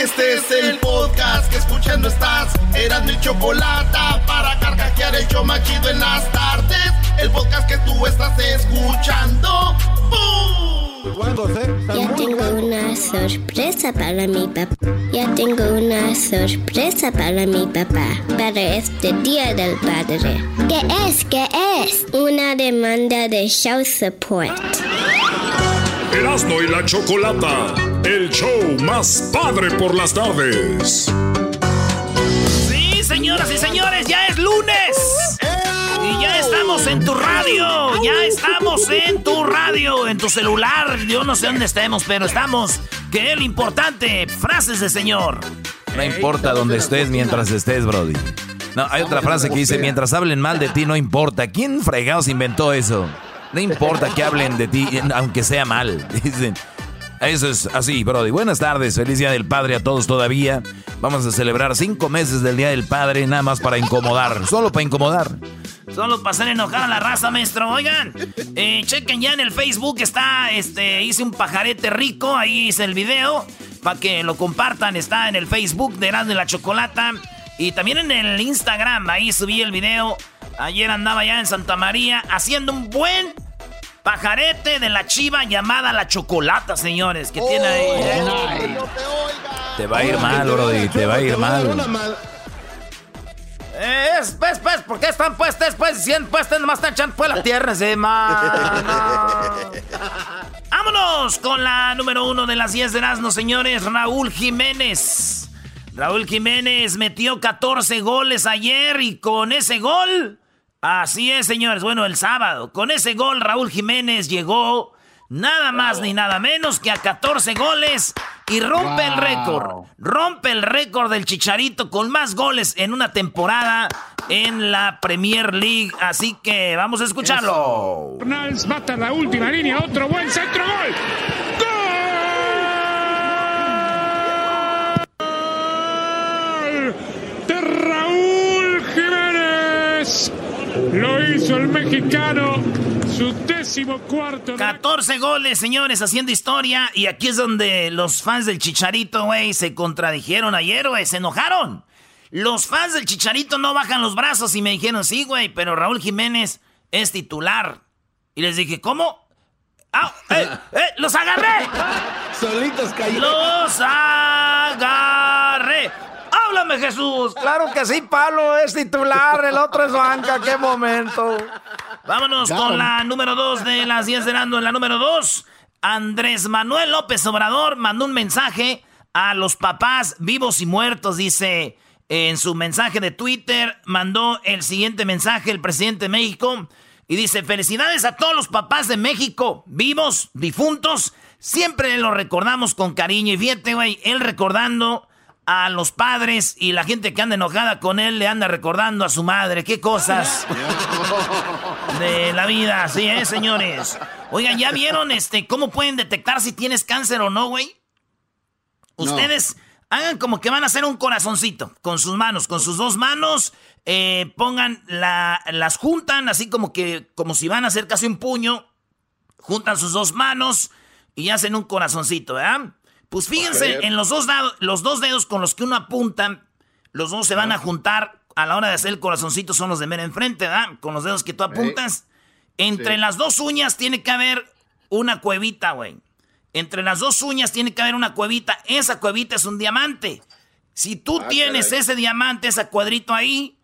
Este es el podcast que escuchando estás. Eran mi chocolate para carcajear el show machido en las tardes. El podcast que tú estás escuchando. Ya tengo una sorpresa para mi papá. Ya tengo una sorpresa para mi papá. Para este día del padre. ¿Qué es? ¿Qué es? Una demanda de show support. Erasmo y la Chocolata, el show más padre por las tardes. Sí, señoras y señores, ya es lunes. Y ya estamos en tu radio, ya estamos en tu radio, en tu celular. Yo no sé dónde estemos, pero estamos. Que es lo importante, frases de señor. No importa dónde estés mientras estés, Brody. No, hay otra frase que dice, mientras hablen mal de ti, no importa. ¿Quién fregados inventó eso? No importa que hablen de ti, aunque sea mal. Dicen. Eso es así, Brody. Buenas tardes, feliz Día del Padre a todos todavía. Vamos a celebrar cinco meses del Día del Padre, nada más para incomodar, solo para incomodar. Solo para hacer enojar a la raza, maestro. Oigan, eh, chequen ya en el Facebook, está, este, hice un pajarete rico, ahí hice el video, para que lo compartan, está en el Facebook de Erasmo y la Chocolata. Y también en el Instagram, ahí subí el video. Ayer andaba ya en Santa María haciendo un buen pajarete de la chiva llamada la chocolata, señores, que tiene ahí. ¿eh? Te va a ir mal, Brody, te va a ir mal. Eh, es, pues, pues, ¿por qué están puestas, pues, si puestas, nomás están echando pues la tierra, se Vámonos con la número uno de las 10 de Erasmo, señores, Raúl Jiménez. Raúl Jiménez metió 14 goles ayer y con ese gol Así es, señores. Bueno, el sábado, con ese gol, Raúl Jiménez llegó nada más ni nada menos que a 14 goles y rompe el récord. Rompe el récord del Chicharito con más goles en una temporada en la Premier League. Así que vamos a escucharlo. Ronalds mata la última línea, otro buen centro gol. ¡Gol! De Raúl Jiménez. Lo hizo el mexicano, su décimo cuarto. 14 goles, señores, haciendo historia. Y aquí es donde los fans del Chicharito, güey, se contradijeron ayer, güey, se enojaron. Los fans del Chicharito no bajan los brazos y me dijeron, sí, güey, pero Raúl Jiménez es titular. Y les dije, ¿cómo? ¡Ah! ¡Eh! ¡Eh! ¡Los agarré! Solitos cayeron. ¡Los agarré! ¡Háblame, Jesús! Claro que sí, Palo es titular, el otro es banca, qué momento. Vámonos con la número dos de las 10 de Nando. En la número dos, Andrés Manuel López Obrador mandó un mensaje a los papás vivos y muertos. Dice en su mensaje de Twitter, mandó el siguiente mensaje el presidente de México. Y dice, felicidades a todos los papás de México, vivos, difuntos. Siempre lo recordamos con cariño. Y fíjate, güey, él recordando a los padres y la gente que anda enojada con él le anda recordando a su madre. Qué cosas de la vida, sí, ¿eh, señores? Oigan, ¿ya vieron este cómo pueden detectar si tienes cáncer o no, güey? Ustedes hagan como que van a hacer un corazoncito con sus manos, con sus dos manos, eh, pongan la, las juntan así como que, como si van a hacer casi un puño, juntan sus dos manos y hacen un corazoncito, ¿verdad? Pues fíjense, en los dos, dados- los dos dedos con los que uno apunta, los dos se van a juntar a la hora de hacer el corazoncito, son los de mera enfrente, ¿verdad? Con los dedos que tú apuntas. Entre Sí. las dos uñas tiene que haber una cuevita, güey. Entre las dos uñas tiene que haber una cuevita. Esa cuevita es un diamante. Si tú ah, tienes ese diamante, ese cuadrito ahí,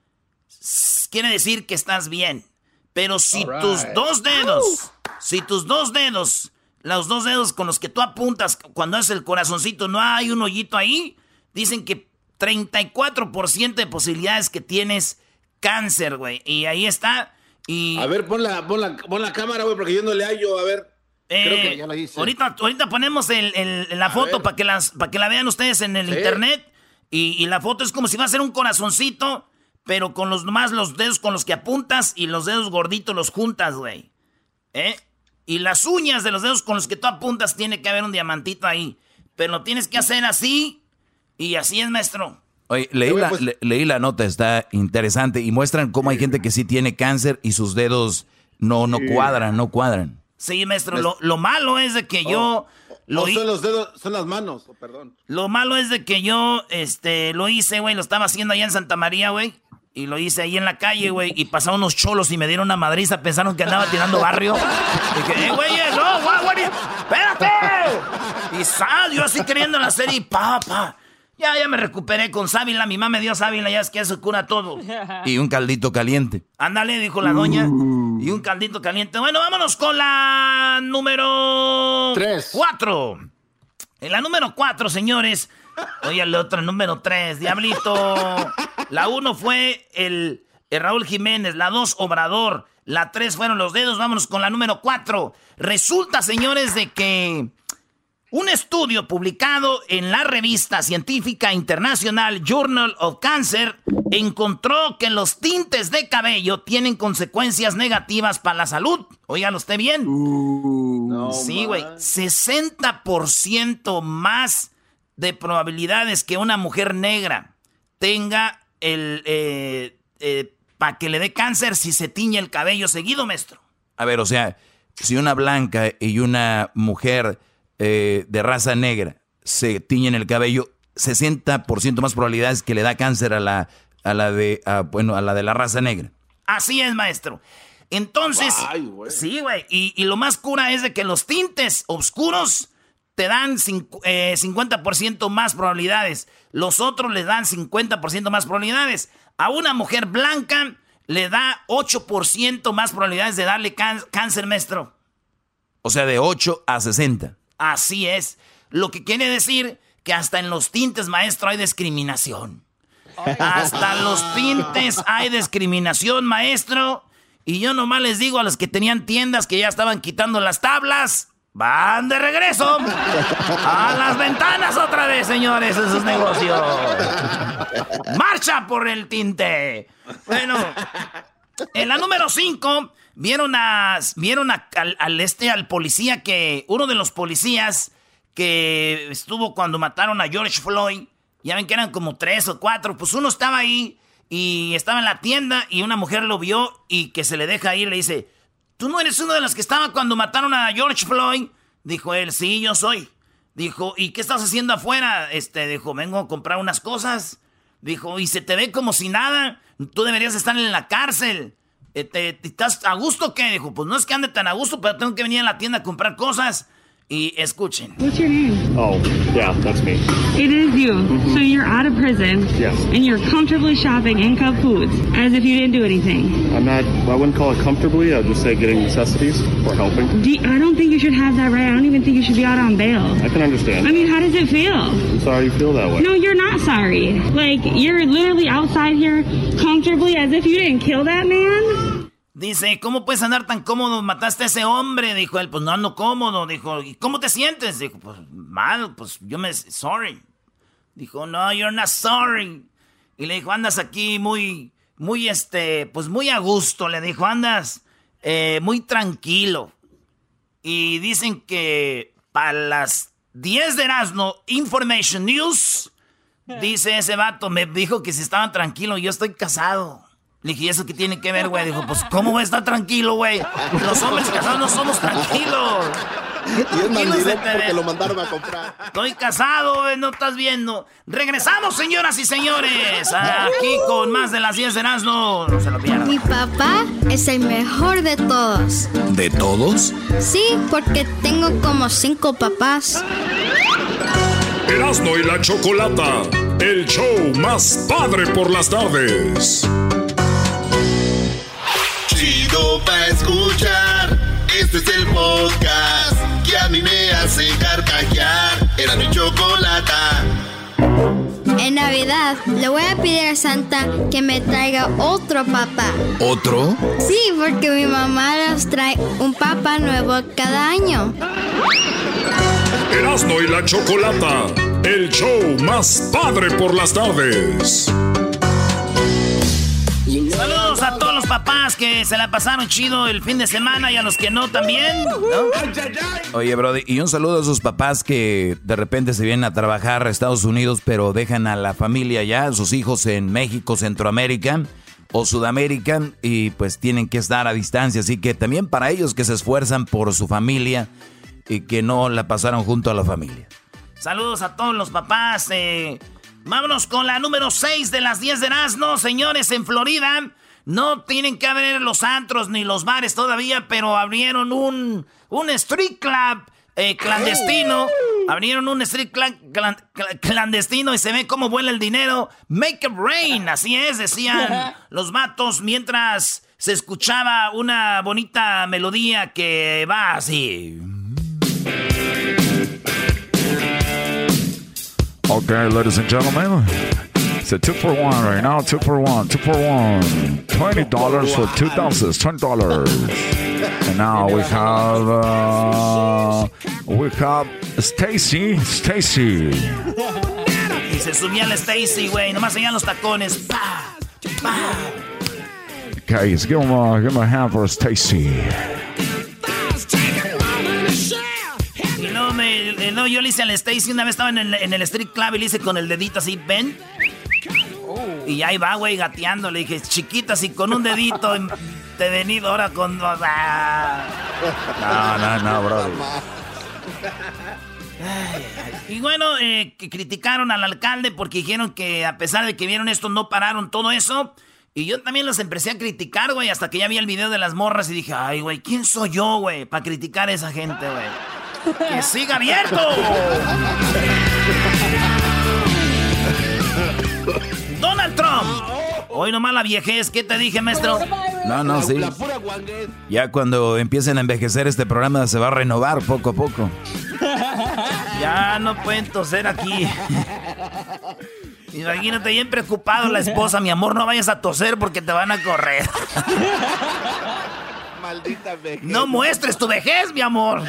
quiere decir que estás bien. Pero si tus dos dedos, si tus dos dedos, los dos dedos con los que tú apuntas cuando es el corazoncito, no hay un hoyito ahí, dicen que 34% de posibilidades que tienes cáncer, güey. Y ahí está. Y... A ver, pon la, pon la, pon la cámara, güey, porque yo no le hallo. A ver. Creo que eh, ya la hice. Ahorita, ahorita ponemos el, la foto para que, las, para que la vean ustedes en el internet. Y, y, la foto es como si va a ser un corazoncito pero con los más los dedos con los que apuntas y los dedos gorditos los juntas, güey. ¿Eh? Y las uñas de los dedos con los que tú apuntas tiene que haber un diamantito ahí. Pero lo tienes que hacer así y así es, maestro. Oye, leí la, pues- leí la nota, está interesante y muestran cómo hay gente que sí tiene cáncer y sus dedos no, no cuadran, no cuadran. Sí, maestro, lo, lo malo es de que yo... Oh, lo son los dedos, son las manos, oh, perdón. Lo malo es de que yo, este, lo hice, güey, lo estaba haciendo allá en Santa María, güey. Y lo hice ahí en la calle, güey. Y pasaron unos cholos y me dieron una madriza. Pensaron que andaba tirando barrio. Y dije, eh, güey, no, güey, espérate. Y sal, yo así queriendo la serie. Pa, pa. Ya, ya me recuperé con sábila. Mi mamá me dio sábila, ya es que eso cura todo. Y un caldito caliente. Ándale, dijo la doña. Y un caldito caliente. Bueno, vámonos con la número... Tres. Cuatro. En la número cuatro, señores. Oye, el otro, número tres, Diablito. La uno fue el, Raúl Jiménez, la dos, Obrador. La tres fueron los dedos. Vámonos con la número cuatro. Resulta, señores, de que un estudio publicado en la revista científica internacional Journal of Cancer encontró que los tintes de cabello tienen consecuencias negativas para la salud. Óigalo usted bien. Uh, sí, güey. 60% más de probabilidades que una mujer negra tenga el... Eh, eh, para que le dé cáncer si se tiñe el cabello seguido, maestro. A ver, o sea, si una blanca y una mujer eh, de raza negra se tiñen el cabello, 60% más probabilidades que le da cáncer a la, a la de, bueno, a la de la raza negra. Así es, maestro. Entonces, sí, güey. Y, y, lo más cura es de que los tintes oscuros te dan 50% eh, más probabilidades. Los otros le dan 50% más probabilidades. A una mujer blanca le da 8% más probabilidades de darle cáncer, maestro. O sea, de 8 a 60. Así es. Lo que quiere decir que hasta en los tintes, maestro, hay discriminación. Hasta los tintes hay discriminación, maestro. Y yo nomás les digo a los que tenían tiendas que ya estaban quitando las tablas. Van de regreso a las ventanas otra vez, señores, en sus negocios. Marcha por el tinte. Bueno, en la número 5 vieron a vieron al, este al policía que uno de los policías que estuvo cuando mataron a George Floyd. Ya ven que eran como tres o cuatro. Pues uno estaba ahí y estaba en la tienda y una mujer lo vio y que se le deja ir le dice ¿Tú no eres uno de los que estaba cuando mataron a George Floyd? Dijo él, sí, yo soy. Dijo, ¿y qué estás haciendo afuera? Este, dijo, vengo a comprar unas cosas. Dijo, y se te ve como si nada. Tú deberías estar en la cárcel. Eh, ¿Te, estás a gusto o qué? Dijo, pues no es que ande tan a gusto, pero tengo que venir a la tienda a comprar cosas. Y escuchen. What's your name? Oh, yeah, that's me. It is you. Mm-hmm. So you're out of prison. Yes. And you're comfortably shopping in Cub Foods as if you didn't do anything. I'm not, I wouldn't call it comfortably. I'd just say getting necessities or helping. Do you, I don't think you should have that right. I don't even think you should be out on bail. I can understand. I mean, how does it feel? I'm sorry you feel that way. No, you're not sorry. Like, you're literally outside here comfortably as if you didn't kill that man. Dice, ¿cómo puedes andar tan cómodo? Mataste a ese hombre. Dijo él, pues no ando cómodo. Dijo, ¿y cómo te sientes? Dijo, pues mal, pues yo me... Sorry. Dijo, no, you're not sorry. Y le dijo, andas aquí muy, muy, este, pues muy a gusto. Le dijo, andas eh, muy tranquilo. Y dicen que para las 10 de Erasmo, Information News, dice ese vato, me dijo que si estaban tranquilos, yo estoy casado. Le dije, ¿y eso qué tiene que ver, güey? Dijo, pues, ¿cómo voy a estar tranquilo, güey? Los hombres casados no somos tranquilos. Y es porque lo mandaron a comprar. Estoy casado, güey, no estás viendo. Regresamos, señoras y señores. Aquí con más de las 10 de Erasmo. No se lo pierdan. Mi papá es el mejor de todos. ¿De todos? Sí, porque tengo como cinco papás. Erasmo y la Chocolata el show más padre por las tardes. Chido pa' escuchar. Este es el podcast que a mí me hace carcajear. Era mi chocolata. En Navidad le voy a pedir a Santa que me traiga otro papá. ¿Otro? Sí, porque mi mamá nos trae un papá nuevo cada año. Erasmo y la chocolata, el show más padre por las tardes. Saludos a todos los papás que se la pasaron chido el fin de semana y a los que no también. Oye, Brody, y un saludo a esos papás que de repente se vienen a trabajar a Estados Unidos, pero dejan a la familia allá, a sus hijos en México, Centroamérica o Sudamérica, y pues tienen que estar a distancia. Así que también para ellos que se esfuerzan por su familia y que no la pasaron junto a la familia. Saludos a todos los papás. Eh. Vámonos con la número 6 de las 10 de Erasmo, señores, en Florida. No tienen que abrir los antros ni los bares todavía, pero abrieron un, un street club eh, clandestino. Abrieron un street club clandestino y se ve cómo vuela el dinero. Make it rain, así es, decían los matos mientras se escuchaba una bonita melodía que va así. Okay, ladies and gentlemen, it's a two for one right now. Two for one, two for one. Twenty dollars for two dances, twenty dollars. And now we have uh, we have Stacy, Stacy. Y se subía la Stacy, güey, nomás seguían los tacones. Pa, pa. Guys, give him a give him a hand for Stacy. No, me, no, yo le hice al Stacy una vez estaba en el, en el street club y le hice con el dedito así, ven. Y ahí va, güey, gateando. Le dije, chiquita, si con un dedito te he venido ahora con ah". No, no, no, bro. Y bueno, eh, que criticaron al alcalde porque dijeron que a pesar de que vieron esto, no pararon todo eso. Y yo también los empecé a criticar, güey, hasta que ya vi el video de las morras y dije, ay, güey, ¿quién soy yo, güey, para criticar a esa gente, güey? ¡Que siga abierto! Hoy nomás la viejez, ¿qué te dije, maestro? No, no, sí. Ya cuando empiecen a envejecer este programa se va a renovar poco a poco. Ya no pueden toser aquí. Imagínate bien preocupado la esposa, mi amor, no vayas a toser porque te van a correr. Maldita vejez. No muestres tu vejez, mi amor.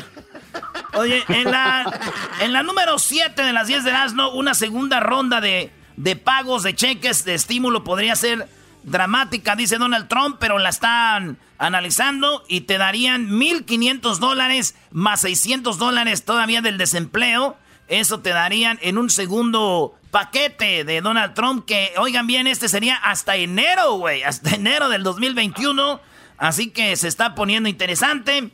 Oye, en la, en la número 7 de las 10 de Asno, una segunda ronda de, de pagos de cheques de estímulo podría ser dramática, dice Donald Trump, pero la están analizando y te darían 1.500 dólares más 600 dólares todavía del desempleo. Eso te darían en un segundo paquete de Donald Trump que, oigan bien, este sería hasta enero, güey, hasta enero del 2021. Así que se está poniendo interesante.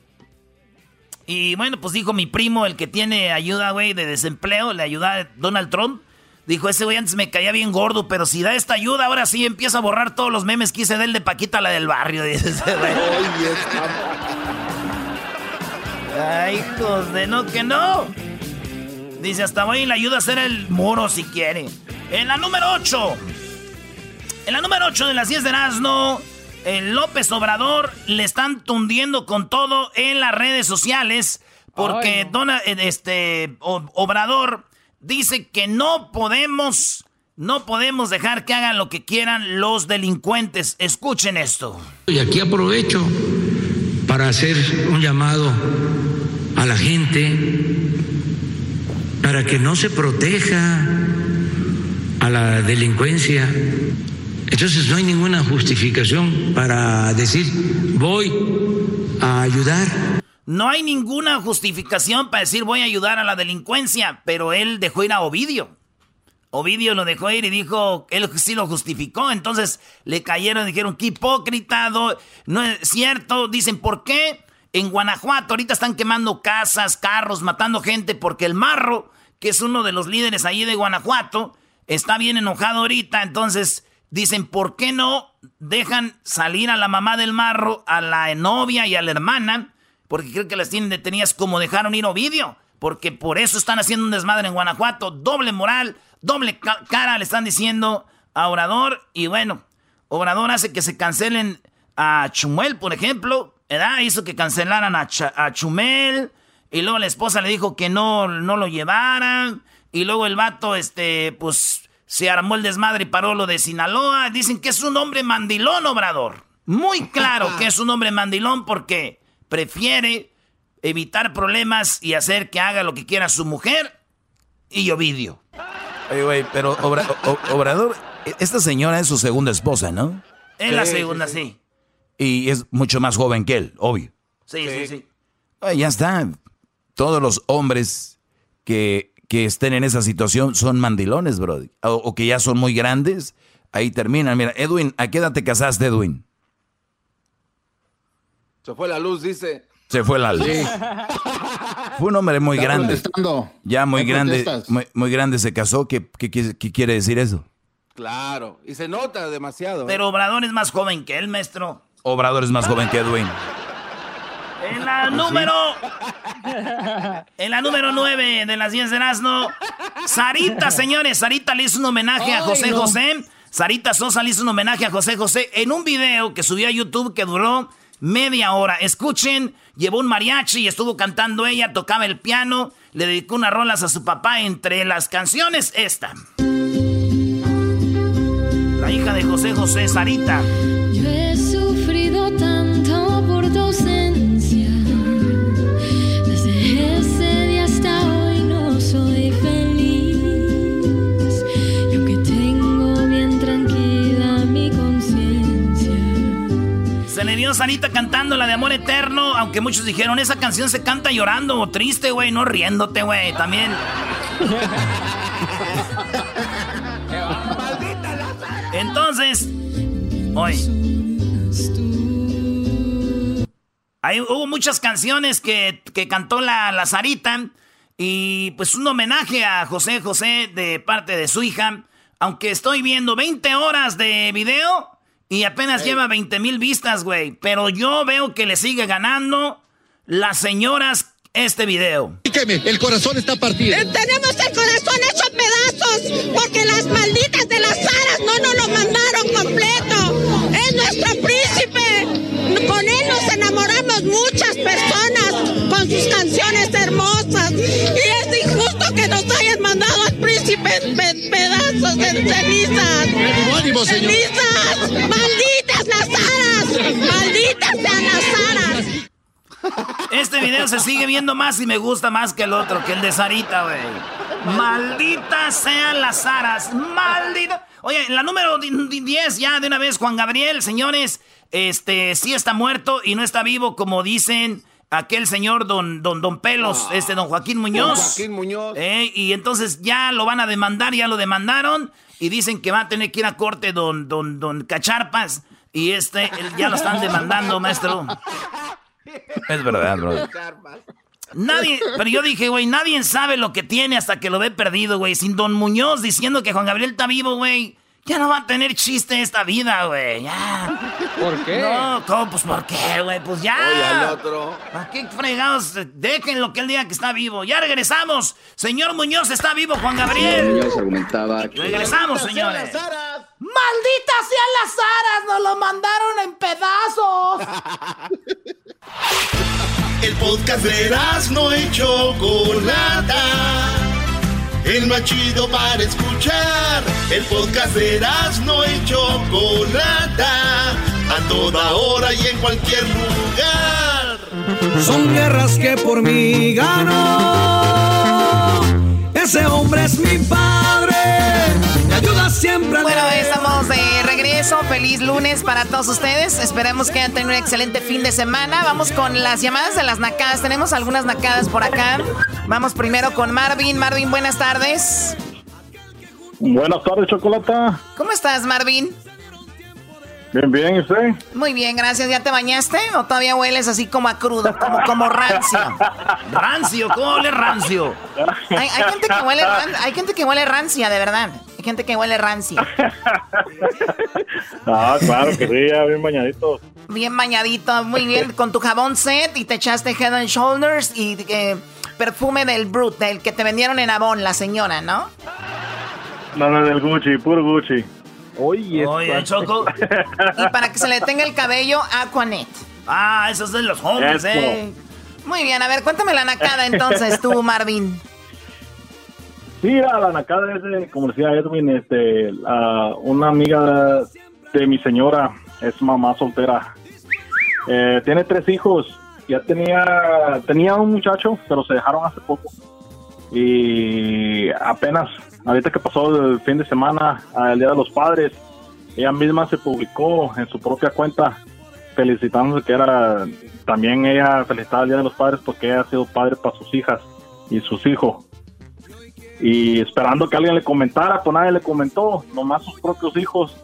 Y bueno, pues dijo mi primo, el que tiene ayuda, güey, de desempleo, le ayuda a Donald Trump. Dijo, ese güey antes me caía bien gordo, pero si da esta ayuda, ahora sí empieza a borrar todos los memes que hice de él de Paquita, la del barrio. Dice ese güey. Ay, hijos de no, que no. Dice, hasta voy y le ayuda a hacer el muro si quiere. En la número 8. En la número 8 de las 10 de Erasmo, el López Obrador le están tundiendo con todo en las redes sociales. Porque Dona- eh, este, Obrador dice que no podemos, no podemos dejar que hagan lo que quieran los delincuentes. Escuchen esto. Y aquí aprovecho para hacer un llamado a la gente para que no se proteja a la delincuencia. Entonces no hay ninguna justificación para decir voy a ayudar. No hay ninguna justificación para decir voy a ayudar a la delincuencia, pero él dejó ir a Ovidio. Ovidio lo dejó ir y dijo, él sí lo justificó, entonces le cayeron dijeron, qué hipócrita, no es cierto, dicen, ¿por qué? En Guanajuato ahorita están quemando casas, carros, matando gente, porque el marro, que es uno de los líderes ahí de Guanajuato, está bien enojado ahorita, entonces dicen, ¿por qué no dejan salir a la mamá del marro, a la novia y a la hermana? Porque creo que las tienen detenidas como dejaron ir Ovidio. Porque por eso están haciendo un desmadre en Guanajuato. Doble moral, doble cara le están diciendo a Obrador. Y bueno, Obrador hace que se cancelen a Chumel, por ejemplo. ¿verdad? Hizo que cancelaran a, a Chumel. Y luego la esposa le dijo que no, no lo llevaran. Y luego el vato, este, pues, se armó el desmadre y paró lo de Sinaloa. Dicen que es un hombre mandilón, Obrador. Muy claro que es un hombre mandilón porque prefiere evitar problemas y hacer que haga lo que quiera su mujer y Ovidio. Oye, güey, pero Obrador, esta señora es su segunda esposa, ¿no? Es la segunda, sí, Y es mucho más joven que él, obvio. Sí, sí, sí. ya está. Todos los hombres que, que, estén en esa situación son mandilones, bro. O, que ya son muy grandes, ahí terminan. Mira, Edwin, ¿a qué edad te casaste, Edwin? Se fue la luz, dice. Se fue la luz. Fue un hombre muy grande. Ya muy grande, muy, grande se casó. ¿Qué, quiere decir eso? Claro, y se nota demasiado. ¿eh? Pero Obrador es más joven que él, maestro. Obrador es más joven que Edwin. En la número. En la número 9 de las 10 de Erasmo. Sarita, señores. Sarita le hizo un homenaje a José José. Sarita Sosa le hizo un homenaje a José José en un video que subió a YouTube que duró media hora. Escuchen, llevó un mariachi y estuvo cantando ella, tocaba el piano, le dedicó unas rolas a su papá entre las canciones esta. La hija de José José, Sarita. Vio Sarita cantando la de Amor Eterno, aunque muchos dijeron, esa canción se canta llorando o triste, güey, no riéndote, güey, también. Entonces, hoy. hubo muchas canciones que, cantó la, la Sarita. Y pues un homenaje a José José de parte de su hija. Aunque estoy viendo 20 horas de video y apenas lleva 20 mil vistas, güey. Pero yo veo que le sigue ganando las señoras este video. El corazón está partido. Eh, tenemos el corazón hecho pedazos porque las malditas de las aras no nos lo mandaron completo. Es nuestro príncipe. Con él nos enamoramos muchas personas con sus canciones hermosas. Y al príncipe pedazos de cenizas. ¡Ánimo, señor! ¡Cenizas! ¡Malditas las aras! ¡Malditas sean las aras! Este video se sigue viendo más y me gusta más que el otro, que el de Sarita, güey. Malditas sean las aras, maldita. Oye, la número 10 ya de una vez, Juan Gabriel, señores, este sí está muerto y no está vivo como dicen aquel señor don, don, don Pelos, ah. este don Joaquín Muñoz. Joaquín Muñoz. Eh, y entonces ya lo van a demandar, ya lo demandaron y dicen que va a tener que ir a corte don, don, don Cacharpas y este ya lo están demandando, maestro. Es verdad, bro. Nadie, pero yo dije, güey, nadie sabe lo que tiene hasta que lo ve perdido, güey. Sin Don Muñoz diciendo que Juan Gabriel está vivo, güey. Ya no va a tener chiste esta vida, güey. Ya. ¿Por qué? No, ¿cómo? Pues ¿por qué, güey? Pues ya. Oye, al otro. ¿Para qué fregados? Dejen que él diga que está vivo. Ya regresamos. Señor Muñoz está vivo, Juan Gabriel. Muñoz argumentaba que... Regresamos, señores. ¡Malditas sean las aras! ¡Nos lo mandaron en pedazos! El podcast de no hecho Chocolata. El más chido para escuchar. El podcast de no hecho Chocolata. A toda hora y en cualquier lugar. Son guerras que por mí ganó. Ese hombre es mi padre siempre. Bueno, estamos de regreso. Feliz lunes para todos ustedes. Esperemos que hayan tenido un excelente fin de semana. Vamos con las llamadas de las nacadas. Tenemos algunas nacadas por acá. Vamos primero con Marvin. Marvin, buenas tardes. Buenas tardes, Chocolata. ¿Cómo estás, Marvin? Bien, bien, ¿y usted? Muy bien, gracias. ¿Ya te bañaste o todavía hueles así como a crudo, como, como rancio? rancio, ¿cómo huele rancio? Hay, gente que huele, hay gente que huele rancia, de verdad. Gente que huele rancia. ah, claro que sí, ya bien bañadito. Bien bañadito, muy bien, con tu jabón set y te echaste Head and Shoulders y eh, perfume del Brut, del que te vendieron en Avon, la señora, ¿no? No, no, del Gucci, puro Gucci. Oye, Oye, Choco. Y para que se le tenga el cabello, Aquanet. Ah, esos es de los hombres, Eso. eh. Muy bien, a ver, cuéntame la nacada entonces, tú, Marvin. Sí, a la nacada es de, como decía Edwin, este, una amiga de mi señora, es mamá soltera. Eh, tiene tres hijos. Ya tenía, tenía un muchacho, pero se dejaron hace poco. Y apenas, ahorita que pasó el fin de semana, el Día de los Padres, ella misma se publicó en su propia cuenta felicitándose que era, también ella felicitaba el Día de los Padres porque ella ha sido padre para sus hijas y sus hijos. Y esperando que alguien le comentara, pues nadie le comentó, nomás sus propios hijos.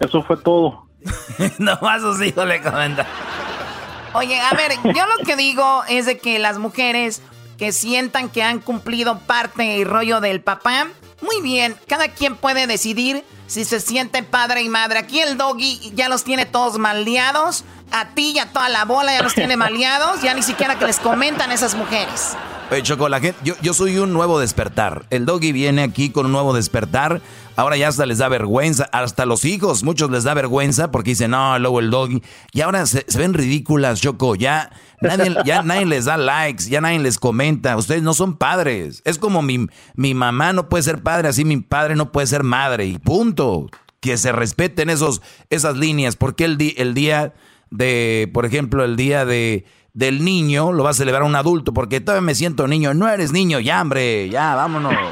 Eso fue todo. Nomás sus hijos le comentan. Oye, a ver, yo lo que digo es de que las mujeres que sientan que han cumplido parte y rollo del papá, muy bien, cada quien puede decidir si se siente padre y madre. Aquí el doggy ya los tiene todos maldeados, a ti y a toda la bola ya los tiene maldeados, ya ni siquiera que les comentan esas mujeres. Oye, Choco, la gente, yo, yo soy un nuevo despertar. El doggy viene aquí con un nuevo despertar. Ahora ya hasta les da vergüenza. Hasta los hijos, muchos les da vergüenza porque dicen, no, luego el doggy. Y ahora se, se ven ridículas, Choco. Ya ya nadie les da likes, ya nadie les comenta. Ustedes no son padres. Es como mi, mi mamá no puede ser padre, así mi padre no puede ser madre. Y punto. Que se respeten esos, esas líneas. Porque el, el día de, por ejemplo, el día de del niño lo va a celebrar un adulto, porque todavía me siento niño. No eres niño, ya, hombre, ya, vámonos.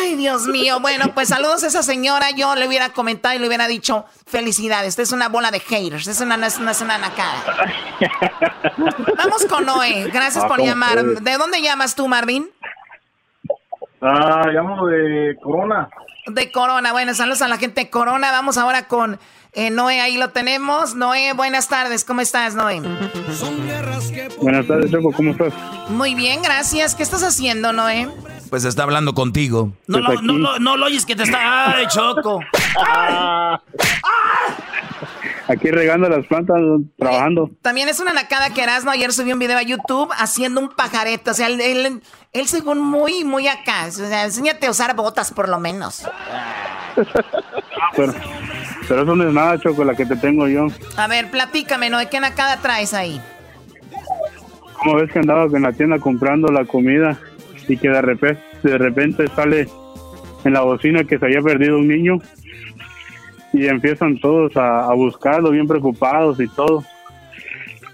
Ay, Dios mío. Bueno, pues saludos a esa señora. Yo le hubiera comentado y le hubiera dicho felicidades. Esta es una bola de haters. Es una, no es una, es una nacada. Vamos con Noé. Gracias Ah, por ¿cómo llamar. ¿De dónde llamas tú, Marvin? Ah, llamo de Corona. De Corona. Bueno, saludos a la gente de Corona. Vamos ahora con eh, Noé. Ahí lo tenemos. Noé, buenas tardes. ¿Cómo estás, Noé? Buenas tardes, Choco, ¿cómo estás? Muy bien, gracias. ¿Qué estás haciendo, Noé? Pues está hablando contigo. No, lo, no, lo- no lo oyes que te está. ¡Ay, Choco! Aquí regando las plantas, trabajando. También es una nacada que Erasmo ayer subió un video a YouTube haciendo un pajarete. O sea, él, él, él según muy, muy acá. O sea, enséñate a usar botas por lo menos. Pero, pero eso no es nada, Choco, la que te tengo yo. A ver, platícame, ¿no? ¿De qué nacada traes ahí? ¿Cómo ves que andaba en la tienda comprando la comida y que de repente, de repente sale en la bocina que se había perdido un niño y empiezan todos a, a buscarlo bien preocupados y todo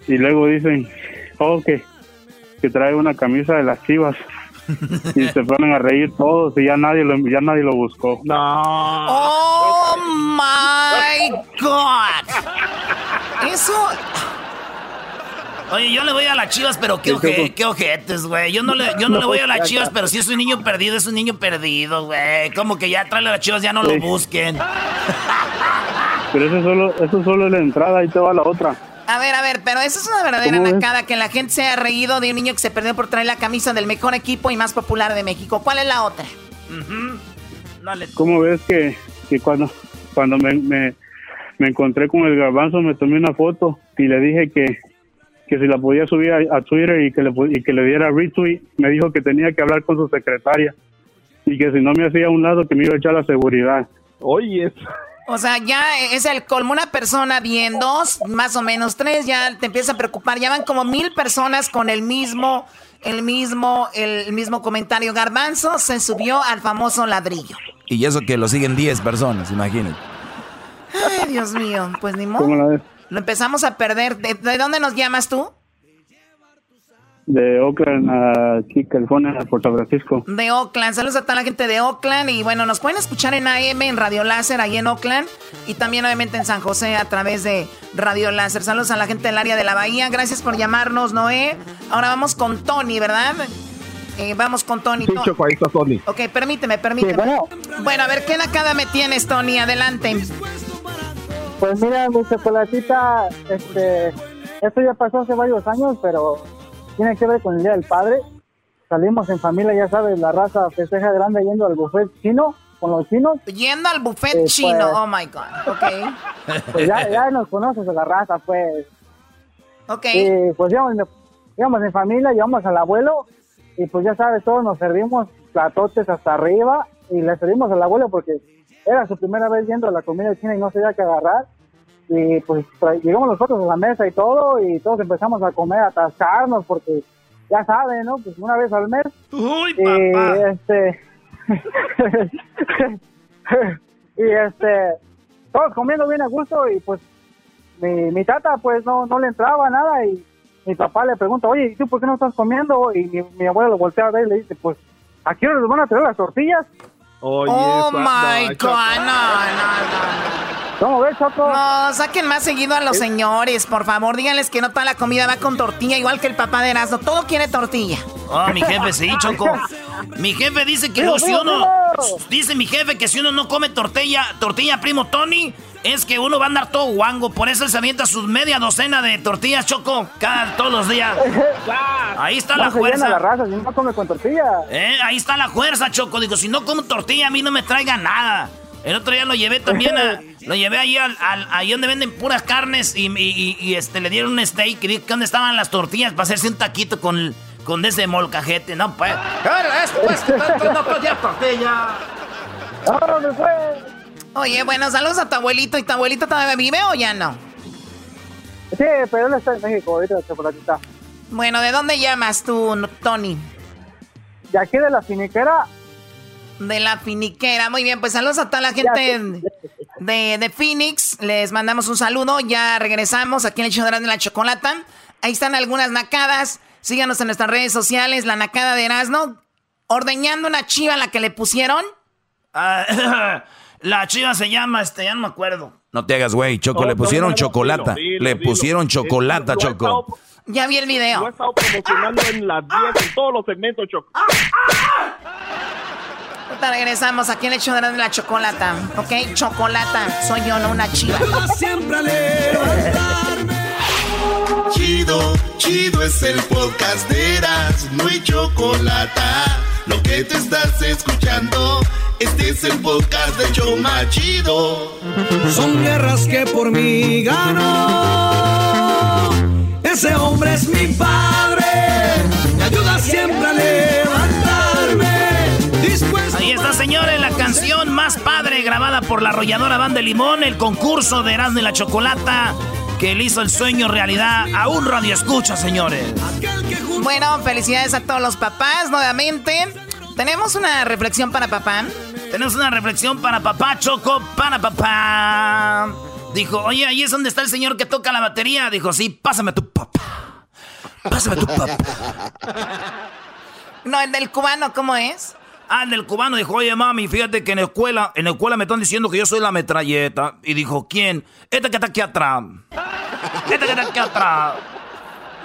y luego dicen oh que, que trae una camisa de las chivas y se ponen a reír todos y ya nadie lo, ya nadie lo buscó ¡Oh, my God! Eso... Oye, yo le voy a las chivas, pero qué, oje- qué ojetes, güey. Yo no le, yo no le voy a las chivas, pero si es un niño perdido, es un niño perdido, güey. Como que ya trae a las chivas, ya no lo busquen. pero eso solo eso solo es la entrada y te va la otra A ver, a ver, pero eso es una verdadera nacada que la gente se ha reído de un niño que se perdió por traer la camisa del mejor equipo y más popular de México. ¿Cuál es la otra? ¿Cómo ves que, que cuando, cuando me, me, me encontré con el garbanzo me tomé una foto y le dije que, que si la podía subir a, a Twitter y que, le, y que le diera retweet, me dijo que tenía que hablar con su secretaria y que si no me hacía a un lado que me iba a echar la seguridad. Oye, O sea, ya es el colmo. Una persona bien, dos, más o menos tres, ya te empieza a preocupar. Ya van como mil personas con el mismo, el mismo, el mismo comentario. Garbanzo se subió al famoso ladrillo. Y eso que lo siguen 10 personas, imagínate. Ay, Dios mío, pues ni ¿Cómo la modo. ves? Lo empezamos a perder. ¿De, de dónde nos llamas tú? De Oakland a aquí, California, a Puerto Francisco. De Oakland. Saludos a toda la gente de Oakland. Y bueno, nos pueden escuchar en AM, en Radio Láser, ahí en Oakland. Y también, obviamente, en San José a través de Radio Láser. Saludos a la gente del área de la Bahía. Gracias por llamarnos, Noé. Ahora vamos con Tony, ¿verdad? Eh, vamos con Tony. sí, Choco, ahí está Tony. Ok, permíteme, permíteme. bueno. Bueno, a ver, ¿qué nacada me tienes, Tony? Adelante. Pues mira, mi chocolatita, este, esto ya pasó hace varios años, pero tiene que ver con el Día del Padre. Salimos en familia, ya sabes, la raza festeja grande yendo al buffet chino, con los chinos. Yendo al buffet Eh, chino. pues- Oh, my God. Ok. Pues ya, ya nos conoces de la raza, pues. Ok. Y pues íbamos, íbamos en familia, llevamos al abuelo, y pues ya sabes, todos nos servimos platotes hasta arriba y le servimos al abuelo porque era su primera vez viendo la comida china y no sabía qué agarrar. Y pues llegamos nosotros a la mesa y todo y todos empezamos a comer, a atascarnos porque ya saben, ¿no? Pues una vez al mes. Uy, y papá. este... y este... Todos comiendo bien a gusto y pues mi, mi tata pues no, no le entraba nada y mi papá le pregunta, oye, ¿y tú por qué no estás comiendo? Y mi, mi abuelo lo voltea a ver y le dice, pues, ¿a qué hora nos van a traer las tortillas? Oye, oh my no, God, no, no, no. ¿Cómo ves, Choco? No, saquen más seguido a los señores, por favor. Díganles que no toda la comida va con tortilla, igual que el papá de Erasmo. Todo quiere tortilla. Oh, mi jefe, sí, Choco. Mi jefe dice que Mira, si uno. Dice mi jefe que si uno no come tortilla, tortilla primo Tony, es que uno va a andar todo guango. Por eso él se avienta sus media docena de tortillas, Choco, cada, todos los días. Ahí está la No fuerza. la raza, si no come con tortilla. Eh, ahí está la fuerza, Choco. Digo, si no como tortilla, a mí no me traiga nada. El otro día lo llevé también a, Lo llevé ahí al, al- ahí donde venden puras carnes y, y- y- y, este, le dieron un steak y dije, ¿dónde estaban las tortillas para hacerse un taquito con, con ese molcajete? No, pues. Ahora, pues, no podía tortilla. Oye, bueno, saludos a tu abuelito. ¿Y tu abuelito todavía vive o ya no? Sí, pero él está en México ahorita, chocolatita. Bueno, ¿de dónde llamas tú, Tony? De aquí de la finiquera. De la finiquera. Muy bien, pues saludos a toda la gente de, de Phoenix. Les mandamos un saludo. Ya regresamos aquí en el show de la Chocolata. Ahí están algunas nacadas. Síganos en nuestras redes sociales. La nacada de Erasmo. Ordeñando una chiva a la que le pusieron. La chiva se llama, este, ya no me acuerdo. No te hagas, güey, Choco. No, le pusieron no, no, chocolata. dilo, dilo, le dilo. pusieron chocolata, Lo he Choco. estado- Ya vi el video. Lo he estado promocionando en las 10, en todos los segmentos, Choco. Ahorita regresamos aquí en el show de la Chocolata. ¿Ok? Chocolata. Soy yo, no una chiva. Siempre. Chido, chido es el podcast de Eras, no hay chocolate. Lo que te estás escuchando, este es el podcast de Choma Chido. Son guerras que por mí ganó. Ese hombre es mi padre. Me ayuda siempre a levantarme. Dispuesto Ahí está, señores, la canción más padre grabada por la arrolladora Banda de Limón, el concurso de Erasmo y la Chocolata, que le hizo el sueño realidad a un radio escucha, señores. Bueno, felicidades a todos los papás nuevamente. Tenemos una reflexión para papá. Tenemos una reflexión para papá, Choco, para papá. Dijo, oye, ahí es donde está el señor que toca la batería. Dijo, sí, pásame a tu papá. Pásame a tu papá. No, el del cubano, ¿cómo es? Ah, el del cubano dijo, oye, mami, fíjate que en la escuela, en la escuela me están diciendo que yo soy la metralleta. Y dijo, ¿quién? Esta que está aquí atrás. Esta que está aquí atrás.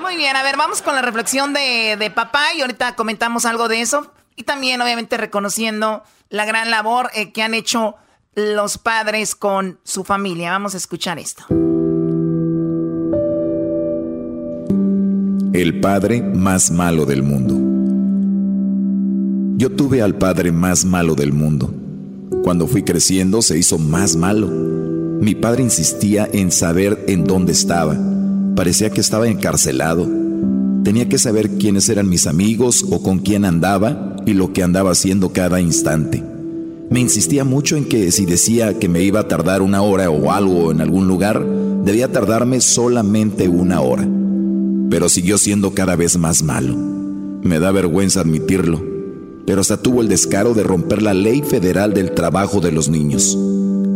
Muy bien, a ver, vamos con la reflexión de, de papá y ahorita comentamos algo de eso. Y también, obviamente, reconociendo la gran labor eh, que han hecho los padres con su familia. Vamos a escuchar esto. El padre más malo del mundo. Yo tuve al padre más malo del mundo. Cuando fui creciendo se hizo más malo. Mi padre insistía en saber en dónde estaba. Parecía que estaba encarcelado. Tenía que saber quiénes eran mis amigos o con quién andaba y lo que andaba haciendo cada instante. Me insistía mucho en que si decía que me iba a tardar una hora o algo en algún lugar, debía tardarme solamente una hora. Pero siguió siendo cada vez más malo. Me da vergüenza admitirlo, pero hasta tuvo el descaro de romper la ley federal del trabajo de los niños.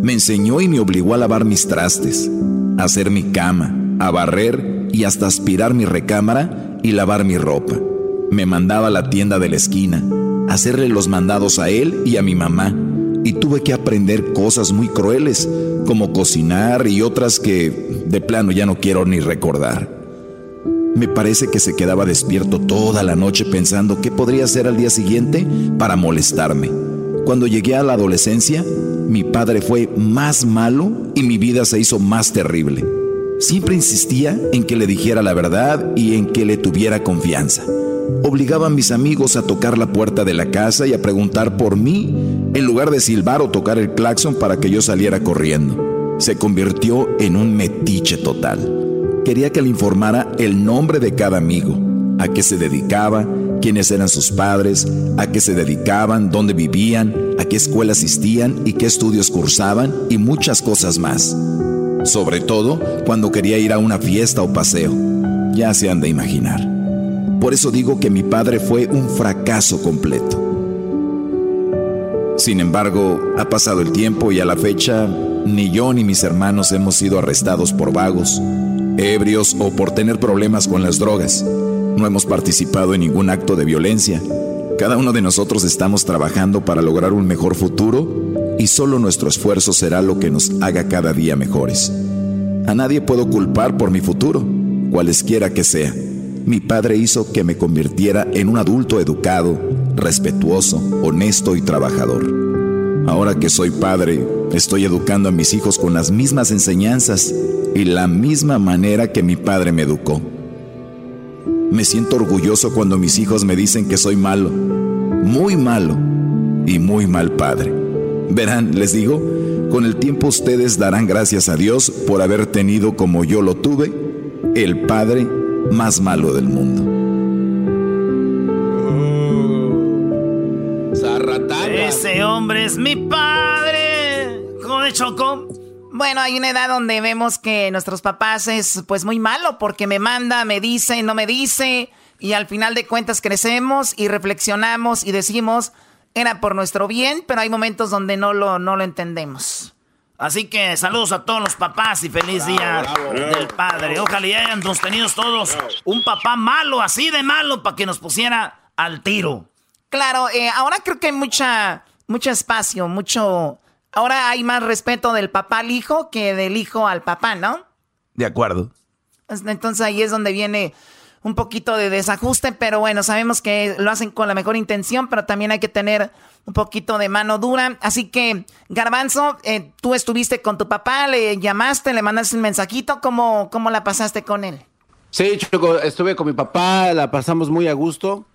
Me enseñó y me obligó a lavar mis trastes, a hacer mi cama, a barrer y hasta aspirar mi recámara y lavar mi ropa. Me mandaba a la tienda de la esquina, hacerle los mandados a él y a mi mamá, y tuve que aprender cosas muy crueles, como cocinar y otras que de plano ya no quiero ni recordar. Me parece que se quedaba despierto toda la noche pensando qué podría hacer al día siguiente para molestarme. Cuando llegué a la adolescencia, mi padre fue más malo y mi vida se hizo más terrible. Siempre insistía en que le dijera la verdad y en que le tuviera confianza. Obligaba a mis amigos a tocar la puerta de la casa y a preguntar por mí en lugar de silbar o tocar el claxon para que yo saliera corriendo. Se convirtió en un metiche total. Quería que le informara el nombre de cada amigo, a qué se dedicaba, quiénes eran sus padres, a qué se dedicaban, dónde vivían, a qué escuela asistían y qué estudios cursaban y muchas cosas más. Sobre todo cuando quería ir a una fiesta o paseo. Ya se han de imaginar. Por eso digo que mi padre fue un fracaso completo. Sin embargo, ha pasado el tiempo y a la fecha ni yo ni mis hermanos hemos sido arrestados por vagos, ebrios o por tener problemas con las drogas. No hemos participado en ningún acto de violencia. Cada uno de nosotros estamos trabajando para lograr un mejor futuro y solo nuestro esfuerzo será lo que nos haga cada día mejores. A nadie puedo culpar por mi futuro, cualesquiera que sea. Mi padre hizo que me convirtiera en un adulto educado, respetuoso, honesto y trabajador. Ahora que soy padre, estoy educando a mis hijos con las mismas enseñanzas y la misma manera que mi padre me educó. Me siento orgulloso cuando mis hijos me dicen que soy malo, muy malo y muy mal padre. Verán, les digo, con el tiempo ustedes darán gracias a Dios por haber tenido como yo lo tuve, el padre más malo del mundo. Ese hombre es mi padre. ¿Cómo de Choco? Bueno, hay una edad donde vemos que nuestros papás es pues muy malo porque me manda, me dice, no me dice y al final de cuentas crecemos y reflexionamos y decimos era por nuestro bien, pero hay momentos donde no lo, no lo entendemos. Así que saludos a todos los papás y feliz día del padre. Ojalá y hayan tenido todos un papá malo, así de malo, para que nos pusiera al tiro. Claro, eh, ahora creo que hay mucha, mucho espacio, mucho... Ahora hay más respeto del papá al hijo que del hijo al papá, ¿no? De acuerdo. Entonces ahí es donde viene un poquito de desajuste, pero bueno, sabemos que lo hacen con la mejor intención, pero también hay que tener un poquito de mano dura. Así que, Garbanzo, eh, tú estuviste con tu papá, le llamaste, le mandaste un mensajito, ¿cómo, cómo la pasaste con él? Sí, Choco, estuve con mi papá, la pasamos muy a gusto.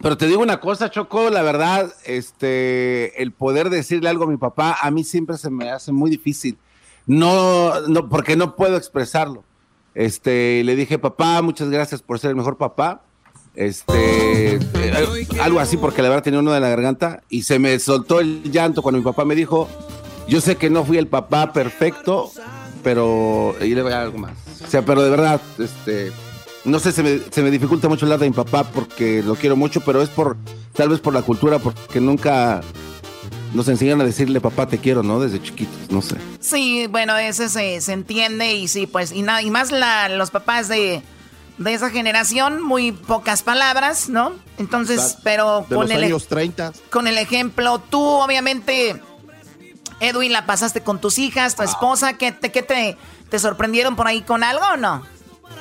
Pero te digo una cosa, Choco, la verdad, este, el poder decirle algo a mi papá, a mí siempre se me hace muy difícil. No, no, porque no puedo expresarlo. Este, le dije, papá, muchas gracias por ser el mejor papá. Este, eh, algo así, porque la verdad tenía uno de la garganta y se me soltó el llanto cuando mi papá me dijo, yo sé que no fui el papá perfecto, pero, y le voy a algo más. O sea, pero de verdad, este, no sé, se me, se me dificulta mucho hablar de mi papá porque lo quiero mucho, pero es por, tal vez por la cultura, porque nunca nos enseñan a decirle papá te quiero, ¿no? Desde chiquitos, no sé. Sí, bueno, eso se, se entiende y sí, pues, y, nada y más la, los papás de, de esa generación, muy pocas palabras, ¿no? Entonces, pero De con los el, e- años 30. con el ejemplo, tú obviamente, Edwin, la pasaste con tus hijas, tu esposa, ¿qué te, qué te, te sorprendieron por ahí con algo o no?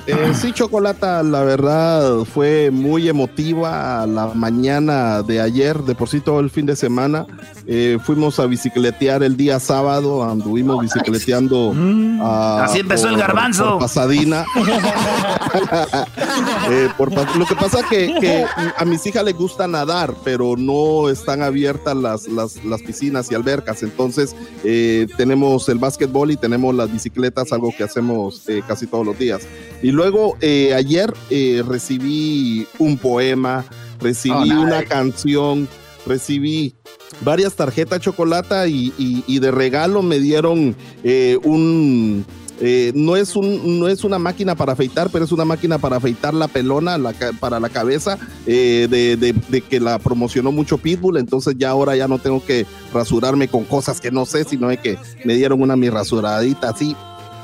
Eh, sí, Chocolata, la verdad fue muy emotiva la mañana de ayer, de por sí todo el fin de semana. Eh, fuimos a bicicletear el día sábado, anduvimos bicicleteando. ah, Así empezó el garbanzo. por Pasadena. Eh, por lo que pasa que, que a mis hijas les gusta nadar, pero no están abiertas las, las, las piscinas y albercas. Entonces eh, tenemos el básquetbol y tenemos las bicicletas, algo que hacemos eh, casi todos los días. Y luego eh, ayer eh, recibí un poema, recibí Oh, nice. una canción, recibí varias tarjetas chocolate y, y- y de regalo me dieron eh, un... eh, no, es un, no es una máquina para afeitar, pero es una máquina para afeitar la pelona la para la cabeza eh, de, de- de que la promocionó mucho Pitbull. Entonces ya ahora ya no tengo que rasurarme con cosas que no sé, sino de que me dieron una mi rasuradita así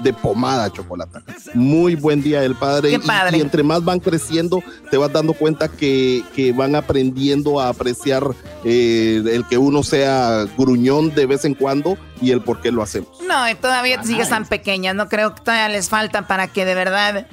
de pomada chocolate. Muy buen día del padre. Y- padre. Y, entre más van creciendo, te vas dando cuenta que, que van aprendiendo a apreciar eh, el que uno sea gruñón de vez en cuando y el por qué lo hacemos. No, todavía sigues tan pequeñas, no creo que todavía les falta para que de verdad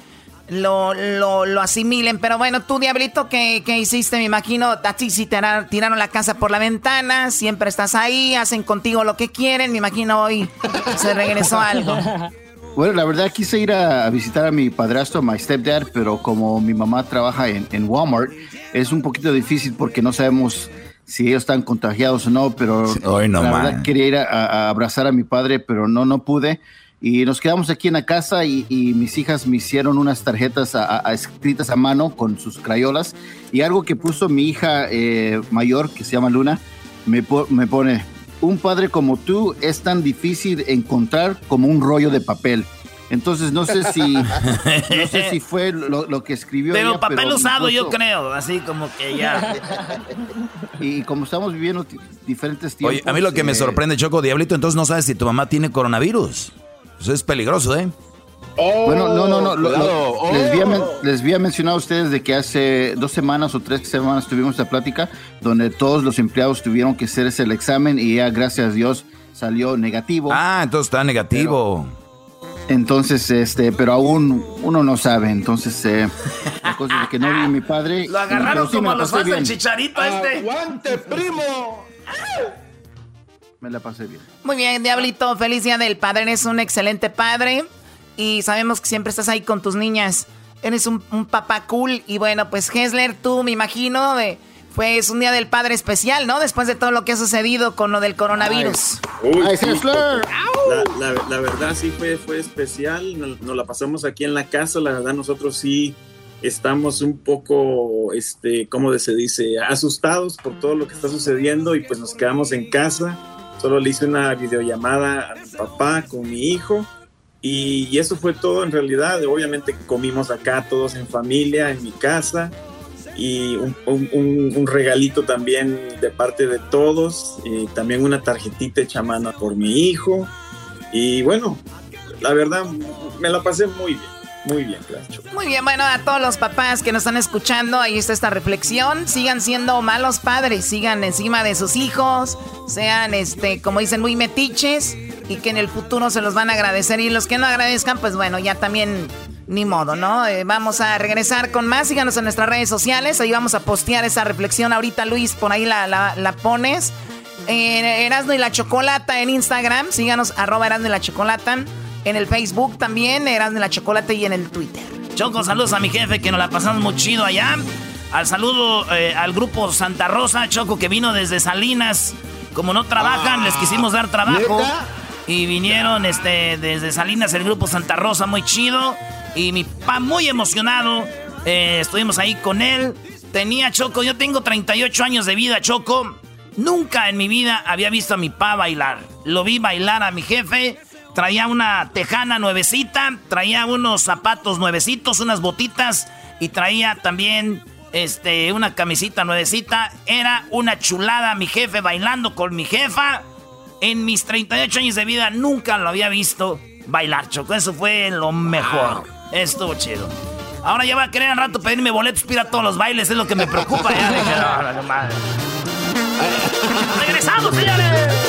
lo, lo, lo asimilen. Pero bueno, tú, Diablito, ¿qué, qué hiciste? Me imagino, a ti sí te tiraron, tiraron la casa por la ventana, siempre estás ahí, hacen contigo lo que quieren. Me imagino hoy se regresó algo. Bueno, la verdad quise ir a, a visitar a mi padrastro, my stepdad, pero como mi mamá trabaja en, en Walmart, es un poquito difícil porque no sabemos si ellos están contagiados o no, pero hoy no la más. verdad quería ir a, a abrazar a mi padre, pero no, no pude. Y nos quedamos aquí en la casa y, y mis hijas me hicieron unas tarjetas a- a- escritas a mano con sus crayolas. Y algo que puso mi hija eh, mayor, que se llama Luna, me, po- me pone, un padre como tú es tan difícil encontrar como un rollo de papel. Entonces no sé si, no sé si fue lo, lo que escribió. Pero ella, papel usado, yo creo. Así como que ya. Y como estamos viviendo diferentes tiempos. Oye, a mí lo que me eh, sorprende, Choco, Diablito, entonces no sabes si tu mamá tiene coronavirus. Eso es peligroso, ¿eh? Bueno, no, no, no. lo- lo- cuidado. les, había, les había mencionado a ustedes de que hace dos semanas o tres semanas tuvimos esta plática donde todos los empleados tuvieron que hacerse el examen y ya, gracias a Dios, salió negativo. Ah, entonces está negativo. Entonces, este, pero aún uno no sabe. Entonces, eh, la cosa es de que no vi a mi padre. Lo agarraron sí como la los fans del chicharito este. ¡Aguante, primo! Me la pasé bien. Muy bien, Diablito, feliz día del padre. Eres un excelente padre y sabemos que siempre estás ahí con tus niñas. Eres un, un papá cool. Y bueno, pues Hesler, tú me imagino, de, pues un día del padre especial, ¿no? Después de todo lo que ha sucedido con lo del coronavirus. Uy, Ay. Hessler. La, la- la verdad sí fue, fue especial, nos, nos la pasamos aquí en la casa, la verdad nosotros sí estamos un poco, este, ¿cómo se dice? Asustados por todo lo que está sucediendo y pues nos quedamos en casa, solo le hice una videollamada a mi papá con mi hijo y, eso fue todo en realidad, obviamente comimos acá todos en familia, en mi casa y un, regalito también de parte de todos, y también una tarjetita hecha mano por mi hijo. Y bueno, la verdad me la pasé muy bien, muy bien, Clacho. Muy bien, bueno, a todos los papás que nos están escuchando, ahí está esta reflexión. Sigan siendo malos padres, sigan encima de sus hijos, sean, este, como dicen, muy metiches y que en el futuro se los van a agradecer. Y los que no agradezcan, pues bueno, ya también ni modo, ¿no? Eh, vamos a regresar con más. Síganos en nuestras redes sociales. Ahí vamos a postear esa reflexión. Ahorita, Luis, por ahí la, pones. Eh, y la Chocolata en Instagram. Síganos, arroba Erasno y la Chocolata. En el Facebook también, Erasno y la Chocolata y en el Twitter. Choco, saludos a mi jefe que nos la pasamos muy chido allá. Al saludo eh, al grupo Santa Rosa, Choco, que vino desde Salinas. Como no trabajan, les quisimos dar trabajo. Y vinieron este, desde Salinas el grupo Santa Rosa, muy chido. Y mi papá muy emocionado. Eh, estuvimos ahí con él. Tenía Choco, yo tengo 38 años de vida, Choco. Nunca en mi vida había visto a mi papá bailar. Lo vi bailar a mi jefe. Traía una tejana nuevecita, traía unos zapatos nuevecitos, unas botitas y traía también este, una camisita nuevecita. Era una chulada mi jefe bailando con mi jefa. En mis 38 años de vida nunca lo había visto bailar, Choco. Eso fue lo mejor. Estuvo chido. Ahora ya va a querer al rato pedirme boletos para ir a todos los bailes, es lo que me preocupa. Ya dije, no, no, no, madre. ¡Regresamos, señores!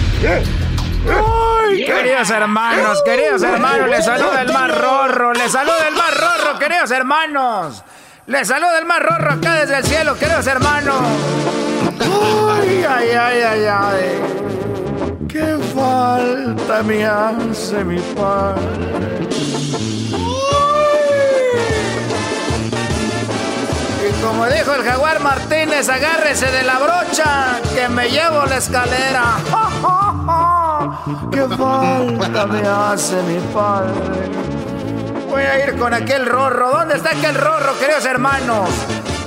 Ay, queridos hermanos, queridos hermanos, les saluda el más rorro, les saluda el más rorro, queridos hermanos. Les saluda el más rorro acá desde el cielo, queridos hermanos. Ay, ay, ay, ay, ay. Qué falta me hace mi padre. Y como dijo el jaguar Martínez, agárrese de la brocha que me llevo la escalera. ¡Qué falta me hace mi padre! Voy a ir con aquel rorro. ¿Dónde está aquel rorro, queridos hermanos?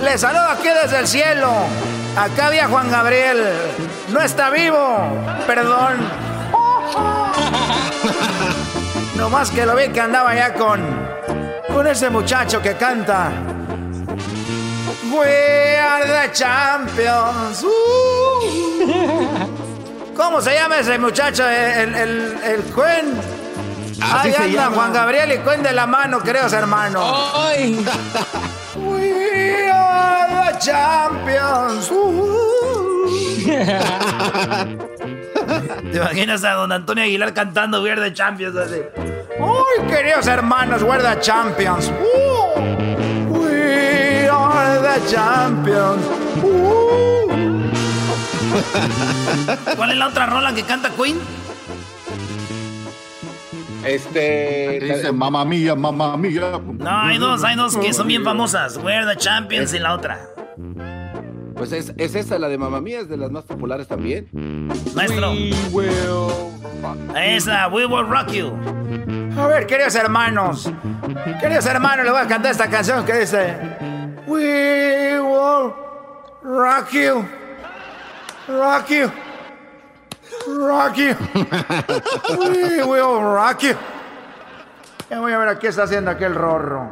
Les saludo aquí desde el cielo. Acá había Juan Gabriel. No está vivo. Perdón. No más que lo vi que andaba ya con. con ese muchacho que canta. We are the champions. Uh. ¿Cómo se llama ese muchacho? El, el, el Cuen. Así Ahí se anda llama. Juan Gabriel y Cuen de la mano, queridos hermanos. We are the champions. Uh. ¿Te imaginas a don Antonio Aguilar cantando We Are the Champions así? ¡Uy, queridos hermanos! We're the champions. Uh, we are the champions. Uh. ¿Cuál es la otra rola que canta Queen? Este. Dice, mamá mía, mamá mía. No, hay dos, hay dos que son bien famosas. We're the Champions y la otra. Pues es, es esa, la de Mamá Mía, es de las más populares también. Maestro. Esa, We Will Rock You. A ver, queridos hermanos. Queridos hermanos, les voy a cantar esta canción que dice: We will rock you. Rock you. Rock you. We will rock you. Ya voy a ver a qué está haciendo aquel rorro.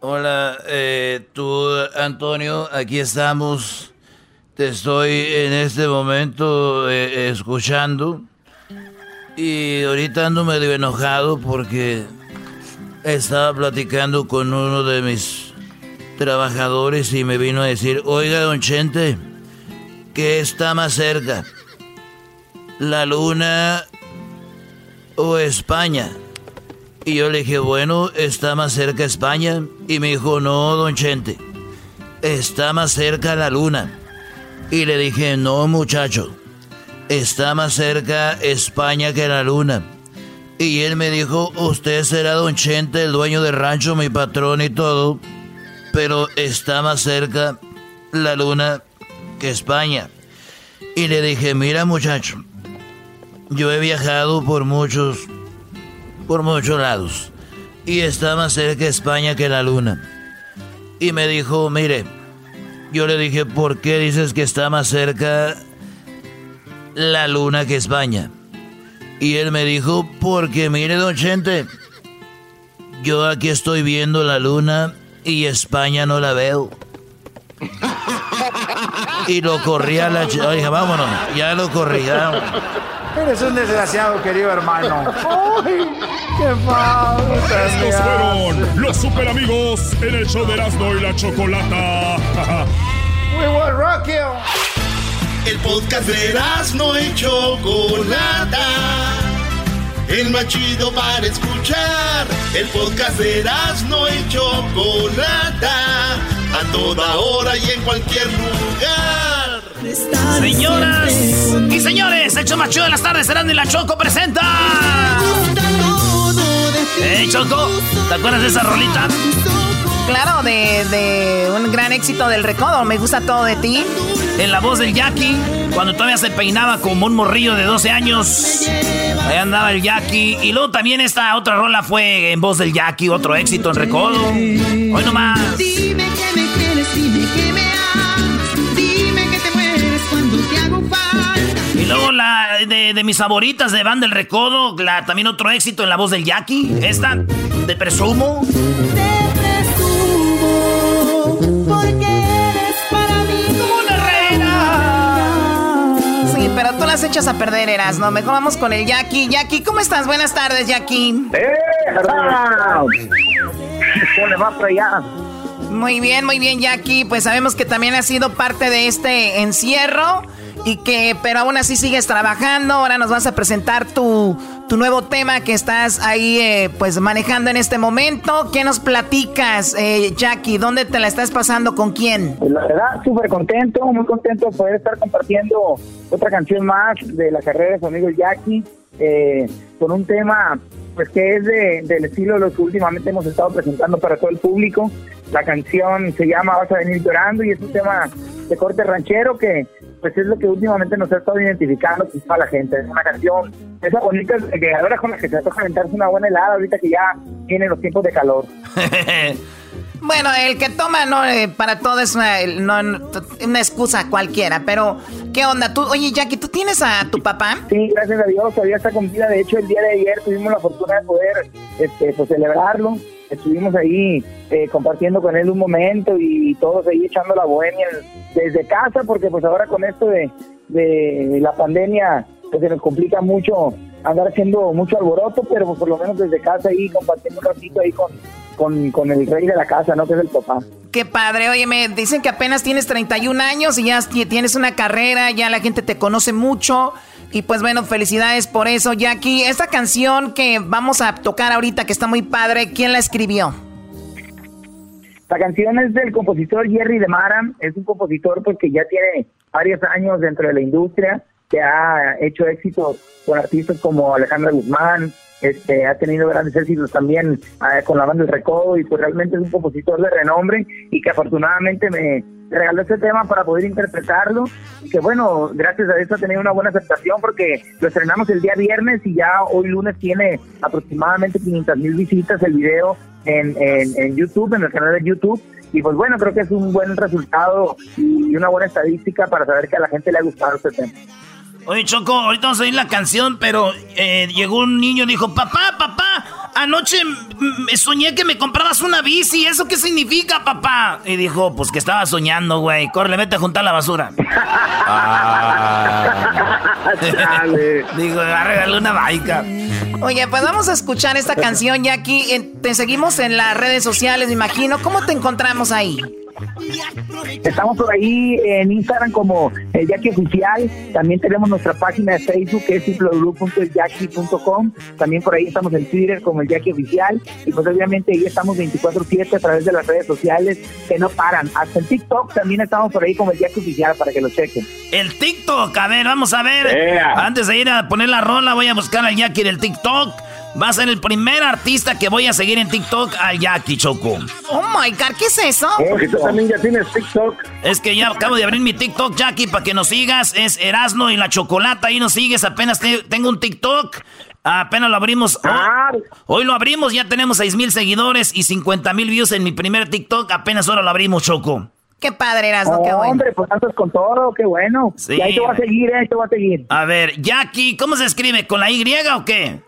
Hola, eh, tú, Antonio, aquí estamos. Te estoy en este momento eh, escuchando. Y ahorita ando medio enojado porque estaba platicando con uno de mis trabajadores y me vino a decir, oiga, don Chente, ¿qué está más cerca? ¿La luna o España? Y yo le dije, bueno, está más cerca España. Y me dijo, no, don Chente, está más cerca la luna. Y le dije, no, muchacho, está más cerca España que la luna. Y él me dijo, usted será don Chente, el dueño del rancho, mi patrón y todo, pero está más cerca la luna que España. Y le dije, mira muchacho, yo he viajado por muchos por muchos lados. Y está más cerca España que la luna. Y me dijo, mire, yo le dije, ¿por qué dices que está más cerca la luna que España? Y él me dijo, porque mire, don Chente, yo aquí estoy viendo la luna y España no la veo. Y lo corrí a la... ch- Oiga, vámonos, ya lo corrí. ya. Eres un desgraciado, querido hermano. ¡Ay, qué falta! Estos fueron los super amigos en el show de Erasmo y la Chocolata. We will rock you. El podcast de Erasmo y Chocolata. El más chido para escuchar. El podcast de Erasmo y Chocolata. A toda hora y en cualquier lugar. Señoras y señores, el show más chido de las tardes, serán y la Choco presenta. Hey Choco, ¿te acuerdas de esa rolita? Claro, de, de un gran éxito del recodo. Me gusta todo de ti. En la voz del Jackie, cuando todavía se peinaba como un morrillo de 12 años. Ahí andaba el Jackie. Y luego también esta otra rola fue en voz del Jackie, otro éxito en recodo. Hoy nomás. Dime luego la de, de mis favoritas de Banda del Recodo, la, también otro éxito en la voz del Jackie. Esta, de Presumo. Porque eres para mí como una reina. Sí, pero tú las echas a perder, Eras, ¿no? Mejor vamos con el Jackie. Jackie, ¿cómo estás? Buenas tardes, Jackie. ¿Cómo le va por allá? Muy bien, muy bien, Jackie. Pues sabemos que también has sido parte de este encierro y que, pero aún así sigues trabajando. Ahora nos vas a presentar tu, tu nuevo tema que estás ahí, eh, pues manejando en este momento. ¿Qué nos platicas, eh, Jackie? ¿Dónde te la estás pasando? ¿Con quién? Pues la verdad, súper contento, muy contento de poder estar compartiendo otra canción más de la carrera de su amigo Jackie, eh, con un tema pues que es de, del estilo de lo que últimamente hemos estado presentando para todo el público. La canción se llama Vas a venir llorando y es un tema de corte ranchero que pues es lo que últimamente nos ha estado identificando a la gente. Es una canción, esa bonita llegadora con la que se toca aventarse una buena helada ahorita que ya vienen los tiempos de calor. Bueno, el que toma no eh, para todo es una, no, una excusa cualquiera, pero ¿qué onda? Tú, oye, Jackie, ¿tú tienes a tu papá? Sí, gracias a Dios, todavía está con vida. De hecho, el día de ayer tuvimos la fortuna de poder este, pues, celebrarlo. Estuvimos ahí eh, compartiendo con él un momento y todos ahí echando la bohemia desde casa, porque pues ahora con esto de, de la pandemia, pues se nos complica mucho andar haciendo mucho alboroto, pero pues, por lo menos desde casa ahí compartiendo un ratito ahí con, con, con el rey de la casa, ¿no? Que es el papá. Qué padre, oye, me dicen que apenas tienes 31 años y ya ti- tienes una carrera, ya la gente te conoce mucho. Y pues bueno, felicidades por eso, Jackie. Esta canción que vamos a tocar ahorita, que está muy padre, ¿quién la escribió? La canción es del compositor Jerry de Mara, es un compositor pues que ya tiene varios años dentro de la industria, que ha hecho éxitos con artistas como Alejandra Guzmán, este, ha tenido grandes éxitos también eh, con la banda El Recodo y pues realmente es un compositor de renombre y que afortunadamente me regaló este tema para poder interpretarlo y que bueno, gracias a eso ha tenido una buena aceptación porque lo estrenamos el día viernes y ya hoy lunes tiene aproximadamente 500 mil visitas el video en, en, YouTube, en el canal de YouTube y pues bueno, creo que es un buen resultado y una buena estadística para saber que a la gente le ha gustado este tema. Oye, Choco, ahorita vamos a oír la canción, pero eh, llegó un niño y dijo, papá, papá, anoche me soñé que me comprabas una bici, ¿eso qué significa, papá? Y dijo, pues que estaba soñando, güey, corre, vete a juntar la basura. Digo, arregale una baica. Oye, pues vamos a escuchar esta canción, Jackie. Te seguimos en las redes sociales, me imagino. ¿Cómo te encontramos ahí? Estamos por ahí en Instagram como el Jackie Oficial. También tenemos nuestra página de Facebook que es www.jackie.com. También por ahí estamos en Twitter como el Jackie Oficial. Y pues obviamente ahí estamos 24-7 a través de las redes sociales que no paran. Hasta en TikTok también estamos por ahí como el Jackie Oficial para que lo chequen. El TikTok, a ver, vamos a ver. Antes de ir a poner la rola, voy a buscar al Jackie del TikTok. Va a ser el primer artista que voy a seguir en TikTok al Jackie Choco. Oh my God, ¿qué es eso? Porque tú también ya tienes TikTok. Es que ya acabo de abrir mi TikTok, Jackie, para que nos sigas. Es Erasno y la Chocolata. Ahí nos sigues. Apenas te- tengo un TikTok. Apenas lo abrimos. Hoy, hoy lo abrimos. Ya tenemos 6 mil seguidores y 50 mil views en mi primer TikTok. Apenas ahora lo abrimos, Choco. Qué padre eras, ¿no? Qué No, bueno. hombre, pues andas con todo, qué bueno. Sí. Y ahí te voy a seguir, eh, ahí te voy a seguir. A ver, Jackie, ¿cómo se escribe? ¿Con la Y o qué?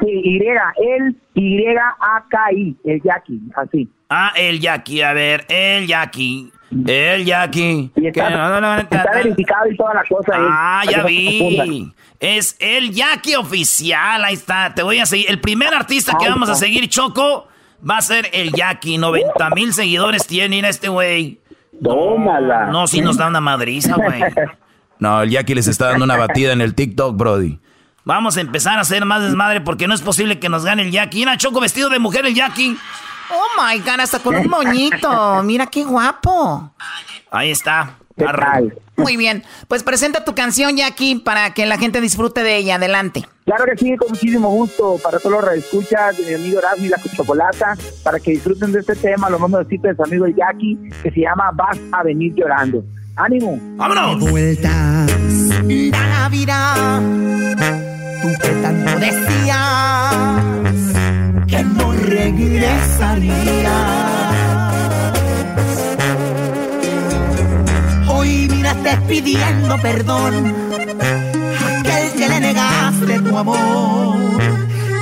Sí, Y, el Y-A-K-I, el Jackie, así. Ah, el Jackie. A ver, el Jackie. El Jackie. está- Que no, no, no, no, Está verificado y toda la cosa. eh, Ah, ya vi. Es el Jackie oficial. Ahí está. Te voy a seguir. El primer artista que Ahí vamos a seguir, Choco, va a ser el Jackie. 90 mil seguidores tiene este güey. Tómala. No, sí nos da una madriza, güey. No, el Jackie les está dando una batida en el TikTok, Brody. Vamos a empezar a hacer más desmadre porque no es posible que nos gane el Jackie. Mira, Choco vestido de mujer, el Jackie. Oh my God, hasta con un moñito. Mira qué guapo. Ahí está. Muy bien. Pues presenta tu canción, Jackie, para que la gente disfrute de ella. Adelante. Claro que sí, con muchísimo gusto para todos los radioescuchas de mi amigo Erasmo y la Chocolata, para que disfruten de este tema, lo mando decir de su amigo Jackie, que se llama Vas a venir llorando. ¡Ánimo! ¡Vámonos! vueltas da la vida. Tú que tanto decías que no regresarías. Hoy miraste pidiendo perdón. Aquel que le negaste tu amor.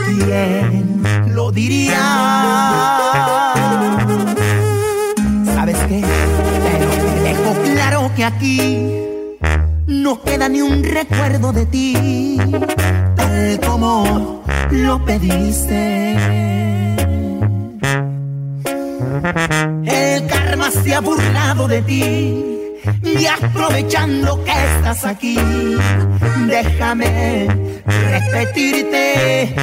¿Quién lo diría? ¿Sabes qué? Pero te dejo claro que aquí no queda ni un recuerdo de ti, como lo pediste. El karma se ha burlado de ti y aprovechando que estás aquí, déjame repetirte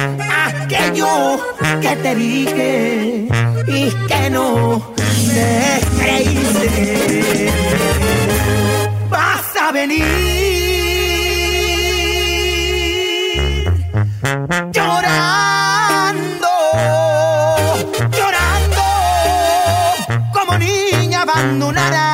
aquello que te dije y que no me creíste. Vas a venir llorando, llorando como niña abandonada,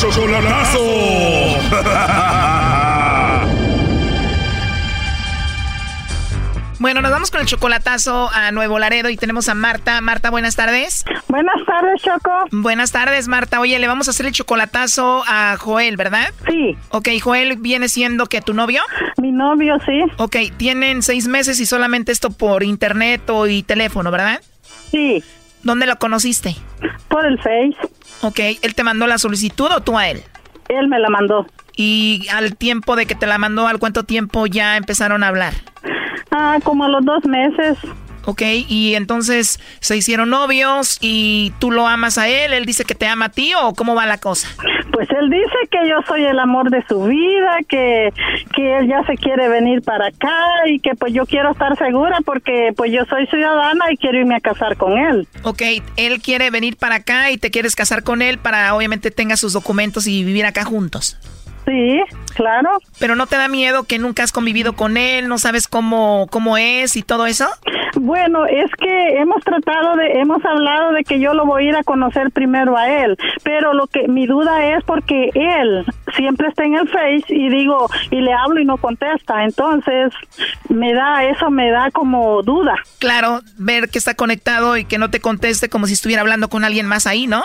Chocolatazo. Bueno, nos vamos con el chocolatazo a Nuevo Laredo y tenemos a Marta. Marta, buenas tardes. Buenas tardes, Choco. Buenas tardes, Marta. Oye, le vamos a hacer el chocolatazo a Joel, ¿verdad? Sí. Ok, Joel viene siendo que tu novio. Mi novio, sí. Ok, tienen seis meses y solamente esto por internet o y teléfono, ¿verdad? Sí. ¿Dónde lo conociste? Por el Face. Ok, ¿él te mandó la solicitud o tú a él? Él me la mandó. Y al tiempo de que te la mandó, ¿al cuánto tiempo ya empezaron a hablar? Ah, como a los dos meses. Ok, y entonces se hicieron novios y tú lo amas a él, él dice que te ama a ti o cómo va la cosa? Pues él dice que yo soy el amor de su vida, que, que él ya se quiere venir para acá y que pues yo quiero estar segura porque pues yo soy ciudadana y quiero irme a casar con él. Ok, él quiere venir para acá y te quieres casar con él para obviamente tenga sus documentos y vivir acá juntos. Sí, claro. Pero no te da miedo que nunca has convivido con él, no sabes cómo, cómo es y todo eso? Bueno, es que hemos tratado de, hemos hablado de que yo lo voy a ir a conocer primero a él, pero lo que mi duda es porque él siempre está en el Face y digo, y le hablo y no contesta, entonces me da, eso me da como duda. Claro, ver que está conectado y que no te conteste como si estuviera hablando con alguien más ahí, ¿no?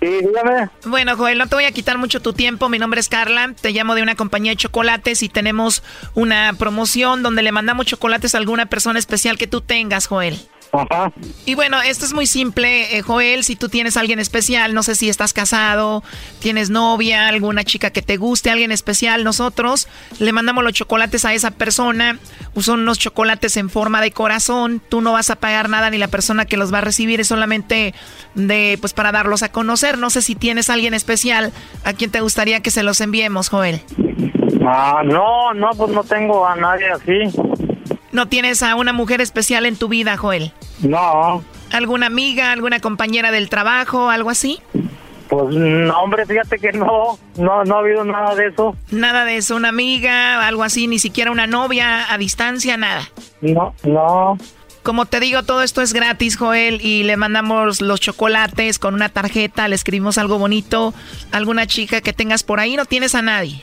Sí, dígame. Bueno, Joel, no te voy a quitar mucho tu tiempo. Mi nombre es Carla. Te llamo de una compañía de chocolates y tenemos una promoción donde le mandamos chocolates a alguna persona especial que tú tengas, Joel. Ajá. Y bueno, esto es muy simple, eh, Joel. Si tú tienes a alguien especial, no sé si estás casado, tienes novia, alguna chica que te guste, alguien especial, nosotros le mandamos los chocolates a esa persona. Son unos chocolates en forma de corazón. Tú no vas a pagar nada ni la persona que los va a recibir es solamente de, pues, para darlos a conocer. No sé si tienes a alguien especial a quien te gustaría que se los enviemos, Joel. Ah, no, no, pues no tengo a nadie así. ¿No tienes a una mujer especial en tu vida, Joel? No. ¿Alguna amiga, alguna compañera del trabajo, algo así? Pues no, hombre, fíjate que no, no, no ha habido nada de eso. Nada de eso, una amiga, algo así, ni siquiera una novia a distancia, nada. No, no. Como te digo, todo esto es gratis, Joel, y le mandamos los chocolates con una tarjeta, le escribimos algo bonito, alguna chica que tengas por ahí, no tienes a nadie.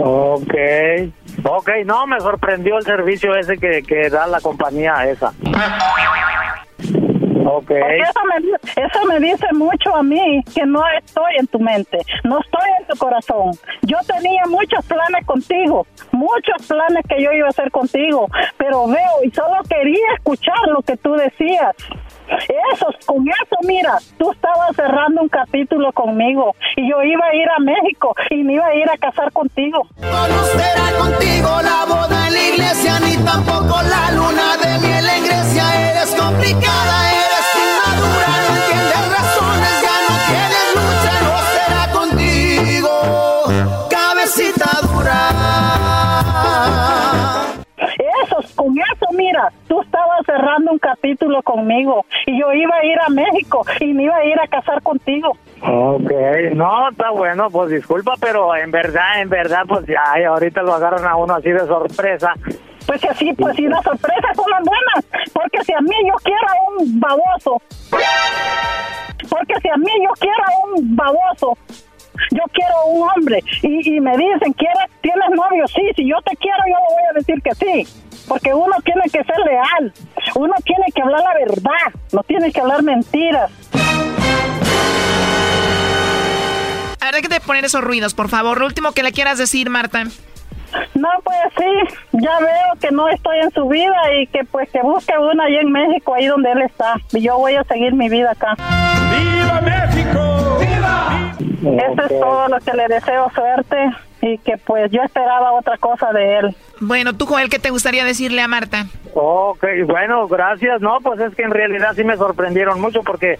Ok, ok, no, me sorprendió el servicio ese que, que da la compañía esa. Ok. Porque eso me, eso me dice mucho a mí que no estoy en tu mente, no estoy en tu corazón. Yo tenía muchos planes contigo, muchos planes que yo iba a hacer contigo, pero veo y solo quería escuchar lo que tú decías. Eso, con eso, mira, tú estabas cerrando un capítulo conmigo y yo iba a ir a México y me iba a ir a casar contigo. No será contigo la boda en la iglesia, ni tampoco la luna de miel en Grecia. Eres complicada, eres inmadura, no entiendes razones, ya no tienes lucha, no será contigo, cabecita dura. Eso, con eso, mira, tú estabas cerrando un capítulo conmigo y yo iba a ir a México y me iba a ir a casar contigo. Ok, no, está bueno, pues disculpa, pero en verdad, en verdad, pues ya, ahorita lo agarran a uno así de sorpresa. Pues que así, pues si las sorpresas son las buenas, porque si a mí yo quiero a un baboso, porque si a mí yo quiero a un baboso, yo quiero un hombre y, y me dicen, ¿quieres, ¿tienes novio? Sí, si yo te quiero yo le voy a decir que sí, porque uno tiene que ser leal, uno tiene que hablar la verdad, no tiene que hablar mentiras. Ver, que te poner esos ruidos, por favor. Lo último que le quieras decir, Marta. No, pues sí, ya veo que no estoy en su vida y que pues que busque una allá en México, ahí donde él está. Y yo voy a seguir mi vida acá. ¡Viva México! ¡Viva! Eso es todo lo que le deseo suerte y que pues yo esperaba otra cosa de él. Bueno, tú, Joel, ¿qué te gustaría decirle a Marta? Ok, bueno, gracias. No, pues es que en realidad sí me sorprendieron mucho porque,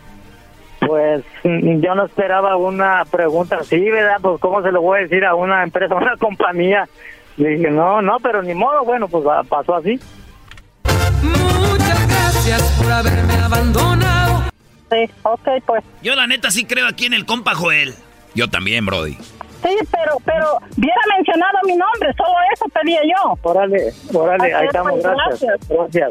pues, mm, yo no esperaba una pregunta así, ¿verdad? Pues, ¿cómo se lo voy a decir a una empresa, a una compañía? Le dije, no, no, pero ni modo, bueno, pues va- pasó así. Muchas gracias por haberme abandonado. Sí, ok, pues. Yo la neta sí creo aquí en el compa Joel. Yo también, Brody. Sí, pero, pero, hubiera mencionado mi nombre, solo eso pedía yo. Órale, órale, ahí estamos, pues, gracias. Gracias.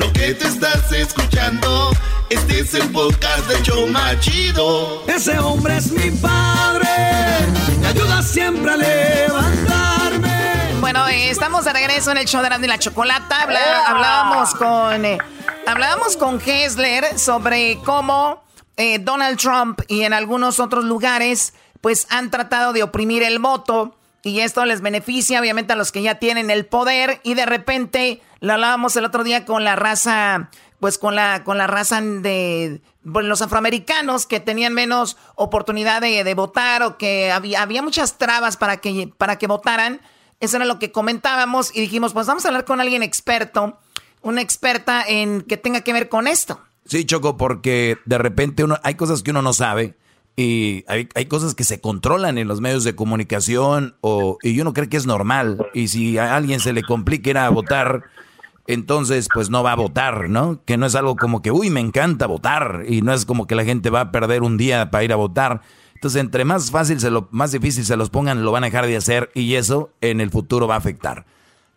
Lo que te estás escuchando, este es el podcast de Choma Chido. Ese hombre es mi padre, me ayuda siempre a levantarme. Bueno, eh, estamos de regreso en el show de Erasmo y la Chocolata. Habla- hablábamos con eh, hablábamos con Hessler sobre cómo eh, Donald Trump y en algunos otros lugares pues han tratado de oprimir el voto y esto les beneficia obviamente a los que ya tienen el poder y de repente lo hablábamos el otro día con la raza pues con la con la raza de los afroamericanos que tenían menos oportunidad de, de votar o que había, había muchas trabas para que para que votaran eso era lo que comentábamos y dijimos, pues vamos a hablar con alguien experto, una experta en que tenga que ver con esto. Sí, Choco, porque de repente uno, hay cosas que uno no sabe y hay, hay cosas que se controlan en los medios de comunicación o, y uno cree que es normal. Y si a alguien se le complica ir a votar, entonces pues no va a votar, ¿no? Que no es algo como que, uy, me encanta votar y no es como que la gente va a perder un día para ir a votar. Entonces, entre más fácil, se lo, más difícil se los pongan, lo van a dejar de hacer y eso en el futuro va a afectar.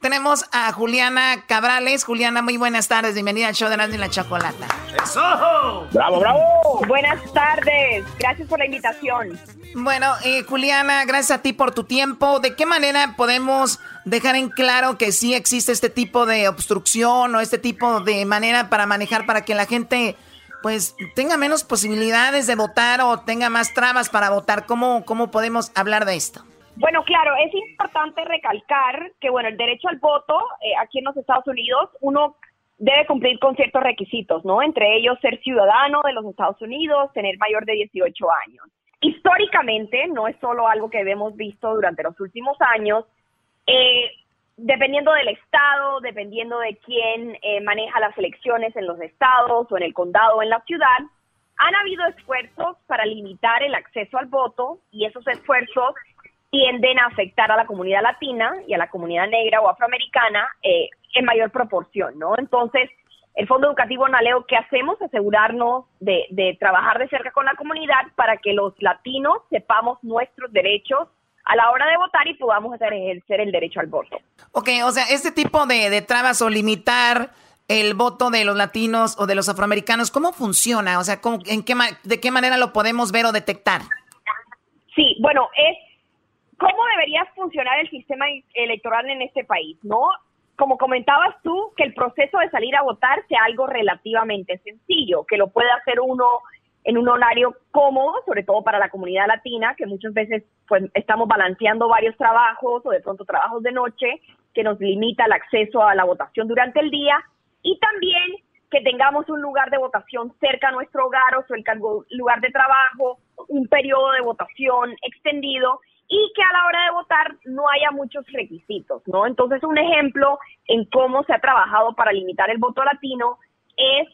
Tenemos a Juliana Cabrales. Juliana, muy buenas tardes. Bienvenida al show de Erasmo y la Chocolata. ¡Eso! ¡Bravo, bravo! Buenas tardes, gracias por la invitación. Bueno, eh, Juliana, gracias a ti por tu tiempo. ¿De qué manera podemos dejar en claro que sí existe este tipo de obstrucción o este tipo de manera para manejar para que la gente pues tenga menos posibilidades de votar o tenga más trabas para votar? ¿Cómo, cómo podemos hablar de esto? Bueno, claro, es importante recalcar que, bueno, el derecho al voto eh, aquí en los Estados Unidos, uno debe cumplir con ciertos requisitos, ¿no? Entre ellos ser ciudadano de los Estados Unidos, tener mayor de 18 años. Históricamente, no es solo algo que hemos visto durante los últimos años, eh, dependiendo del estado, dependiendo de quién eh, maneja las elecciones en los estados o en el condado o en la ciudad, han habido esfuerzos para limitar el acceso al voto y esos esfuerzos tienden a afectar a la comunidad latina y a la comunidad negra o afroamericana eh, en mayor proporción, ¿no? Entonces, el Fondo Educativo Naleo, ¿qué hacemos? Asegurarnos de, de trabajar de cerca con la comunidad para que los latinos sepamos nuestros derechos a la hora de votar y podamos hacer ejercer el derecho al voto. Ok, o sea, este tipo de, de trabas o limitar el voto de los latinos o de los afroamericanos, ¿cómo funciona? O sea, ¿cómo- en qué ¿de qué manera lo podemos ver o detectar? Sí, bueno, es cómo debería funcionar el sistema e- electoral en este país, ¿no? Como comentabas tú, que el proceso de salir a votar sea algo relativamente sencillo, que lo pueda hacer uno en un horario cómodo, sobre todo para la comunidad latina, que muchas veces pues estamos balanceando varios trabajos o de pronto trabajos de noche, que nos limita el acceso a la votación durante el día, y también que tengamos un lugar de votación cerca a nuestro hogar o cerca al lugar de trabajo, un periodo de votación extendido y que a la hora de votar no haya muchos requisitos, ¿no? Entonces, un ejemplo en cómo se ha trabajado para limitar el voto latino es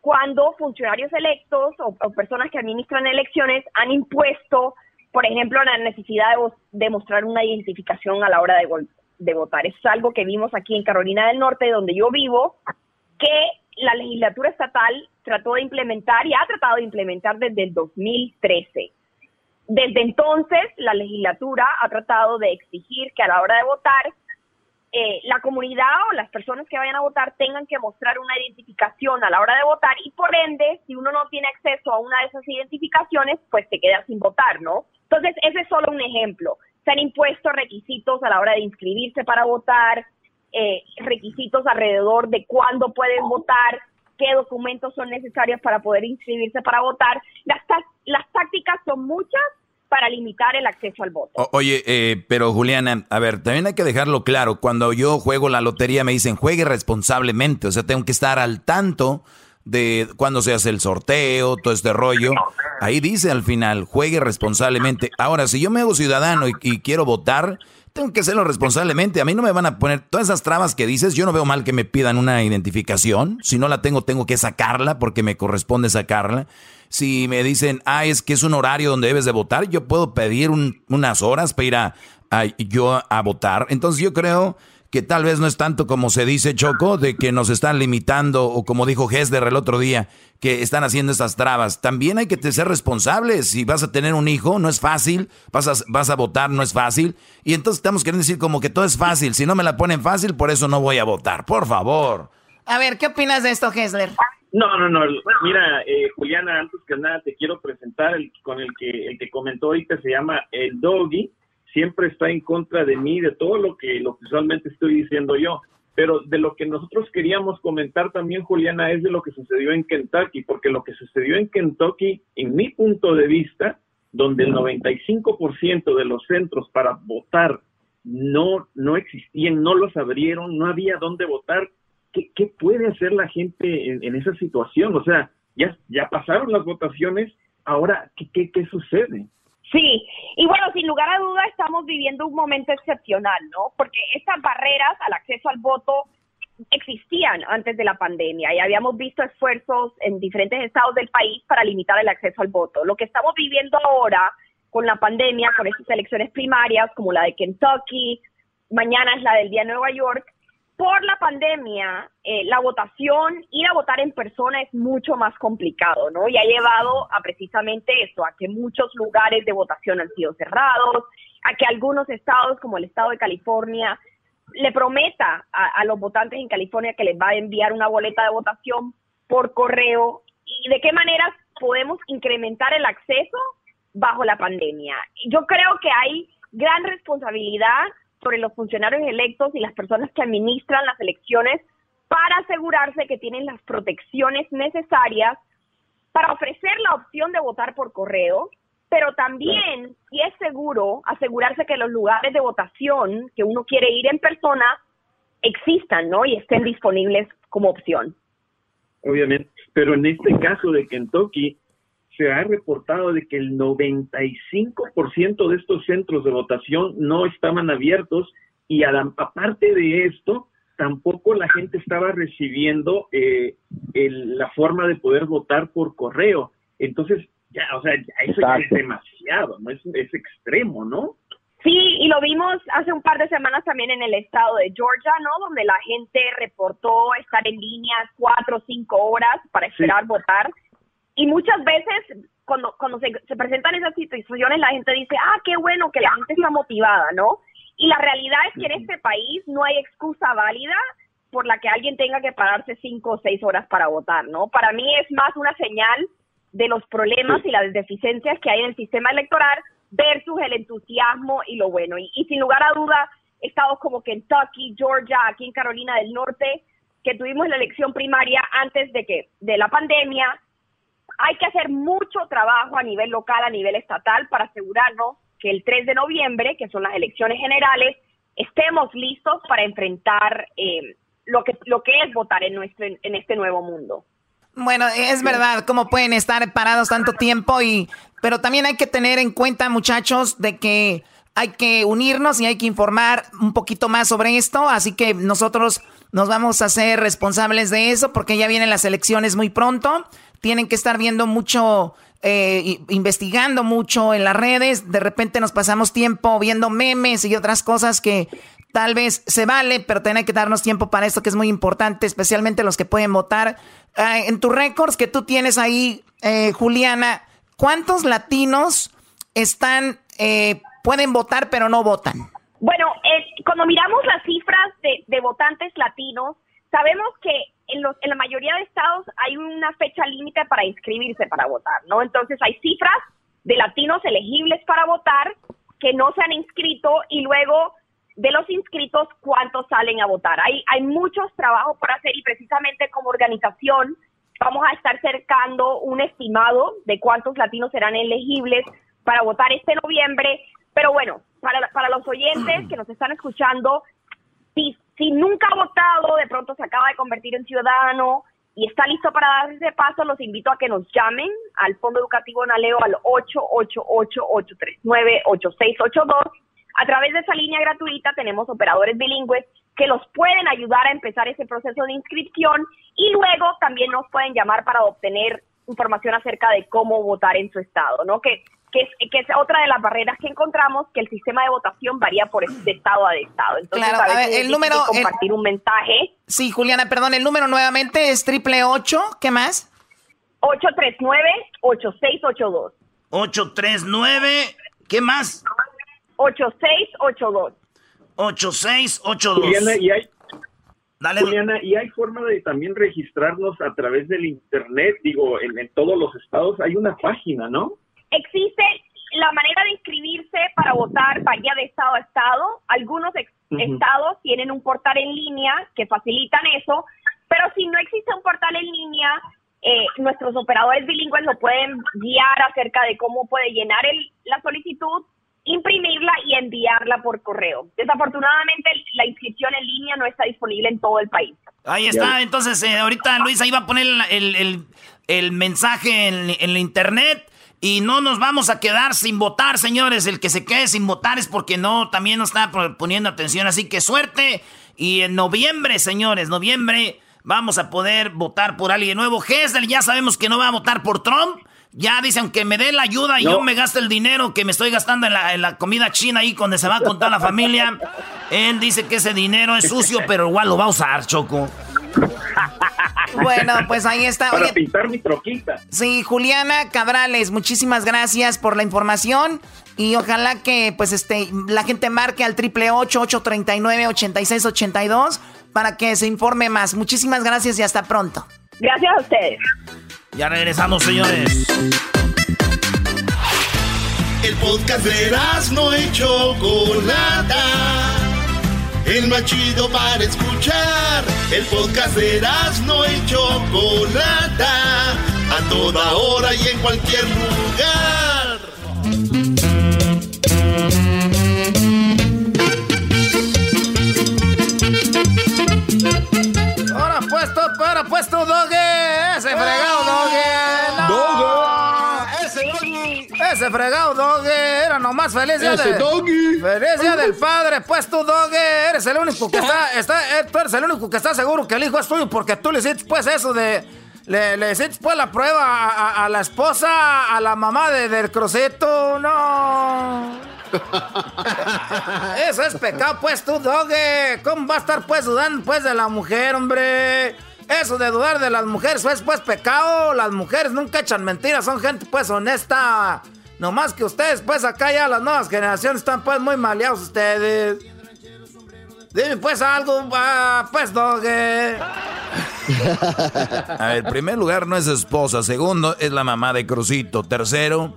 cuando funcionarios electos o, personas que administran elecciones han impuesto, por ejemplo, la necesidad de demostrar una identificación a la hora de, de votar. es algo que vimos aquí en Carolina del Norte, donde yo vivo, que la legislatura estatal trató de implementar y ha tratado de implementar desde el 2013. Desde entonces, la legislatura ha tratado de exigir que a la hora de votar, eh, la comunidad o las personas que vayan a votar tengan que mostrar una identificación a la hora de votar y por ende, si uno no tiene acceso a una de esas identificaciones, pues te queda sin votar, ¿no? Entonces, ese es solo un ejemplo. Se han impuesto requisitos a la hora de inscribirse para votar, eh, requisitos alrededor de cuándo pueden votar, qué documentos son necesarios para poder inscribirse para votar. Las, las tácticas son muchas para limitar el acceso al voto. oye, eh, pero Juliana, a ver, también hay que dejarlo claro. Cuando yo juego la lotería me dicen juegue responsablemente, o sea, tengo que estar al tanto de cuando se hace el sorteo, todo este rollo. Ahí dice al final, juegue responsablemente. Ahora, si yo me hago ciudadano y quiero votar, tengo que hacerlo responsablemente. A mí no me van a poner todas esas trabas que dices. Yo no veo mal que me pidan una identificación. Si no la tengo, tengo que sacarla porque me corresponde sacarla. Si me dicen, ah, es que es un horario donde debes de votar, yo puedo pedir unas horas para ir a, yo a votar. Entonces yo creo que tal vez no es tanto como se dice Choco, de que nos están limitando, o como dijo Hesder el otro día, que están haciendo esas trabas. También hay que ser responsables. Si vas a tener un hijo, no es fácil. Vas a, vas a votar, no es fácil. Y entonces estamos queriendo decir como que todo es fácil. Si no me la ponen fácil, por eso no voy a votar. Por favor. A ver, ¿qué opinas de esto, Hesler? No, no, no. Mira, eh, Juliana, antes que nada te quiero presentar el, con el que, el que comentó ahorita, se llama El Doggy siempre está en contra de mí, de todo lo que, lo que usualmente estoy diciendo yo. Pero de lo que nosotros queríamos comentar también, Juliana, es de lo que sucedió en Kentucky, porque lo que sucedió en Kentucky, en mi punto de vista, donde el 95% de los centros para votar no, no existían, no los abrieron, no había dónde votar, ¿qué, qué puede hacer la gente en, en, esa situación? O sea, ya, ya pasaron las votaciones, ahora, ¿qué, qué, qué sucede? Sí, y bueno, sin lugar a duda estamos viviendo un momento excepcional, ¿no? Porque estas barreras al acceso al voto existían antes de la pandemia y habíamos visto esfuerzos en diferentes estados del país para limitar el acceso al voto. Lo que estamos viviendo ahora con la pandemia, con estas elecciones primarias como la de Kentucky, mañana es la del día de Nueva York, por la pandemia, eh, la votación, ir a votar en persona es mucho más complicado, ¿no? Y ha llevado a precisamente eso, a que muchos lugares de votación han sido cerrados, a que algunos estados, como el estado de California, le prometa a, a los votantes en California que les va a enviar una boleta de votación por correo. ¿Y de qué maneras podemos incrementar el acceso bajo la pandemia? Yo creo que hay gran responsabilidad sobre los funcionarios electos y las personas que administran las elecciones para asegurarse que tienen las protecciones necesarias para ofrecer la opción de votar por correo, pero también, si es seguro, asegurarse que los lugares de votación que uno quiere ir en persona existan, ¿no? Y estén disponibles como opción. Obviamente, pero en este caso de Kentucky, se ha reportado de que el 95% de estos centros de votación no estaban abiertos y aparte de esto, tampoco la gente estaba recibiendo eh, la forma de poder votar por correo. Entonces, ya, o sea, eso ya es demasiado, ¿no? Es, es extremo, ¿no? Sí, y lo vimos hace un par de semanas también en el estado de Georgia, ¿no? Donde la gente reportó estar en línea cuatro o cinco horas para esperar votar y muchas veces cuando, cuando se, se, presentan esas situaciones la gente dice, ah, qué bueno que la gente está motivada, ¿no? Y la realidad es que en este país no hay excusa válida por la que alguien tenga que pararse cinco o seis horas para votar, ¿no? Para mí es más una señal de los problemas y las deficiencias que hay en el sistema electoral versus el entusiasmo y lo bueno. Y, y sin lugar a duda, estados como Kentucky, Georgia, aquí en Carolina del Norte, que tuvimos la elección primaria antes de que de la pandemia, hay que hacer mucho trabajo a nivel local, a nivel estatal, para asegurarnos que el 3 de noviembre, que son las elecciones generales, estemos listos para enfrentar eh, lo que, es votar en, nuestro, en este nuevo mundo. Bueno, es verdad, cómo pueden estar parados tanto tiempo y pero también hay que tener en cuenta, muchachos, de que hay que unirnos y hay que informar un poquito más sobre esto, así que nosotros nos vamos a hacer responsables de eso porque ya vienen las elecciones muy pronto, tienen que estar viendo mucho eh, investigando mucho en las redes, de repente nos pasamos tiempo viendo memes y otras cosas que tal vez se vale, pero tiene que darnos tiempo para esto que es muy importante, especialmente los que pueden votar. Ah, en tus récords que tú tienes ahí, eh, Juliana, ¿cuántos latinos están, eh, pueden votar pero no votan? Bueno, cuando miramos las cifras de, de votantes latinos, sabemos que en, los, en la mayoría de estados hay una fecha límite para inscribirse para votar, ¿no? Entonces hay cifras de latinos elegibles para votar que no se han inscrito y luego de los inscritos cuántos salen a votar. Hay, hay muchos trabajos por hacer y precisamente como organización vamos a estar cercando un estimado de cuántos latinos serán elegibles para votar este noviembre. Pero bueno, para, para los oyentes que nos están escuchando, si si nunca ha votado, de pronto se acaba de convertir en ciudadano y está listo para dar ese paso, los invito a que nos llamen al Fondo Educativo Naleo al 888-839-8682. A través de esa línea gratuita tenemos operadores bilingües que los pueden ayudar a empezar ese proceso de inscripción y luego también nos pueden llamar para obtener información acerca de cómo votar en su estado, ¿no? Que que es, otra de las barreras que encontramos, que el sistema de votación varía por de estado a estado. Entonces, claro, a, ver, el número... Compartir un mensaje. Sí, Juliana, perdón, el número nuevamente es triple ocho, ¿qué más? 839-8682. 839, ¿qué más? 8682. 8682. Juliana, y hay, Dale. Juliana, y hay forma de también registrarnos a través del internet, digo, en, en todos los estados hay una página, ¿no? Existe la manera de inscribirse para votar varía de estado a estado. Algunos estados tienen un portal en línea que facilitan eso, pero si no existe un portal en línea, eh, nuestros operadores bilingües lo pueden guiar acerca de cómo puede llenar el, la solicitud, imprimirla y enviarla por correo. Desafortunadamente, la inscripción en línea no está disponible en todo el país. Ahí está, entonces eh, ahorita Luisa iba a poner el, el, el mensaje en, en el internet. Y no nos vamos a quedar sin votar, señores. El que se quede sin votar es porque no, también no está poniendo atención. Así que suerte. Y en noviembre, señores, noviembre vamos a poder votar por alguien nuevo. Gesell ya sabemos que no va a votar por Trump. Ya dice, aunque me dé la ayuda y yo me gaste el dinero que me estoy gastando en la, en la comida china ahí donde se va con toda la familia. Él dice que ese dinero es sucio, pero igual lo va a usar, Choco. Bueno, pues ahí está. Para pintar mi troquita. Sí, Juliana Cabrales, muchísimas gracias por la información. Y ojalá que pues este la gente marque al triple ocho ocho treinta y nueve ochenta y seis ochenta y dos para que se informe más. Muchísimas gracias y hasta pronto. Gracias a ustedes. Ya regresamos, señores. El podcast de no hecho Chocolata el más chido para escuchar. El podcast de no y Chocolata, a toda hora y en cualquier lugar. Ahora puesto, ahora puesto, doge, ese fregado doge. Doge. Ese fregado Doge era nomás feliz día Ese doggy. Feliz día del padre. Pues tú, Doge, eres el único que está, está, eh, tú eres el único que está seguro que el hijo es tuyo porque tú le hiciste pues eso de. Le, le hiciste pues la prueba a, a, la esposa, a la mamá de, del crucito. No. Eso es pecado, pues tú, Doge. ¿Cómo va a estar pues dudando pues de la mujer, hombre? Eso de dudar de las mujeres es pues pecado. Las mujeres nunca echan mentiras, son gente pues honesta. No más que ustedes, pues acá ya las nuevas generaciones están pues muy maleados ustedes. Dime pues algo, pues doge. A ver, primer lugar no es esposa, segundo es la mamá de Crucito, tercero,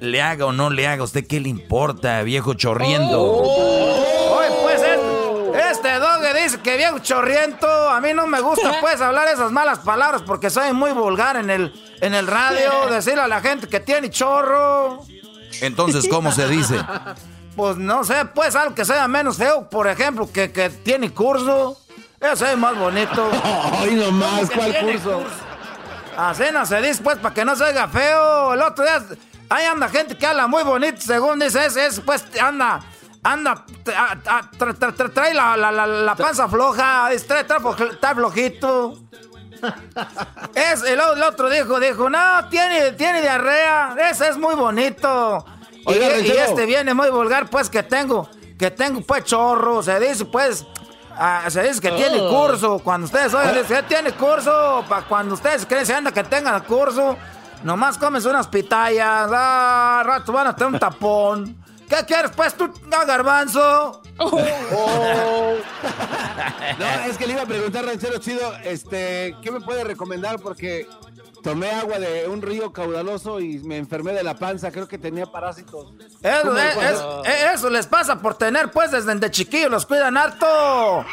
le haga o no le haga, ¿usted qué le importa, viejo chorriendo? Oh. Dice que viejo chorriento, a mí no me gusta pues hablar esas malas palabras porque soy muy vulgar en el en el radio, decirle a la gente que tiene chorro. Entonces, ¿cómo se dice? Pues no sé, pues algo que sea menos feo, por ejemplo, que, que tiene curso. Ese es más bonito. Ay, nomás, ¿Cómo que ¿cuál tiene curso? Así no se dice, pues, para que no se oiga feo. El otro día, ahí anda gente que habla muy bonito, según dice, ese, ese, pues, anda, anda, tra- tra- tra- tra- trae la, la, la, la panza floja, trae, trae está flojito. Es, el, otro dijo, dijo, no, tiene, tiene diarrea, ese es muy bonito. Y, Oiga, y ranchero. este viene muy vulgar, pues, que tengo, que tengo, pues, chorro, se dice, pues... ah, se dice que tiene Oh. curso. Cuando ustedes oigan, dice que tiene curso. Para cuando ustedes creen se anda que tengan curso, nomás comes unas pitayas. Ah, al rato van a tener un tapón. ¿Qué quieres, pues, tú, ah, garbanzo? No, es que le iba a preguntar, ranchero chido, este, ¿qué me puede recomendar? Porque tomé agua de un río caudaloso y me enfermé de la panza, creo que tenía parásitos. Eso, ¿Cómo es- puedo- es- eh, eso les pasa por tener, pues, desde de chiquillos los cuidan harto.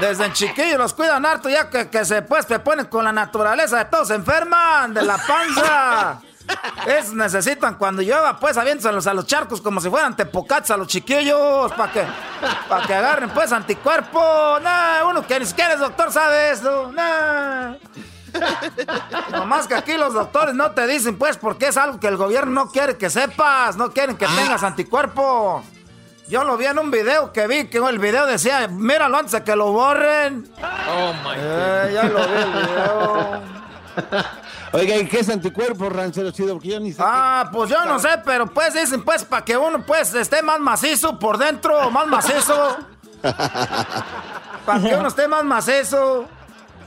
Desde chiquillos los cuidan harto, ya que, que se, pues, se ponen con la naturaleza de todos, se enferman de la panza. Es, necesitan cuando llueva, pues, aviéntaselos a los charcos como si fueran tepocats a los chiquillos, para que, para que agarren, pues, anticuerpo. Nah, uno que ni siquiera es doctor sabe eso. Nah. Nomás que aquí los doctores no te dicen, pues, porque es algo que el gobierno no quiere que sepas, no quieren que tengas anticuerpos. Yo lo vi en un video que vi, que el video decía, míralo antes de que lo borren. Oh my Eh, ya lo vi el video. Oiga, ¿y qué es anticuerpo, ranchero chido? Porque yo ni sé. Ah, pues yo no sé, pero pues dicen, pues, para que uno, pues, esté más macizo por dentro, más macizo. Para que uno esté más macizo.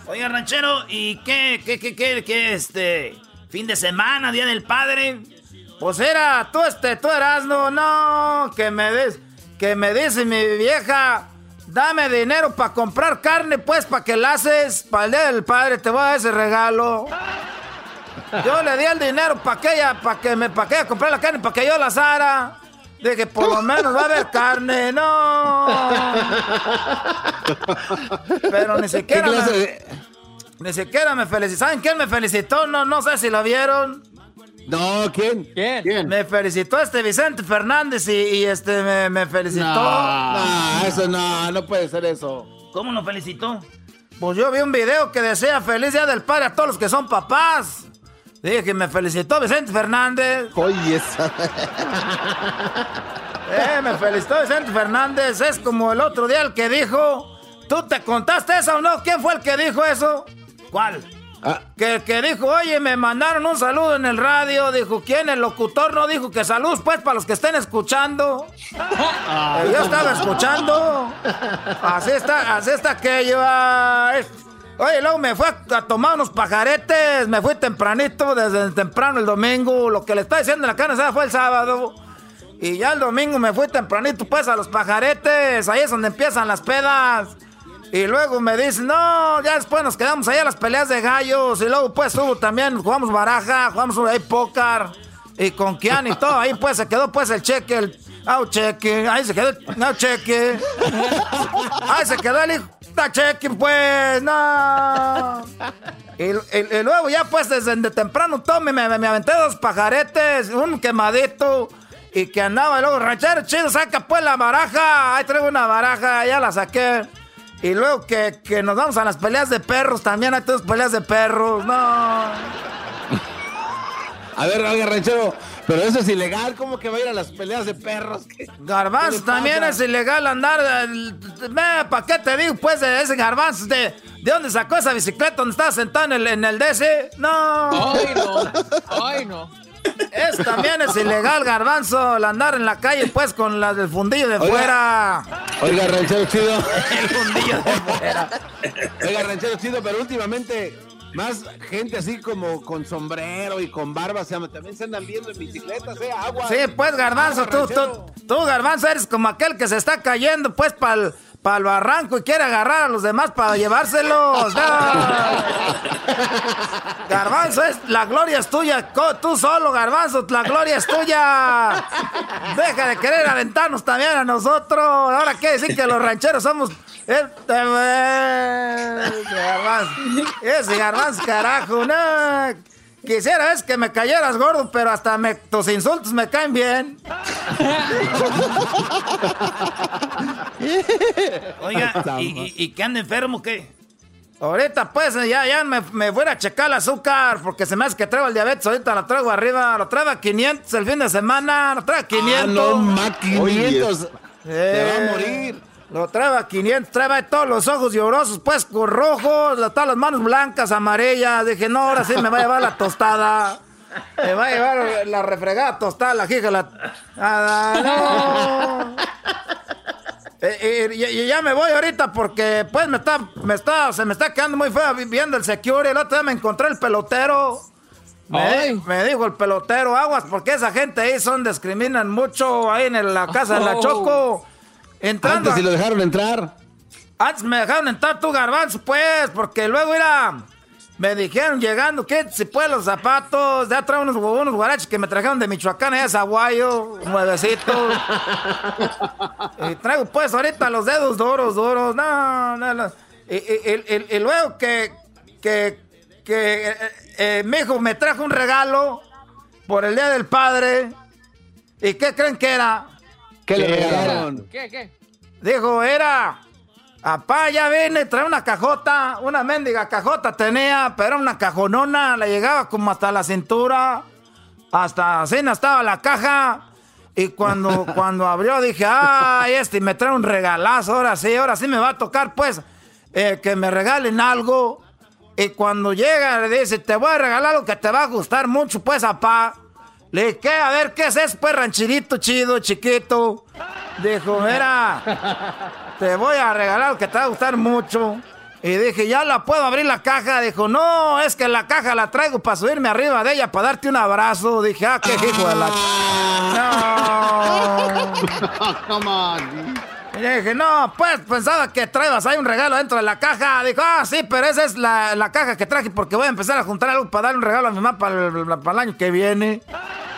Oiga, ranchero, ¿y qué, qué, qué, qué, qué, este, fin de semana, Día del Padre? Pues era, tú este, tú eras, no, no, que me des, que me dice mi vieja, dame dinero para comprar carne, pues, para que la haces, para el día del padre, te voy a dar ese regalo. Yo le di el dinero para que ella, para que me, para que ella comprara la carne, para que yo la asara. Dije, por lo menos va a haber carne, no. Pero ni siquiera ¿Qué clase me, de- ni siquiera me felicitó. ¿Saben quién me felicitó? No, no sé si lo vieron. No, ¿quién? ¿Quién? Me felicitó este Vicente Fernández y, y este me, me felicitó. No, eso no, no puede ser eso. ¿Cómo lo felicitó? Pues yo vi un video que decía feliz día del padre a todos los que son papás. Dije que me felicitó Vicente Fernández. Oye, esa. Eh, me felicitó Vicente Fernández. Es como el otro día el que dijo. ¿Tú te contaste eso o no? ¿Quién fue el que dijo eso? ¿Cuál? Que, que dijo, oye, me mandaron un saludo en el radio. Dijo, ¿quién? El locutor no dijo que saludos, pues, para los que estén escuchando. Eh, yo estaba escuchando. Así está, así está aquello. ah, es- Oye, luego me fui a, tomar unos pajaretes. Me fui tempranito, desde temprano el domingo. Lo que le está diciendo en la carne fue el sábado. Y ya el domingo me fui tempranito, pues, a los pajaretes. Ahí es donde empiezan las pedas. Y luego me dicen, no, ya después nos quedamos ahí a las peleas de gallos. Y luego, pues, hubo también, jugamos baraja, jugamos ahí póker. Y con Kian y todo. Ahí, pues, se quedó, pues, el cheque, el... Au, cheque. Ahí se quedó el... Cheque. Ahí se quedó el hijo. Cheque, pues, no. Y, y- y luego ya, pues, desde de temprano todo me, me, me aventé dos pajaretes, un quemadito. Y que andaba, y luego, ranchero chido, saca, pues, la baraja. Ahí traigo una baraja, ya la saqué. Y luego que, que nos vamos a las peleas de perros también, hay todas peleas de perros, no. A ver, oiga, ranchero, pero eso es ilegal, ¿cómo que va a ir a las peleas de perros? ¿Qué- Garbanzo también es ilegal andar. ¿Para qué te digo, pues, de ese garbanzo? ¿De, ¿De dónde sacó esa bicicleta donde estaba sentado en el, en el DC? No. Ay, no. Ay, no. Es, también es ilegal, garbanzo, el andar en la calle, pues, con la del fundillo de Oiga. fuera. Oiga, ranchero chido. El fundillo de fuera. Oiga, ranchero chido, pero últimamente más gente así como con sombrero y con barba, o sea, también se andan viendo en bicicletas, ¿eh? Agua. Sí, pues, garbanzo, tú, tú, tú, garbanzo, eres como aquel que se está cayendo, pues, para el barranco y quiere agarrar a los demás para llevárselos. No. Garbanzo, es, la gloria es tuya. Tú solo, Garbanzo, la gloria es tuya. Deja de querer aventarnos también a nosotros. Ahora quiere decir que los rancheros somos. Este, eh, garbanzo. Ese garbanzo, carajo, no. Quisiera es que me cayeras gordo, pero hasta me- tus insultos me caen bien. Oiga, ¿y, y, y que anda enfermo qué? Ahorita pues ya, ya me, me voy a checar el azúcar porque se me hace que traigo el diabetes. Ahorita lo traigo arriba, lo traigo a 500 el fin de semana, lo traigo a 500. no, ma, 500. Te va a morir. Lo traigo a 500, traigo ahí todos los ojos llorosos, pues con rojos, todas las manos blancas, amarillas. Dije, no, ahora sí me va a llevar la tostada. Me va a llevar la refregada tostada, la jija, la... Ah, no. Eh, eh, y, y ya me voy ahorita porque pues me está, me está, se me está quedando muy feo viendo el security. El otro día me encontré el pelotero. Me, me dijo el pelotero, aguas, porque esa gente ahí son, discriminan mucho ahí en la casa de la Oh. Choco. Entrando. Antes si lo dejaron entrar. Antes me dejaron entrar tu garbanzo, pues, porque luego era. Me dijeron llegando que si pues los zapatos, ya trae unos, unos guaraches que me trajeron de Michoacán, allá de Zaguayo, nuevecitos. y traigo pues ahorita los dedos duros, duros. No, no, no. Y, y- y- y- y luego que, que, que eh, eh, mi hijo me trajo un regalo por el Día del Padre. ¿Y qué creen que era? ¿Qué le regalaron? ¿Qué, qué? Dijo, era. Apá, ya vine, trae una cajota, una mendiga cajota tenía, pero era una cajonona, le llegaba como hasta la cintura, hasta así no estaba la caja. Y cuando, cuando abrió dije, ay, este me trae un regalazo, ahora sí, ahora sí me va a tocar, pues, eh, que me regalen algo. Y cuando llega, le dice, te voy a regalar algo que te va a gustar mucho, pues, apá. Le dije, ¿qué? A ver, ¿qué es eso, pues, ranchirito chido, chiquito? Dijo, mira, te voy a regalar que te va a gustar mucho. Y dije, ¿ya la puedo abrir la caja? Dijo, no, es que la caja la traigo para subirme arriba de ella, para darte un abrazo. Dije, ah, qué hijo de la... No. Come on. Y le dije, no, pues pensaba que traebas ahí un regalo dentro de la caja. Dijo, ah, sí, pero esa es la, la caja que traje porque voy a empezar a juntar algo para darle un regalo a mi mamá para el, para el año que viene.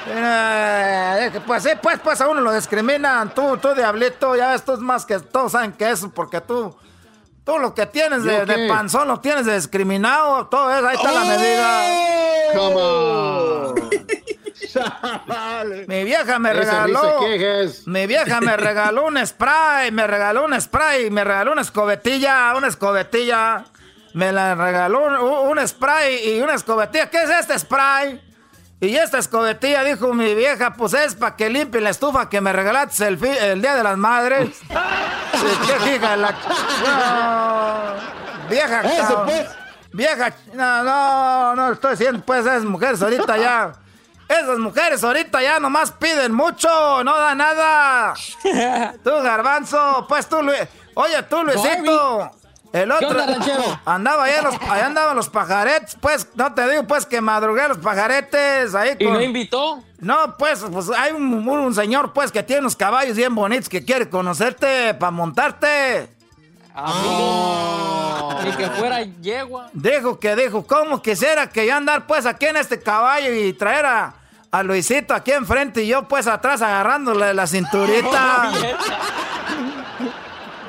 Eh, dije, pues sí, pues, pues a uno lo discriminan. Tú, tú, diablito, ya ves, tú es más que todos saben que eso, porque tú, tú lo que tienes de, panzón lo tienes de discriminado. Todo eso, ahí está la medida. Come on. Mi vieja me Ese regaló. Mi vieja me regaló un spray, me regaló un spray, me regaló una escobetilla, una escobetilla. Me la regaló un, un spray y una escobetilla. ¿Qué es este spray? Y esta escobetilla, dijo mi vieja, pues es para que limpie la estufa que me regalaste el, Día de las Madres. Sí, ¿Qué hija de la... No. Vieja, Eso, pues. Vieja, no, no, no estoy diciendo, pues esas mujeres ahorita ya. Esas mujeres ahorita ya nomás piden mucho, no da nada. Tú, garbanzo, pues tú, Luis. Oye, tú, Luisito. El otro. onda? Andaba allá, los, allá andaban los pajaretes, pues, no te digo, pues, que madrugué los pajaretes ahí ¿Y con- no invitó? no, pues, pues hay un, un- un señor, pues, que tiene unos caballos bien bonitos que quiere conocerte para montarte. Amigo. Ni que fuera yegua. Dijo que dijo, ¿cómo quisiera que yo andar pues aquí en este caballo y traer a, a Luisito aquí enfrente y yo pues atrás agarrándole la cinturita?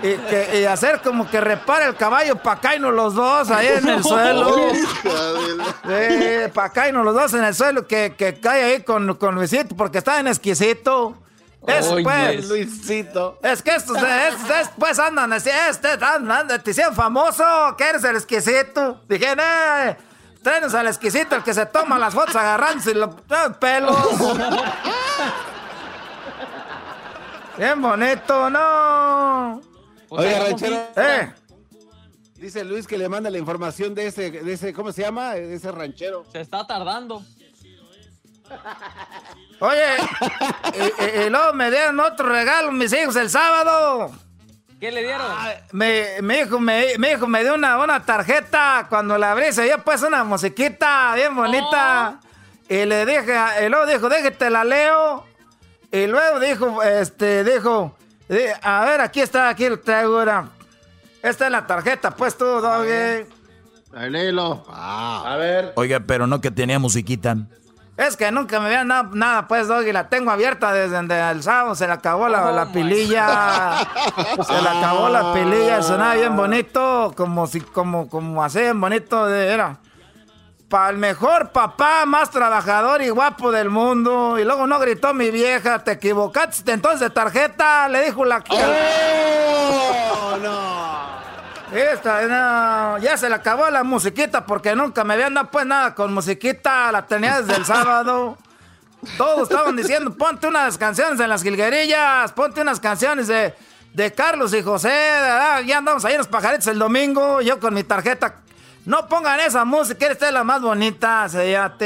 y, que, y hacer como que repare el caballo para no los dos ahí en el suelo. Sí, para no los dos en el suelo que, que cae ahí con, con Luisito porque está en exquisito. Es Oye, pues. Luisito. Es que estos, estos, estos, pues andan así, este, andan, andan, te hicieron famoso, que eres el exquisito. Dije, eh, tráenos al exquisito, el que se toma las fotos agarrándose los eh, pelos. Bien bonito, no. Oye, ranchero. Eh, Dice Luis que le manda la información de ese, de ese, ¿cómo se llama? De ese ranchero. Se está tardando. Oye, y, y- y luego me dieron otro regalo mis hijos el sábado. ¿Qué le dieron? Me, mi, hijo, me, mi hijo me dio una, una tarjeta. Cuando la abrí, se dio pues una musiquita bien bonita. Y le dije, y luego dijo, déjate la leo. Y luego dijo, este, dijo, di- a ver, aquí está, aquí lo traigo ahora. Esta es la tarjeta, pues tú, doggy. Ahí léelo. Ah. A ver. Oiga, pero no que tenía musiquita. Es que nunca me habían dado nada, pues, Doggy. La tengo abierta desde el sábado. Se le acabó la, Oh, la pililla. Se le acabó la pililla. Sonaba bien bonito. Como si, como, como así, bien bonito de, era. Para el mejor papá, más trabajador y guapo del mundo. Y luego no gritó mi vieja, te equivocaste entonces de tarjeta, le dijo la... ¡Oh, no! Esta, no, ya se le acabó la musiquita porque nunca me habían dado pues nada con musiquita, la tenía desde el sábado. Todos estaban diciendo, ponte unas canciones en las jilguerillas, ponte unas canciones de, de Carlos y José, ¿verdad? ya andamos ahí en los pajaritos el domingo, yo con mi tarjeta. No pongan esa música, esta es la más bonita. Se llama...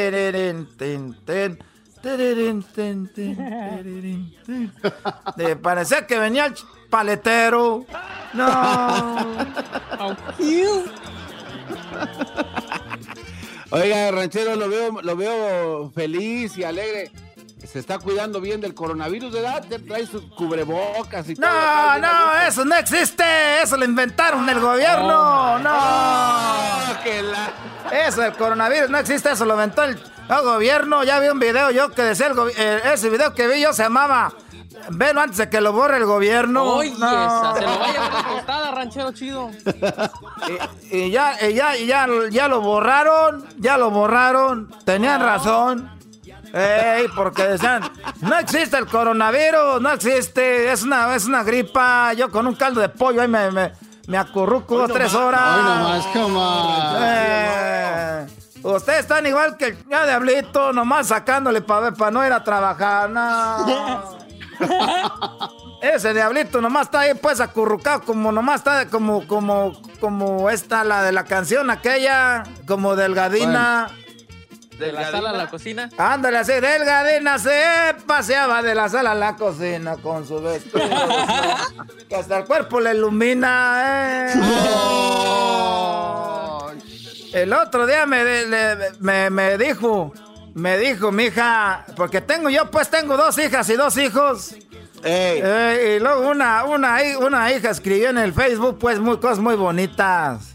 De parecía que venía el paletero. No. Oiga, ranchero, lo veo, lo veo feliz y alegre. Se está cuidando bien del coronavirus, ¿verdad? Trae sus cubrebocas y todo. No, no, eso no existe. Eso lo inventaron el gobierno. No. Eso, el coronavirus no existe. Eso lo inventó el, el gobierno. Ya vi un video yo que decía el eh, ese video que vi yo se llamaba Velo antes de que lo borre el gobierno. Oye, No. se lo va a llevar una tostada, ranchero chido. Y ya, y ya, y ya, ya lo borraron, ya lo borraron, tenían razón. Ey, porque decían, no existe el coronavirus, no existe, es una, es una gripa. Yo con un caldo de pollo ahí me, me, me acurruco dos, tres horas. Hoy nomás, come on. Eh, ustedes están igual que el diablito, nomás sacándole para no ir a trabajar. No. Ese diablito nomás está ahí pues acurrucado como nomás está como como como esta la de la canción aquella como delgadina. De la sala a la cocina. Ándale así, delgadina se paseaba de la sala a la cocina con su vestido. que hasta el cuerpo le ilumina. eh. El otro día me, le- me, me dijo, me dijo mi hija, porque tengo yo pues tengo dos hijas y dos hijos. Eh, y luego una, una, una hija escribió en el Facebook pues muy, cosas muy bonitas.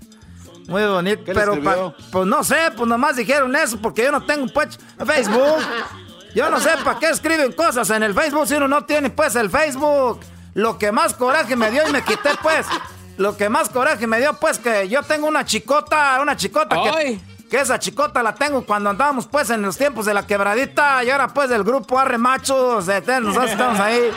Muy bonito, ¿Qué le pero pa- pues no sé, pues nomás dijeron eso porque yo no tengo pues Facebook. Yo no sé para qué escriben cosas en el Facebook si uno no tiene pues el Facebook. Lo que más coraje me dio y me quité pues. Lo que más coraje me dio pues que yo tengo una chicota, una chicota que, que esa chicota la tengo cuando andábamos pues en los tiempos de la quebradita y ahora pues del grupo Arre Machos, nosotros estamos ahí.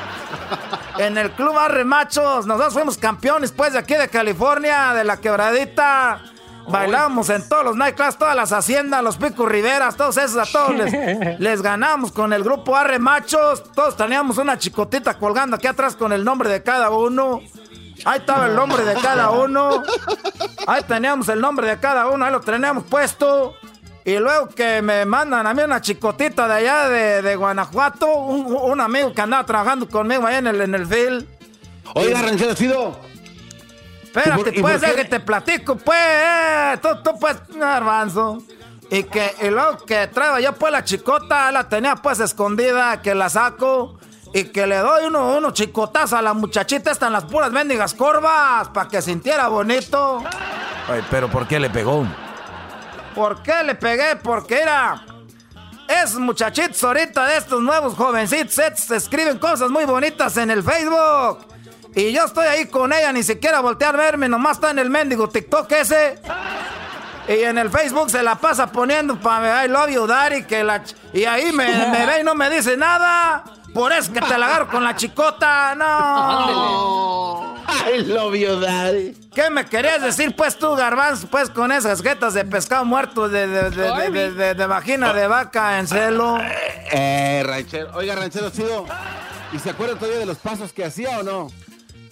En el club Arre Machos, nosotros fuimos campeones pues de aquí de California, de la quebradita. Bailábamos en todos los nightclubs, todas las haciendas, los picos riveras, todos esos, a todos les, les ganamos con el grupo Arre Machos. Todos teníamos una chicotita colgando aquí atrás con el nombre de cada uno. Ahí estaba el nombre de cada uno. Ahí teníamos el nombre de cada uno, ahí lo teníamos puesto. Y luego que me mandan a mí una chicotita de allá de, de Guanajuato, un, un amigo que andaba trabajando conmigo ahí en el, en el field. Oiga, ranchero chido. Espérate, ¿Y por- y pues, por qué? es que te platico, pues, eh, tú, tú, pues, garbanzo. Y que, y luego que traigo yo, pues, la chicota, la tenía, pues, escondida, que la saco. Y que le doy uno, uno chicotazos a la muchachita, están las puras mendigas corvas, para que sintiera bonito. Ay, pero ¿por qué le pegó? ¿Por qué le pegué? Porque era. Esos muchachitos ahorita de estos nuevos jovencitos escriben cosas muy bonitas en el Facebook. Y yo estoy ahí con ella, ni siquiera voltear a verme, nomás está en el mendigo TikTok ese. Y en el Facebook se la pasa poniendo para I love you, daddy, que la y ahí me, me ve y no me dice nada. Por eso que te la agarro con la chicota, no. I love you, daddy. ¿Qué me querías decir, pues, tú, garbanzo, pues, con esas jetas de pescado muerto de, de, de, de, de- de- de vagina de vaca en celo? Eh, ranchero. Oiga, ranchero chido. ¿Y se acuerda todavía de los pasos que hacía o no?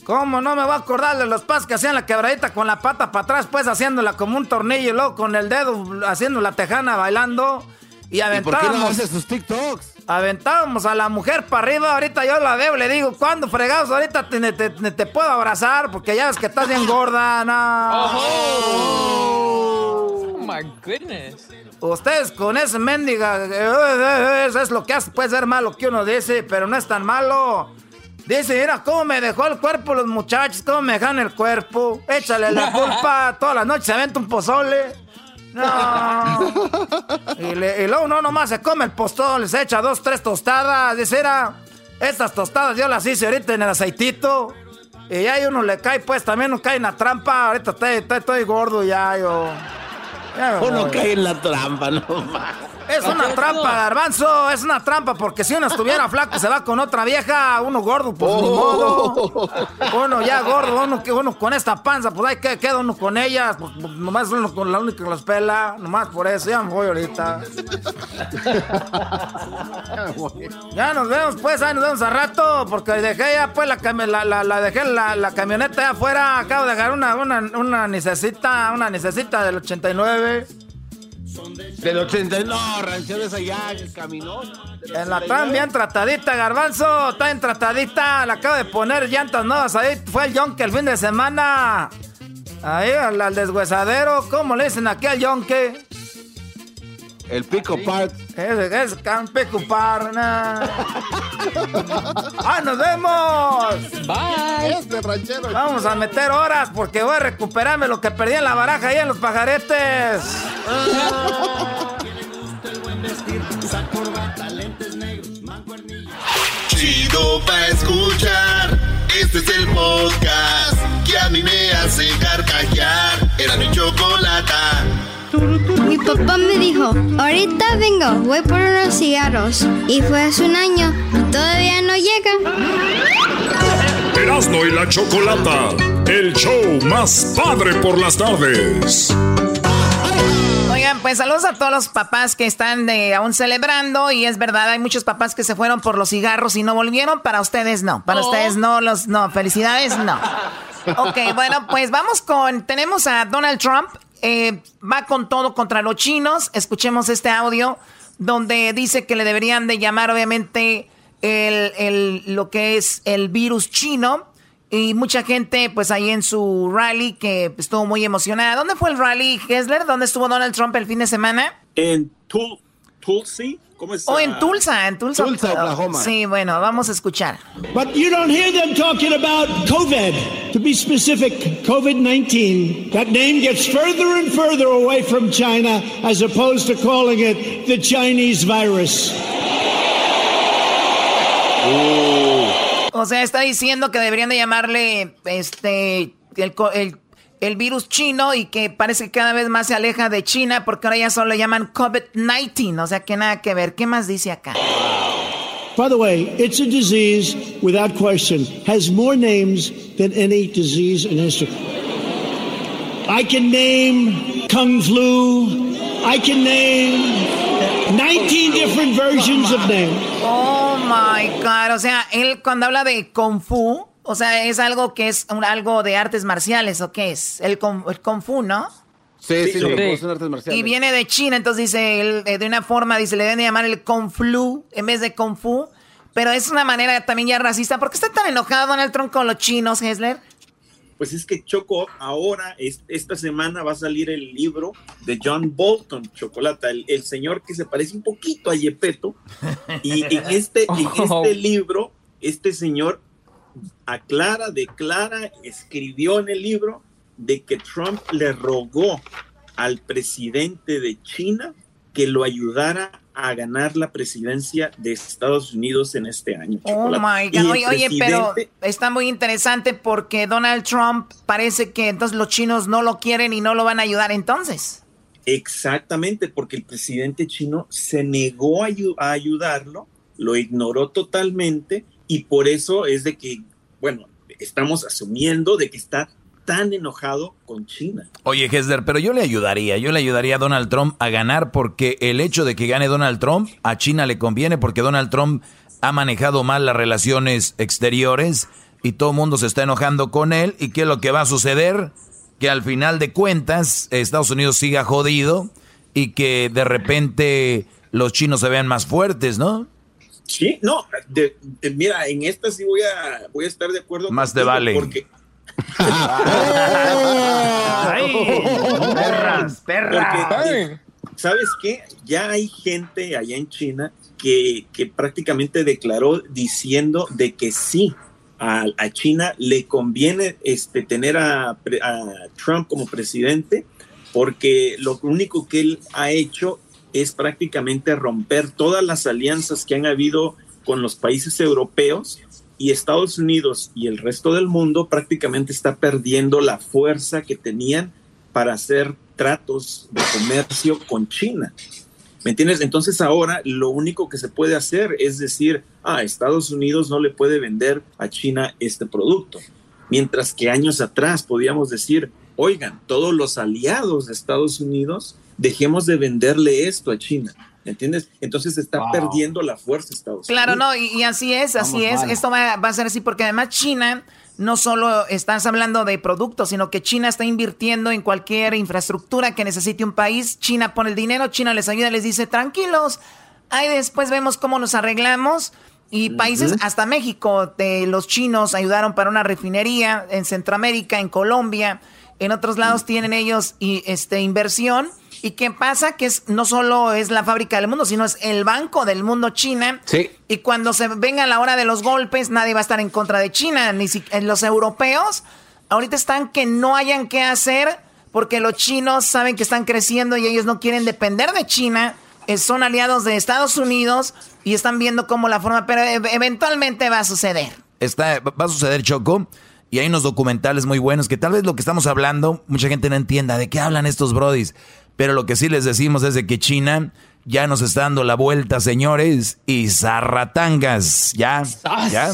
¿Cómo no me voy a acordar de los pasos que hacían la quebradita con la pata para atrás, pues, haciéndola como un tornillo y luego con el dedo haciendo la tejana bailando? Y ¿Y por qué no aventábamos... hace sus TikToks? Aventábamos a la mujer para arriba, ahorita yo la veo, le digo, ¿cuándo fregados? Ahorita te, te- te- te puedo abrazar porque ya ves que estás bien gorda, no. Oh my goodness. Ustedes con ese mendiga, eh, eh, eso es lo que hace, puede ser malo que uno dice, pero no es tan malo. Dice, mira cómo me dejó el cuerpo los muchachos, cómo me dejan el cuerpo. Échale la culpa, todas las noches se aventa un pozole. No. Y, le- y luego uno nomás se come el postón, se echa dos, tres tostadas. Dice, era, estas tostadas yo las hice ahorita en el aceitito. Y ahí uno le cae, pues también uno cae en la trampa. Ahorita estoy, estoy- estoy gordo ya, yo. Ya Uno voy. cae en la trampa, no Es una trampa, garbanzo, es una trampa, porque si uno estuviera flaco se va con otra vieja, uno gordo, pues ni modo. Uno ya gordo, uno, uno con esta panza, pues ahí que- queda uno con ellas, pues, pues, nomás uno con la única que los pela, nomás por eso, ya me voy ahorita. Ya nos vemos pues, ahí nos vemos a rato, porque dejé ya pues la, la, la, la dejé la, la camioneta allá afuera, acabo de agarrar una, una, una necesita, una necesita del 89. Del 80, no, ranchero es allá, caminó. En la tan bien tratadita, garbanzo, está bien tratadita, le acabo de poner llantas nuevas, ahí fue el yonke el fin de semana. Ahí al, deshuesadero, ¿cómo le dicen aquí al yonke? El pico part. Es, es un pico par, nah. ¡Ah, nos vemos! Bye. Este ranchero. Vamos a meter horas porque voy a recuperarme lo que perdí en la baraja y en los pajaretes. Chido pa' escuchar. Este es el podcast que a mí me hace carcajear. Era mi chocolata. Mi papá me dijo, ahorita vengo, voy por unos cigarros. Y fue hace un año y todavía no llega. Erasmo y la Chocolata, el show más padre por las tardes. Oigan, pues saludos a todos los papás que están de, aún celebrando y es verdad, hay muchos papás que se fueron por los cigarros y no volvieron, para ustedes no, para ustedes no, los no, felicidades no. Ok, bueno, pues vamos con, tenemos a Donald Trump, eh, va con todo contra los chinos, escuchemos este audio donde dice que le deberían de llamar obviamente el, el- lo que es el virus chino. Y mucha gente, pues ahí en su rally, que estuvo muy emocionada. ¿Dónde fue el rally, Hessler? ¿Dónde estuvo Donald Trump el fin de semana? En Tul Tulsi, ¿cómo es? O en ah? Tulsa, en Tulsa. Tulsa, Oklahoma. Sí, bueno, vamos a escuchar. But you don't hear them talking about COVID. To be specific, COVID 19. That name gets further and further away from China as opposed to calling it the Chinese virus. O sea, está diciendo que deberían de llamarle este el, co- el- el virus chino y que parece que cada vez más se aleja de China porque ahora ya solo le llaman COVID-19. O sea, que nada que ver. ¿Qué más dice acá? By the way, it's a disease without question, has more names than any disease in history. I can name Kung Flu. I can name 19 different versions of names. Oh my God. O sea, él cuando habla de Kung Fu, o sea, es algo que es un- algo de artes marciales o qué es? El, Kung- el Kung Fu, ¿no? Sí, sí, Sí. sí. son artes marciales. Y viene de China, entonces dice, él, eh, de una forma, dice, le deben de llamar el Kung Flu en vez de Kung Fu. Pero es una manera también ya racista. ¿Por qué está tan enojado Donald Trump con los chinos, Hessler? Pues es que Choco, ahora, es- esta semana va a salir el libro de John Bolton, Chocolata, el, el señor que se parece un poquito a Yepeto. Y en este, en Oh. este libro, este señor aclara, declara, escribió en el libro de que Trump le rogó al presidente de China que lo ayudara a ganar la presidencia de Estados Unidos en este año. Oh my God. Oye, oye, pero está muy interesante porque Donald Trump parece que entonces los chinos no lo quieren y no lo van a ayudar entonces. Exactamente, porque el presidente chino se negó a ayudarlo, lo ignoró totalmente y por eso es de que, bueno, estamos asumiendo de que está tan enojado con China. Oye, Hesler, pero yo le ayudaría, yo le ayudaría a Donald Trump a ganar porque el hecho de que gane Donald Trump a China le conviene porque Donald Trump ha manejado mal las relaciones exteriores y todo el mundo se está enojando con él y qué es lo que va a suceder, que al final de cuentas Estados Unidos siga jodido y que de repente los chinos se vean más fuertes, ¿no? Sí, no, de- de- mira, en esta sí voy a, voy a estar de acuerdo. Más contigo, vale. Porque, perras, perras. Porque, ¿sabes qué? Ya hay gente allá en China que, que prácticamente declaró diciendo de que sí, a, a China le conviene este, tener a, pre- a Trump como presidente porque lo único que él ha hecho es prácticamente romper todas las alianzas que han habido con los países europeos y Estados Unidos y el resto del mundo prácticamente está perdiendo la fuerza que tenían para hacer tratos de comercio con China. ¿Me entiendes? Entonces ahora lo único que se puede hacer es decir, ah, Estados Unidos no le puede vender a China este producto. Mientras que años atrás podíamos decir, oigan, todos los aliados de Estados Unidos, dejemos de venderle esto a China. ¿Me entiendes? Entonces se está Wow. perdiendo la fuerza Estados Claro, Unidos. no, y, y así es, así Vamos es. mal. Esto va, va a ser así porque además China no solo estás hablando de productos, sino que China está invirtiendo en cualquier infraestructura que necesite un país. China pone el dinero, China les ayuda, les dice, tranquilos, ahí después vemos cómo nos arreglamos. Y países, hasta México, de los chinos ayudaron para una refinería en Centroamérica, en Colombia, en otros lados tienen ellos y, este, inversión. ¿Y qué pasa? Que es, no solo es la fábrica del mundo, sino es el banco del mundo China. Sí. Y cuando se venga la hora de los golpes, nadie va a estar en contra de China, ni si, eh, los europeos. Ahorita están que no hayan qué hacer porque los chinos saben que están creciendo y ellos no quieren depender de China. eh, son aliados de Estados Unidos y están viendo cómo la forma, pero e- eventualmente va a suceder. Está, va a suceder Choco. Y hay unos documentales muy buenos que tal vez lo que estamos hablando, mucha gente no entienda de qué hablan estos brodis. Pero lo que sí les decimos es de que China ya nos está dando la vuelta, señores. Y zarratangas, ya, ya.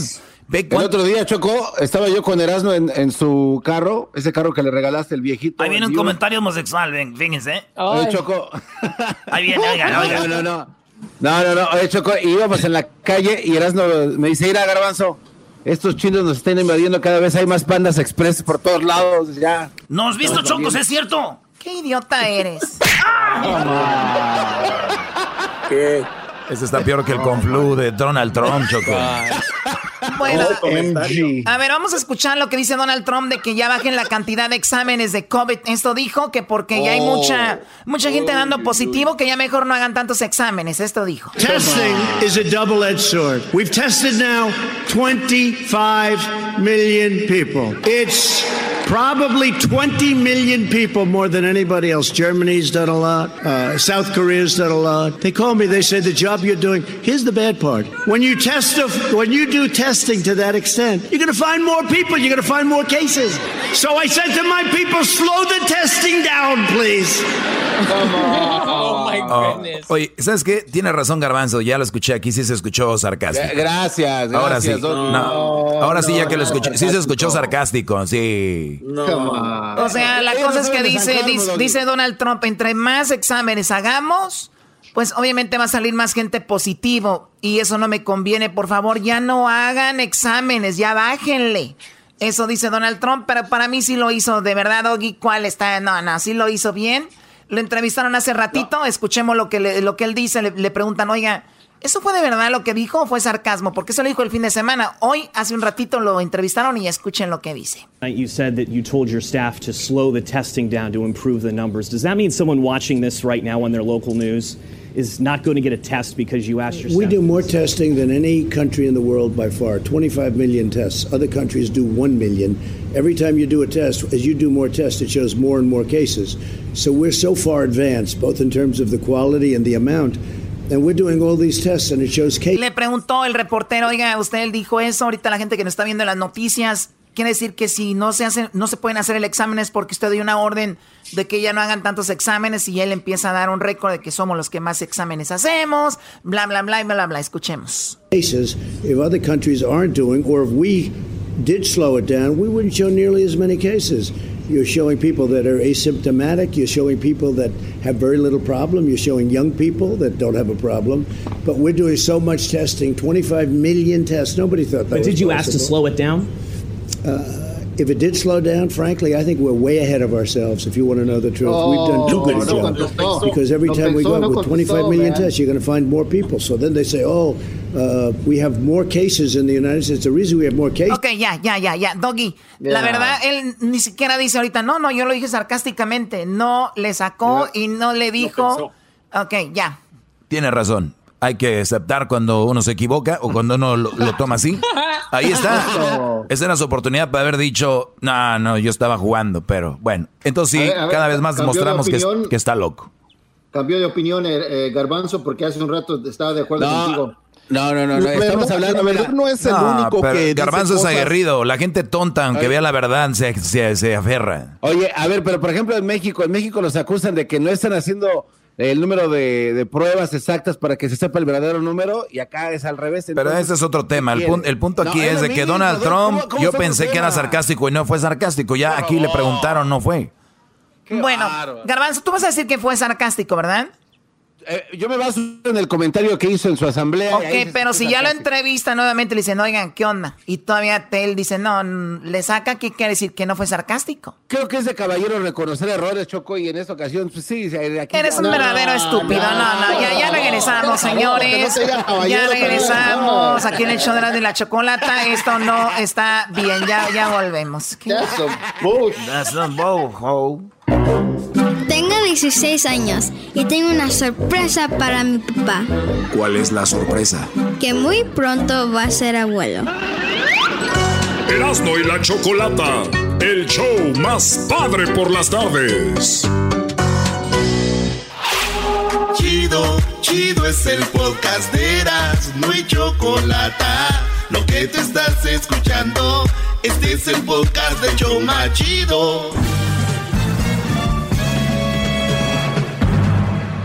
Ve El otro día, Choco, estaba yo con Erasmo en, en su carro, ese carro que le regalaste, el viejito. Ahí viene un comentario homosexual, ven, fíjense. Oye, Choco. Ahí viene, oigan, No, oigan. no, no, no. No, no, no. Oye, Choco, íbamos en la calle y Erasmo me dice, mira, Garbanzo, estos chinos nos están invadiendo, cada vez hay más pandas express por todos lados, ya. ¿No has visto, Chocos? ¿Es cierto? ¿Qué idiota eres? ¿Qué? Ese está peor que el conflu de Donald Trump, Choco. Bueno, a ver, vamos a escuchar lo que dice Donald Trump de que ya bajen la cantidad de exámenes de COVID. Esto dijo que porque ya hay Oh. mucha mucha gente dando positivo, que ya mejor no hagan tantos exámenes. Esto dijo. Testing is a double edged sword. We've tested now 25 million people. It's probably 20 million people more than anybody else. Germany's done a lot. Uh, South Korea's done a lot. They call me, they say, the job you're doing. Here's the bad part. When you test, when you do testing to that extent, you're going to find more people. You're going to find more cases. So I said to my people, slow the testing down, please. Oh my Oh, goodness. oye, ¿sabes qué? Tiene razón Garbanzo, ya lo escuché aquí, sí se escuchó sarcástico. Gracias, gracias. Ahora sí, Doggy. no, ahora sí ya que lo escuché, sí se escuchó sarcástico, sí. O sea, la cosa es no que dice, dice Donald Trump, entre más exámenes hagamos, pues obviamente va a salir más gente positivo. Y eso no me conviene. Por favor, ya no hagan exámenes, ya bájenle. Eso dice Donald Trump, pero para mí sí lo hizo. De verdad, Doggy, ¿cuál está? No, no, sí lo hizo bien. Lo entrevistaron hace ratito, escuchemos lo que, le- lo que él dice. Le, le preguntan, oiga, ¿eso fue de verdad lo que dijo o fue sarcasmo? Porque eso lo dijo el fin de semana. Hoy, hace un ratito, lo entrevistaron y escuchen lo que dice. Tonight You said that you told your staff to slow the testing down to improve the numbers. Does that mean someone watching this right now on their local news is not going to get a test because you asked your staff? We do more testing than any country in the world by far 25 million tests. Other countries do 1 million. Every time you do a test, as you do more tests, it shows more and more cases. So we're so far advanced, both in terms of the quality and the amount. And we're doing all these tests, and it shows cases. Le preguntó el reportero, oiga, usted dijo eso, ahorita la gente que nos está viendo en las noticias, quiere decir que si no se hacen, no se pueden hacer el examen es porque usted dio una orden de que ya no hagan tantos exámenes y él empieza a dar un récord de que somos los que más exámenes hacemos, bla, bla, bla, bla, bla, bla. Escuchemos. cases if other countries aren't doing, or if we did slow it down, we wouldn't show nearly as many cases. You're showing people that are asymptomatic. You're showing people that have very little problem. You're showing young people that don't have a problem. But we're doing so much testing 25 million tests. Nobody thought that But did you ask to slow it down? Uh, if it did slow down, frankly, I think we're way ahead of ourselves. If you want to know the truth, we've done too good a Oh, no job. contestó. Because every No time we pensó, go out no with 25 contestó, million man. tests, you're going to find more people. So then they say, oh, uh, we have more cases in the United States. The reason we have more cases. Ok, ya, ya, ya, ya. Doggy, la Ya. verdad, él ni siquiera dice ahorita, no, no, yo lo dije sarcásticamente. No le sacó y no le dijo. ok, ya. Tiene razón. Hay que aceptar cuando uno se equivoca o cuando uno lo, lo toma así. Ahí está. Esa era su oportunidad para haber dicho, no, no, yo estaba jugando, pero bueno. Entonces sí, A ver, a ver, cada vez más demostramos que, está loco. Cambió de opinión eh, eh, Garbanzo porque hace un rato estaba de acuerdo No, contigo. No, no, no, no, estamos hablando. no es el No, único pero que Garbanzo es aguerrido. La gente tonta, aunque vea la verdad, se, se, se aferra. Oye, a ver, pero por ejemplo en México, en México los acusan de que no están haciendo el número de, de pruebas exactas para que se sepa el verdadero número y acá es al revés. Pero ese es otro tema. El, ¿qué pun- el punto No, aquí es de que mismo, Donald. Trump, ¿Cómo- cómo yo pensé que era sarcástico y no fue sarcástico. Ya aquí le preguntaron, no fue. Bueno, Garbanzo, tú vas a decir que fue sarcástico, ¿verdad? Eh, yo me baso en el comentario que hizo en su asamblea. Ok, ahí pero si ya lo entrevista nuevamente, le dicen, oigan, ¿qué onda? Y todavía él dice, no, le saca, ¿qué quiere decir? Que no fue sarcástico. Creo que es de caballero reconocer errores, Choco, y en esta ocasión, pues sí, de aquí Eres un No, verdadero estúpido. No, no, ya, ya regresamos, señores. Ya regresamos aquí en el show de la de la chocolata. Esto no está bien. Ya, ya volvemos. ¿Qué? That's a boho. Tengo 16 años y tengo una sorpresa para mi papá, ¿Cuál es la sorpresa? que muy pronto va a ser abuelo. Erasmo y la Chocolata, el show más padre por las tardes. Chido, chido es el podcast de Eras, no hay chocolate. Lo que te estás escuchando, este es el podcast de Choma Chido.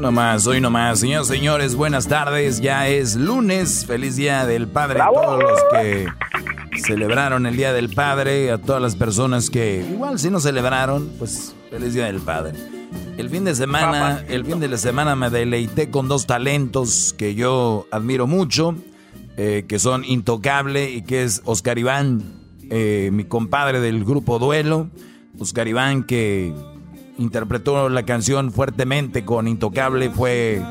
nomás, hoy nomás. Señoras y señores, buenas tardes. Ya es lunes. Feliz Día del Padre a todos los que celebraron el Día del Padre. A todas las personas que igual si no celebraron, pues feliz Día del Padre. El fin de semana, el fin de la semana me deleité con dos talentos que yo admiro mucho, eh, que son Intocable y que es Oscar Iván, eh, mi compadre del grupo Duelo. Oscar Iván que interpretó la canción fuertemente con Intocable fue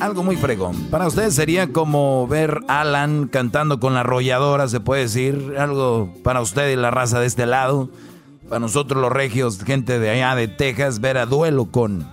algo muy fregón. Para ustedes sería como ver Alan cantando con la arrolladora, se puede decir, algo para ustedes la raza de este lado. Para nosotros los regios, gente de allá de Texas, ver a duelo con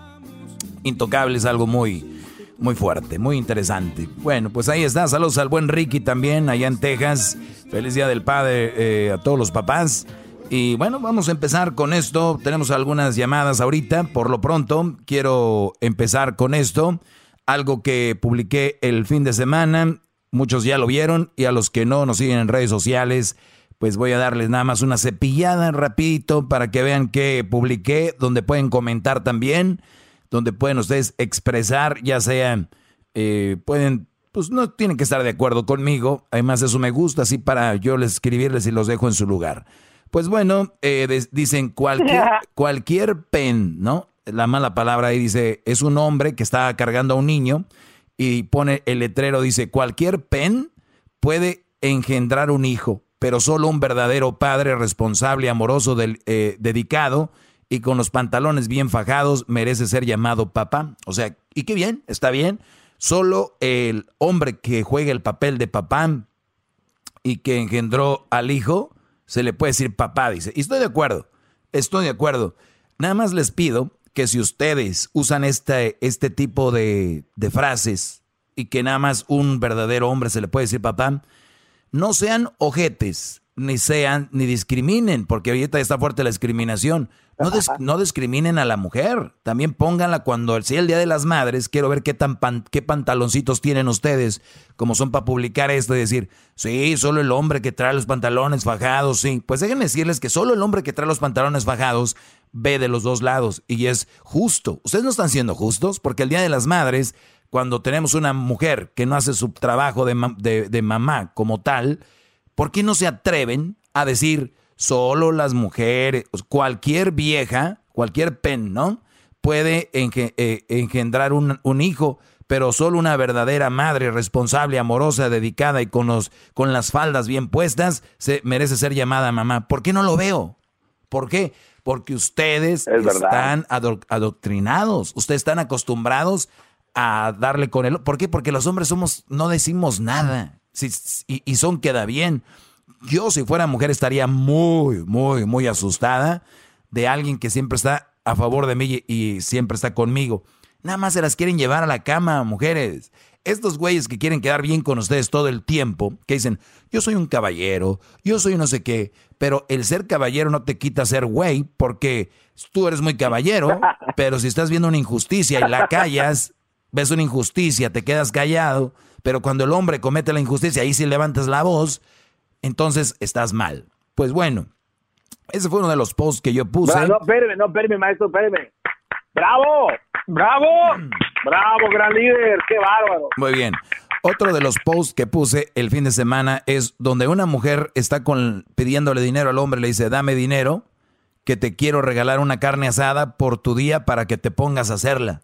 Intocable es algo muy, muy fuerte, muy interesante. Bueno, pues ahí está. Saludos al buen Ricky también, allá en Texas. Feliz Día del Padre eh, a todos los papás. Y bueno, vamos a empezar con esto. Tenemos algunas llamadas ahorita. Por lo pronto, quiero empezar con esto. Algo que publiqué el fin de semana. Muchos ya lo vieron y a los que no nos siguen en redes sociales, pues voy a darles nada más una cepillada rapidito para que vean que publiqué, donde pueden comentar también, donde pueden ustedes expresar, ya sea, eh, pueden, pues no tienen que estar de acuerdo conmigo, además eso me gusta, así para yo les escribirles y los dejo en su lugar. Pues bueno, eh, dicen cualquier, cualquier pen, ¿no? La mala palabra ahí dice, es un hombre que está cargando a un niño y pone el letrero, dice, cualquier pen puede engendrar un hijo, pero solo un verdadero padre responsable, amoroso, del, eh, dedicado y con los pantalones bien fajados merece ser llamado papá. O sea, y qué bien, está bien. Solo el hombre que juega el papel de papá y que engendró al hijo, se le puede decir papá, dice. Y estoy de acuerdo, estoy de acuerdo. Nada más les pido que si ustedes usan este, este tipo de, de frases y que nada más un verdadero hombre se le puede decir papá, no sean ojetes, ni sean, ni discriminen, porque ahorita está fuerte la discriminación. No, dis- no discriminen a la mujer. También pónganla cuando sea el Día de las Madres. Quiero ver qué, tan pan- qué pantaloncitos tienen ustedes, como son para publicar esto y decir, sí, solo el hombre que trae los pantalones fajados, sí. Pues déjenme decirles que solo el hombre que trae los pantalones fajados ve de los dos lados y es justo. Ustedes no están siendo justos porque el Día de las Madres, cuando tenemos una mujer que no hace su trabajo de- de mamá como tal, ¿por qué no se atreven a decir solo las mujeres, cualquier vieja, cualquier pen, ¿no? Puede eh, engendrar un, un hijo, pero solo una verdadera madre responsable, amorosa, dedicada y con, los, con las faldas bien puestas se merece ser llamada mamá. ¿Por qué no lo veo? ¿Por qué? Porque ustedes Es están ado- adoctrinados, ustedes están acostumbrados a darle con él. ¿Por qué? Porque los hombres somos, no decimos nada. Si- y, y son queda bien. yo si fuera mujer estaría muy, muy, muy asustada de alguien que siempre está a favor de mí y siempre está conmigo. Nada más se las quieren llevar a la cama, mujeres. Estos güeyes que quieren quedar bien con ustedes todo el tiempo, que dicen, yo soy un caballero, yo soy no sé qué, pero el ser caballero no te quita ser güey, porque tú eres muy caballero, pero si estás viendo una injusticia y la callas, ves una injusticia, te quedas callado, pero cuando el hombre comete la injusticia, ahí sí levantas la voz, entonces estás mal. Pues bueno, ese fue uno de los posts que yo puse. No, espéreme, no, espéreme, maestro, espéreme. ¡Bravo! ¡Bravo! ¡Bravo, gran líder! ¡Qué bárbaro! Muy bien. Otro de los posts que puse el fin de semana es donde una mujer está con, pidiéndole dinero al hombre, le dice, dame dinero, que te quiero regalar una carne asada por tu día para que te pongas a hacerla.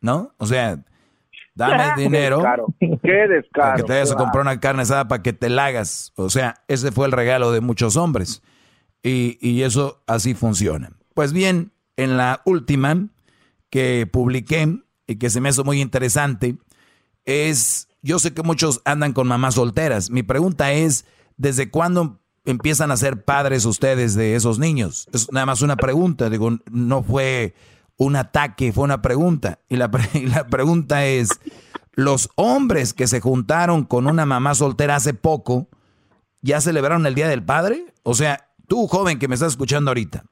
¿No? O sea, dame dinero. Qué descaro. Para que te vayas a comprar una carne asada para que te la hagas. O sea, ese fue el regalo de muchos hombres. Y, y eso así funciona. Pues bien, en la última que publiqué y que se me hizo muy interesante es, yo sé que muchos andan con mamás solteras. Mi pregunta es, ¿desde cuándo empiezan a ser padres ustedes de esos niños? Es nada más una pregunta, digo, no fue un ataque, fue una pregunta. Y la, y la pregunta es, los hombres que se juntaron con una mamá soltera hace poco, ¿ya celebraron el Día del Padre? O sea, tú joven que me estás escuchando ahorita,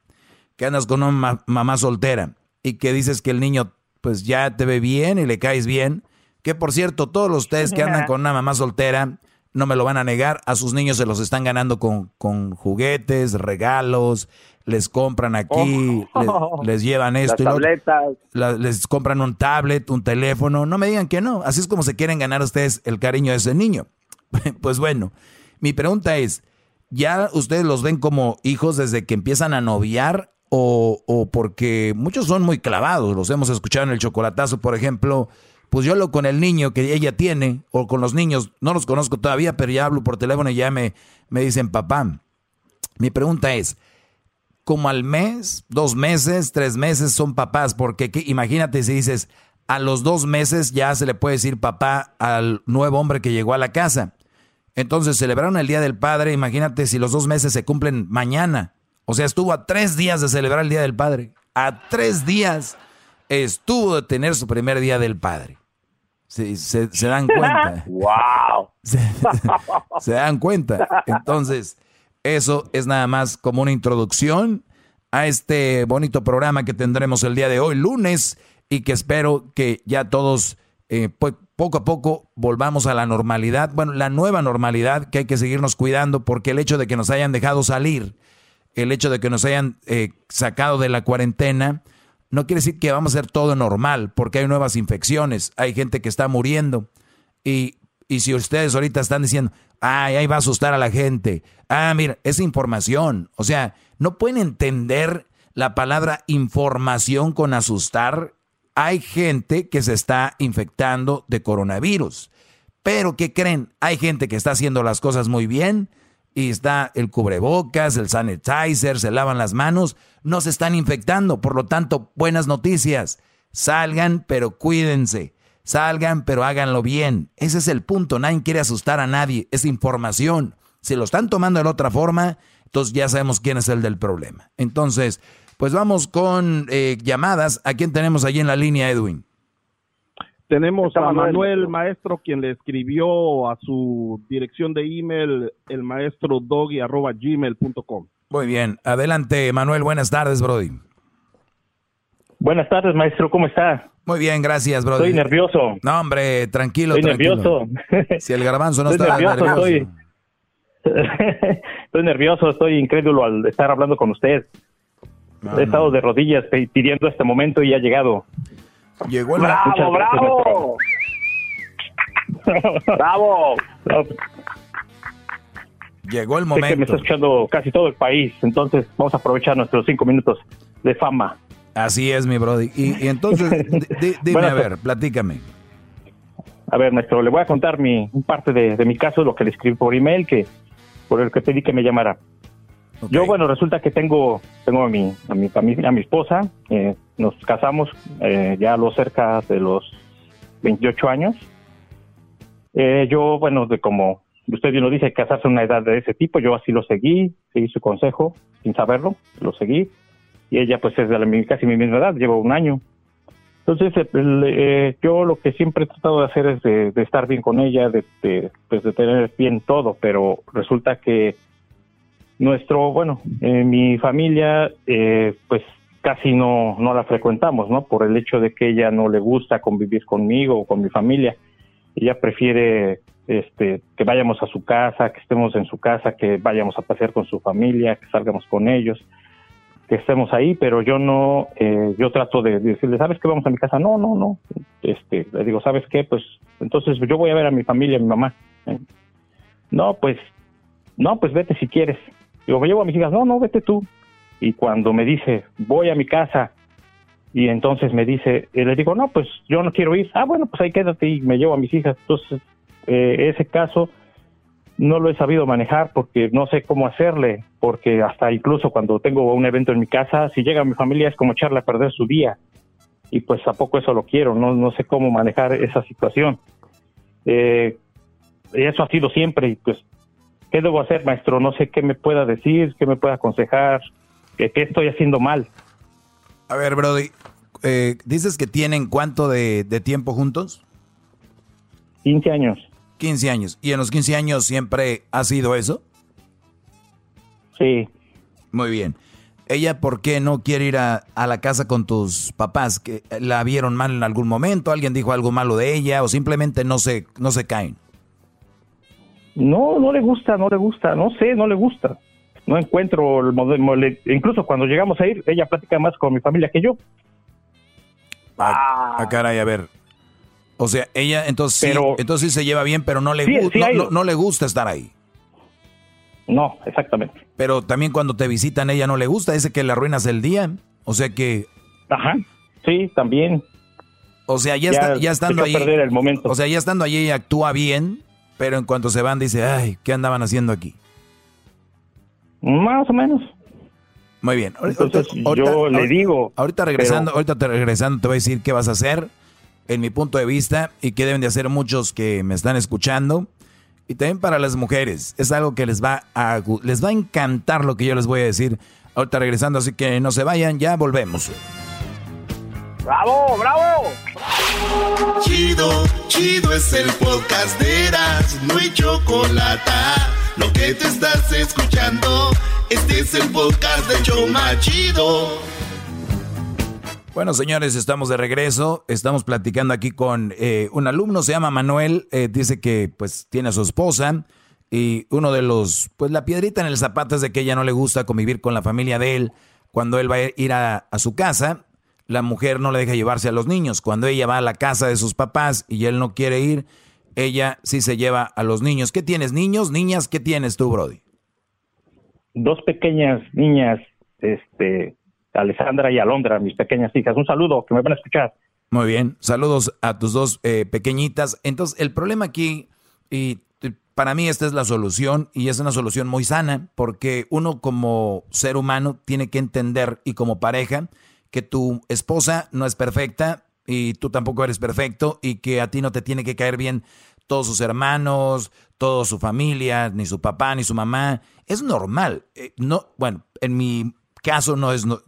que andas con una mamá soltera y que dices que el niño pues ya te ve bien y le caes bien, que por cierto, todos ustedes que andan con una mamá soltera, no me lo van a negar, a sus niños se los están ganando con, con juguetes, regalos, les compran aquí, Oh. les, les llevan esto Las y tabletas. la- les compran un tablet, un teléfono, no me digan que no, así es como se quieren ganar ustedes el cariño de ese niño. Pues bueno, mi pregunta es, ¿ya ustedes los ven como hijos desde que empiezan a noviar o, o porque muchos son muy clavados? Los hemos escuchado en el chocolatazo, por ejemplo, pues yo hablo con el niño que ella tiene o con los niños, no los conozco todavía, pero ya hablo por teléfono y ya me, me dicen papá. Mi pregunta es, como al mes, dos meses, tres meses son papás, porque ¿qué? imagínate si dices, a los dos meses ya se le puede decir papá al nuevo hombre que llegó a la casa. Entonces celebraron el Día del Padre, imagínate si los dos meses se cumplen mañana. O sea, estuvo a tres días de celebrar el Día del Padre. A tres días estuvo de tener su primer Día del Padre. Se, se- se dan cuenta. ¡Wow! Se, se dan cuenta. Entonces, eso es nada más como una introducción a este bonito programa que tendremos el día de hoy, lunes, y que espero que ya todos, eh, pues, poco a poco, volvamos a la normalidad. Bueno, la nueva normalidad que hay que seguirnos cuidando porque el hecho de que nos hayan dejado salir, el hecho de que nos hayan eh, sacado de la cuarentena, no quiere decir que vamos a hacer todo normal, porque hay nuevas infecciones, hay gente que está muriendo. Y, y si ustedes ahorita están diciendo, ay, ahí va a asustar a la gente, ah, mira, es información. O sea, no pueden entender la palabra información con asustar. Hay gente que se está infectando de coronavirus. Pero, ¿qué creen? Hay gente que está haciendo las cosas muy bien y está el cubrebocas, el sanitizer, se lavan las manos, no se están infectando. Por lo tanto, buenas noticias. Salgan, pero cuídense. Salgan, pero háganlo bien. Ese es el punto. Nadie quiere asustar a nadie. Es información. Si lo están tomando de otra forma, entonces ya sabemos quién es el del problema. Entonces, pues vamos con eh, llamadas. ¿A quién tenemos allí en la línea, Edwin? Tenemos Está a Manuel. Manuel Maestro, quien le escribió a su dirección de email, el maestro doggy arroba gmail.com. Muy bien. Adelante, Manuel. Buenas tardes, Brody. Buenas tardes, maestro, ¿cómo está? Muy bien, gracias, Brody. Estoy nervioso. No, hombre, tranquilo, Estoy tranquilo. nervioso. Si el garbanzo no Estoy está nervioso, nervioso. estoy- Estoy nervioso, estoy incrédulo al estar hablando con usted. He estado de rodillas pidiendo este momento y ha llegado. Llegó Muchas ¡Bravo, gracias, bravo! ¡Bravo! Llegó el Sé que me está momento. escuchando casi todo el país, entonces vamos a aprovechar nuestros cinco minutos de fama. Así es, mi Brody. Y, y entonces, di- di- dime, Bueno, a ver, platícame. A ver, maestro, le voy a contar mi un parte de, de mi caso, lo que le escribí por email, que por el que pedí que me llamara. Yo, bueno, resulta que tengo tengo a mi a mi familia, a mi esposa, eh, nos casamos eh, ya a lo cerca de los 28 años. Eh, yo, bueno, de como usted bien lo dice, casarse a una edad de ese tipo, yo así lo seguí, seguí su consejo, sin saberlo, lo seguí, y ella pues es de la, casi mi misma edad, llevo un año. Entonces, eh, el, eh, yo lo que siempre he tratado de hacer es de, estar bien con ella, de, de, pues de tener bien todo, pero resulta que nuestro, bueno, eh, mi familia, eh, pues casi no, no la frecuentamos, ¿no? Por el hecho de que ella no le gusta convivir conmigo o con mi familia. Ella prefiere este, que vayamos a su casa, que estemos en su casa, que vayamos a pasear con su familia, que salgamos con ellos, que estemos ahí, pero yo no, eh, yo trato de decirle, ¿sabes qué? Vamos a mi casa. No, no, no. Este, le digo, ¿sabes qué? Pues entonces yo voy a ver a mi familia, a mi mamá. ¿eh? No, pues, no, pues vete si quieres. Digo, me llevo a mis hijas. No, no, vete tú. Y cuando me dice, voy a mi casa, y entonces me dice, y le digo, no, pues yo no quiero ir. Ah, bueno, pues ahí quédate y me llevo a mis hijas. Entonces, eh, ese caso no lo he sabido manejar porque no sé cómo hacerle, porque hasta incluso cuando tengo un evento en mi casa, si llega mi familia es como echarle a perder su día. Y pues a poco eso lo quiero, no, no sé cómo manejar esa situación. Eh, eso ha sido siempre y pues, ¿qué debo hacer, maestro? No sé qué me pueda decir, qué me pueda aconsejar, qué, qué estoy haciendo mal. A ver, Brody, eh, dices que tienen cuánto de, de tiempo juntos? 15 años. 15 años. ¿Y en los 15 años siempre ha sido eso? Sí. Muy bien. ¿Ella por qué no quiere ir a, a la casa con tus papás? ¿Que ¿La vieron mal en algún momento? ¿Alguien dijo algo malo de ella? ¿O simplemente no se, no se caen? No, no le gusta, no le gusta, no sé, no le gusta. No encuentro el modelo. Incluso cuando llegamos a ir, ella platica más con mi familia que yo. Ah, caray, a ver. O sea, ella entonces, sí, entonces sí se lleva bien, pero no le, Sí, gu- sí no, le gusta estar ahí. No, exactamente. Pero también cuando te visitan, ella no le gusta, dice que le arruinas el día. O sea que. Ajá, sí, también. O sea, ya, Ya está, ya estando echó a ahí. perder el momento. O sea, ya estando allí ella actúa bien, pero en cuanto se van dice, ay, ¿qué andaban haciendo aquí? Más o menos. Muy bien. Entonces, yo le digo, Ahorita regresando, pero- ahorita te regresando te voy a decir qué vas a hacer en mi punto de vista y qué deben de hacer muchos que me están escuchando. Y también para las mujeres, es algo que les va a les va a encantar lo que yo les voy a decir. Ahorita regresando, así que no se vayan, ya volvemos. ¡Bravo, bravo! Chido, chido es el podcast de Eras, no hay chocolate. Lo que te estás escuchando, este es el podcast de Choma Chido. Bueno, señores, estamos de regreso. Estamos platicando aquí con eh, un alumno, se llama Manuel. eh, dice que pues tiene a su esposa y uno de los, pues la piedrita en el zapato es de que ella no le gusta convivir con la familia de él. Cuando él va a ir a, a su casa, la mujer no le deja llevarse a los niños. Cuando ella va a la casa de sus papás y él no quiere ir, ella sí se lleva a los niños. ¿Qué tienes, niños, niñas? ¿Qué tienes tú, Brody? Dos pequeñas niñas, este, Alessandra y Alondra, mis pequeñas hijas. Un saludo, que me van a escuchar. Muy bien, saludos a tus dos eh, pequeñitas. Entonces, el problema aquí, y para mí esta es la solución, y es una solución muy sana, porque uno como ser humano tiene que entender, y como pareja, que tu esposa no es perfecta, y tú tampoco eres perfecto, y que a ti no te tiene que caer bien todos sus hermanos, toda su familia, ni su papá, ni su mamá. Es normal. Eh, no, bueno, en mi caso no es, no,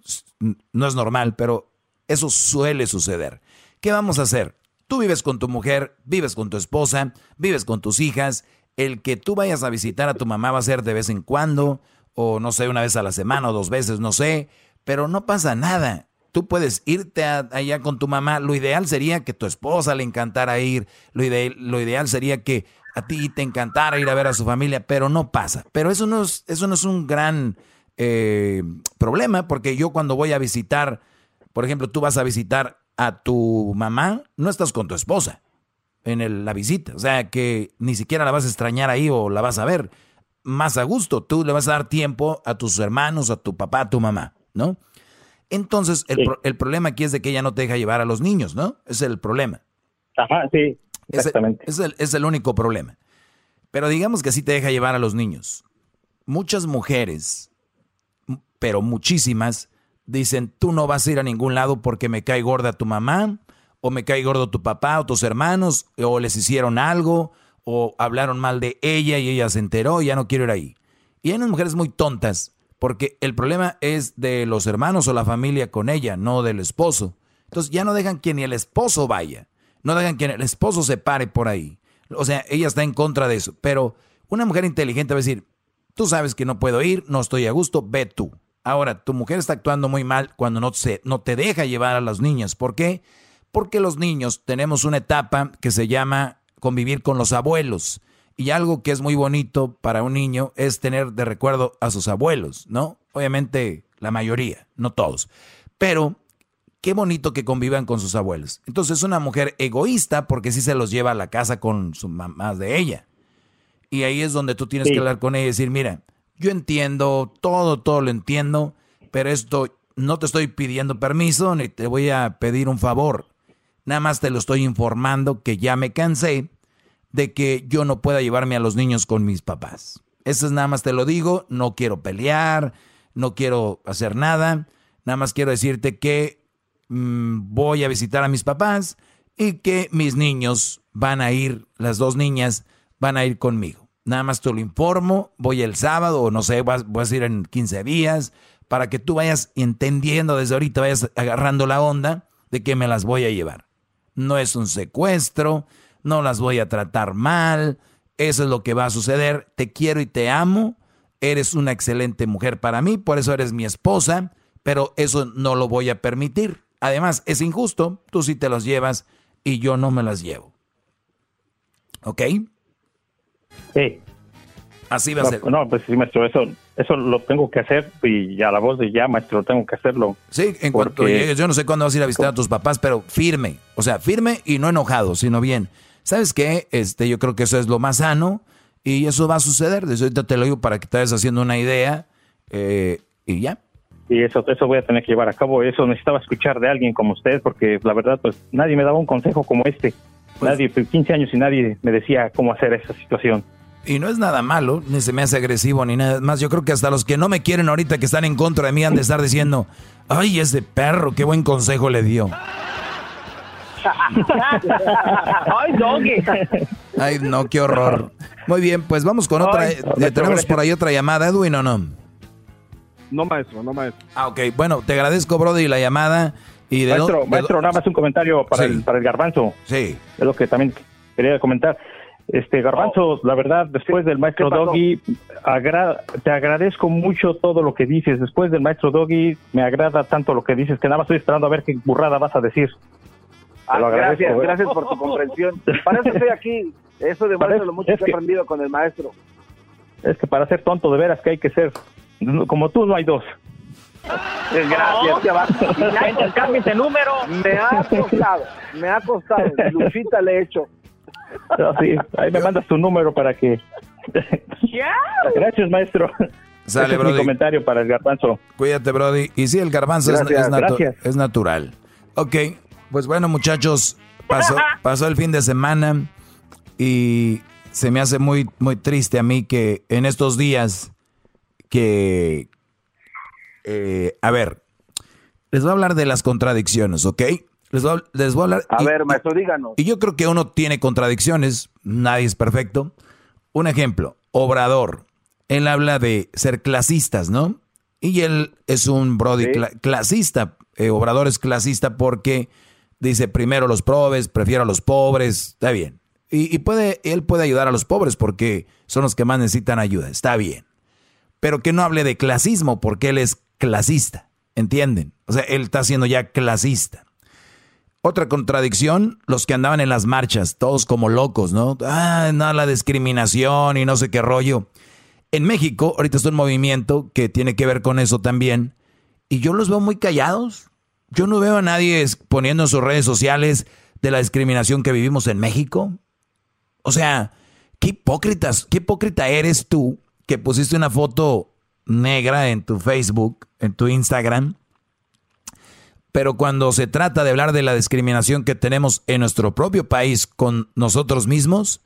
no es normal, pero eso suele suceder. ¿Qué vamos a hacer? Tú vives con tu mujer, vives con tu esposa, vives con tus hijas. El que tú vayas a visitar a tu mamá va a ser de vez en cuando, o no sé, una vez a la semana o dos veces, no sé, pero no pasa nada. Tú puedes irte allá con tu mamá. Lo ideal sería que tu esposa le encantara ir. Lo, ide- lo ideal sería que a ti te encantara ir a ver a su familia, pero no pasa. Pero eso no es, eso no es un gran eh, problema, porque yo cuando voy a visitar, por ejemplo, tú vas a visitar a tu mamá, no estás con tu esposa en la visita. O sea que ni siquiera la vas a extrañar ahí o la vas a ver más a gusto. Tú le vas a dar tiempo a tus hermanos, a tu papá, a tu mamá, ¿no? Entonces, el, Sí. pro- el problema aquí es de que ella no te deja llevar a los niños, ¿no? Es el problema. Ajá, sí, exactamente. Es el, es el único problema. Pero digamos que sí te deja llevar a los niños. Muchas mujeres, pero muchísimas, dicen, tú no vas a ir a ningún lado porque me cae gorda tu mamá, o me cae gordo tu papá, o tus hermanos, o les hicieron algo, o hablaron mal de ella y ella se enteró y ya no quiero ir ahí. Y hay unas mujeres muy tontas porque el problema es de los hermanos o la familia con ella, no del esposo. Entonces ya no dejan que ni el esposo vaya, no dejan que el esposo se pare por ahí. O sea, ella está en contra de eso. Pero una mujer inteligente va a decir, tú sabes que no puedo ir, no estoy a gusto, ve tú. Ahora, tu mujer está actuando muy mal cuando no, se, no te deja llevar a las niñas. ¿Por qué? Porque los niños tenemos una etapa que se llama convivir con los abuelos. Y algo que es muy bonito para un niño es tener de recuerdo a sus abuelos, ¿no? Obviamente la mayoría, no todos. Pero qué bonito que convivan con sus abuelos. Entonces es una mujer egoísta porque sí se los lleva a la casa con su mamá de ella. Y ahí es donde tú tienes que hablar con ella y decir, mira, yo entiendo, todo, todo lo entiendo, pero esto no te estoy pidiendo permiso ni te voy a pedir un favor. Nada más te lo estoy informando que ya me cansé de que yo no pueda llevarme a los niños con mis papás. Eso es nada más te lo digo, no quiero pelear, no quiero hacer nada, nada más quiero decirte que mm, voy a visitar a mis papás y que mis niños van a ir, las dos niñas van a ir conmigo. Nada más te lo informo, voy el sábado o no sé, voy a ir en 15 días para que tú vayas entendiendo desde ahorita, vayas agarrando la onda de que me las voy a llevar. No es un secuestro, no las voy a tratar mal, eso es lo que va a suceder, te quiero y te amo, eres una excelente mujer para mí, por eso eres mi esposa, pero eso no lo voy a permitir. Además, es injusto, tú sí te las llevas y yo no me las llevo. ¿Ok? Sí. Así va a ser. No, pues sí, maestro, eso, eso lo tengo que hacer y a la voz de ya, maestro, tengo que hacerlo. Sí, en cuanto llegues, yo no sé cuándo vas a ir a visitar a tus papás, pero firme, o sea, firme y no enojado, sino bien. ¿Sabes qué? Este, yo creo que eso es lo más sano y eso va a suceder. Desde ahorita te lo digo para que te vayas haciendo una idea eh, y ya. Y eso, eso voy a tener que llevar a cabo. Eso necesitaba escuchar de alguien como usted, porque la verdad, pues nadie me daba un consejo como este. Pues nadie, 15 años y nadie me decía cómo hacer esa situación. Y no es nada malo, ni se me hace agresivo, ni nada más. Yo creo que hasta los que no me quieren ahorita, que están en contra de mí, han de estar diciendo, ay, ese perro, qué buen consejo le dio. Ay, doggy. Ay, no, qué horror. Muy bien, pues vamos con otra. Ay, Eh, ¿Tenemos por ahí otra llamada, Edwin, o no? No, maestro, no, maestro. Ah, ok. Bueno, te agradezco, Brody, la llamada. Y de maestro, de maestro, nada más un comentario para, el, para el garbanzo. Sí. Es lo que también quería comentar. Este garbanzo, la verdad, después del maestro. Doggy, agra- te agradezco mucho todo lo que dices. Después del maestro Doggy, me agrada tanto lo que dices que nada más estoy esperando a ver qué burrada vas a decir. Te Ah, gracias, ¿eh? gracias por tu comprensión. Para eso estoy aquí. Eso demuestra lo mucho es que he aprendido con el maestro. Es que para ser tonto de veras que hay que ser. Como tú no hay dos. Gracias, que va. Ya intercámbiate número. Me ha costado, me ha costado. Luchita le he hecho. No, sí, ahí me mandas tu número para que. Gracias, maestro. Sale, Ese es Brody. mi comentario para el garbanzo. Cuídate, Brody. Y sí, el garbanzo es- Gracias, es, natu- gracias. es natural. Ok, pues bueno, muchachos, pasó, pasó el fin de semana y se me hace muy, muy triste a mí que en estos días que... eh, a ver, les voy a hablar de las contradicciones, ¿ok? Les voy a, les voy a hablar... A y- ver, maestro, díganos. y yo creo que uno tiene contradicciones, nadie es perfecto. Un ejemplo, Obrador, él habla de ser clasistas, ¿no? Y él es un Brody Sí. cla- clasista, eh, Obrador es clasista porque dice primero los pobres, prefiero a los pobres, está bien. Y, puede, él puede ayudar a los pobres porque son los que más necesitan ayuda, está bien. Pero que no hable de clasismo porque él es clasista, ¿entienden? O sea, él está siendo ya clasista. Otra contradicción, los que andaban en las marchas, todos como locos, ¿no? Ah, no, la discriminación y no sé qué rollo. En México, ahorita está un movimiento que tiene que ver con eso también, y yo los veo muy callados. Yo no veo a nadie poniendo en sus redes sociales de la discriminación que vivimos en México. O sea, qué hipócritas, qué hipócrita eres tú que pusiste una foto negra en tu Facebook, en tu Instagram, pero cuando se trata de hablar de la discriminación que tenemos en nuestro propio país con nosotros mismos,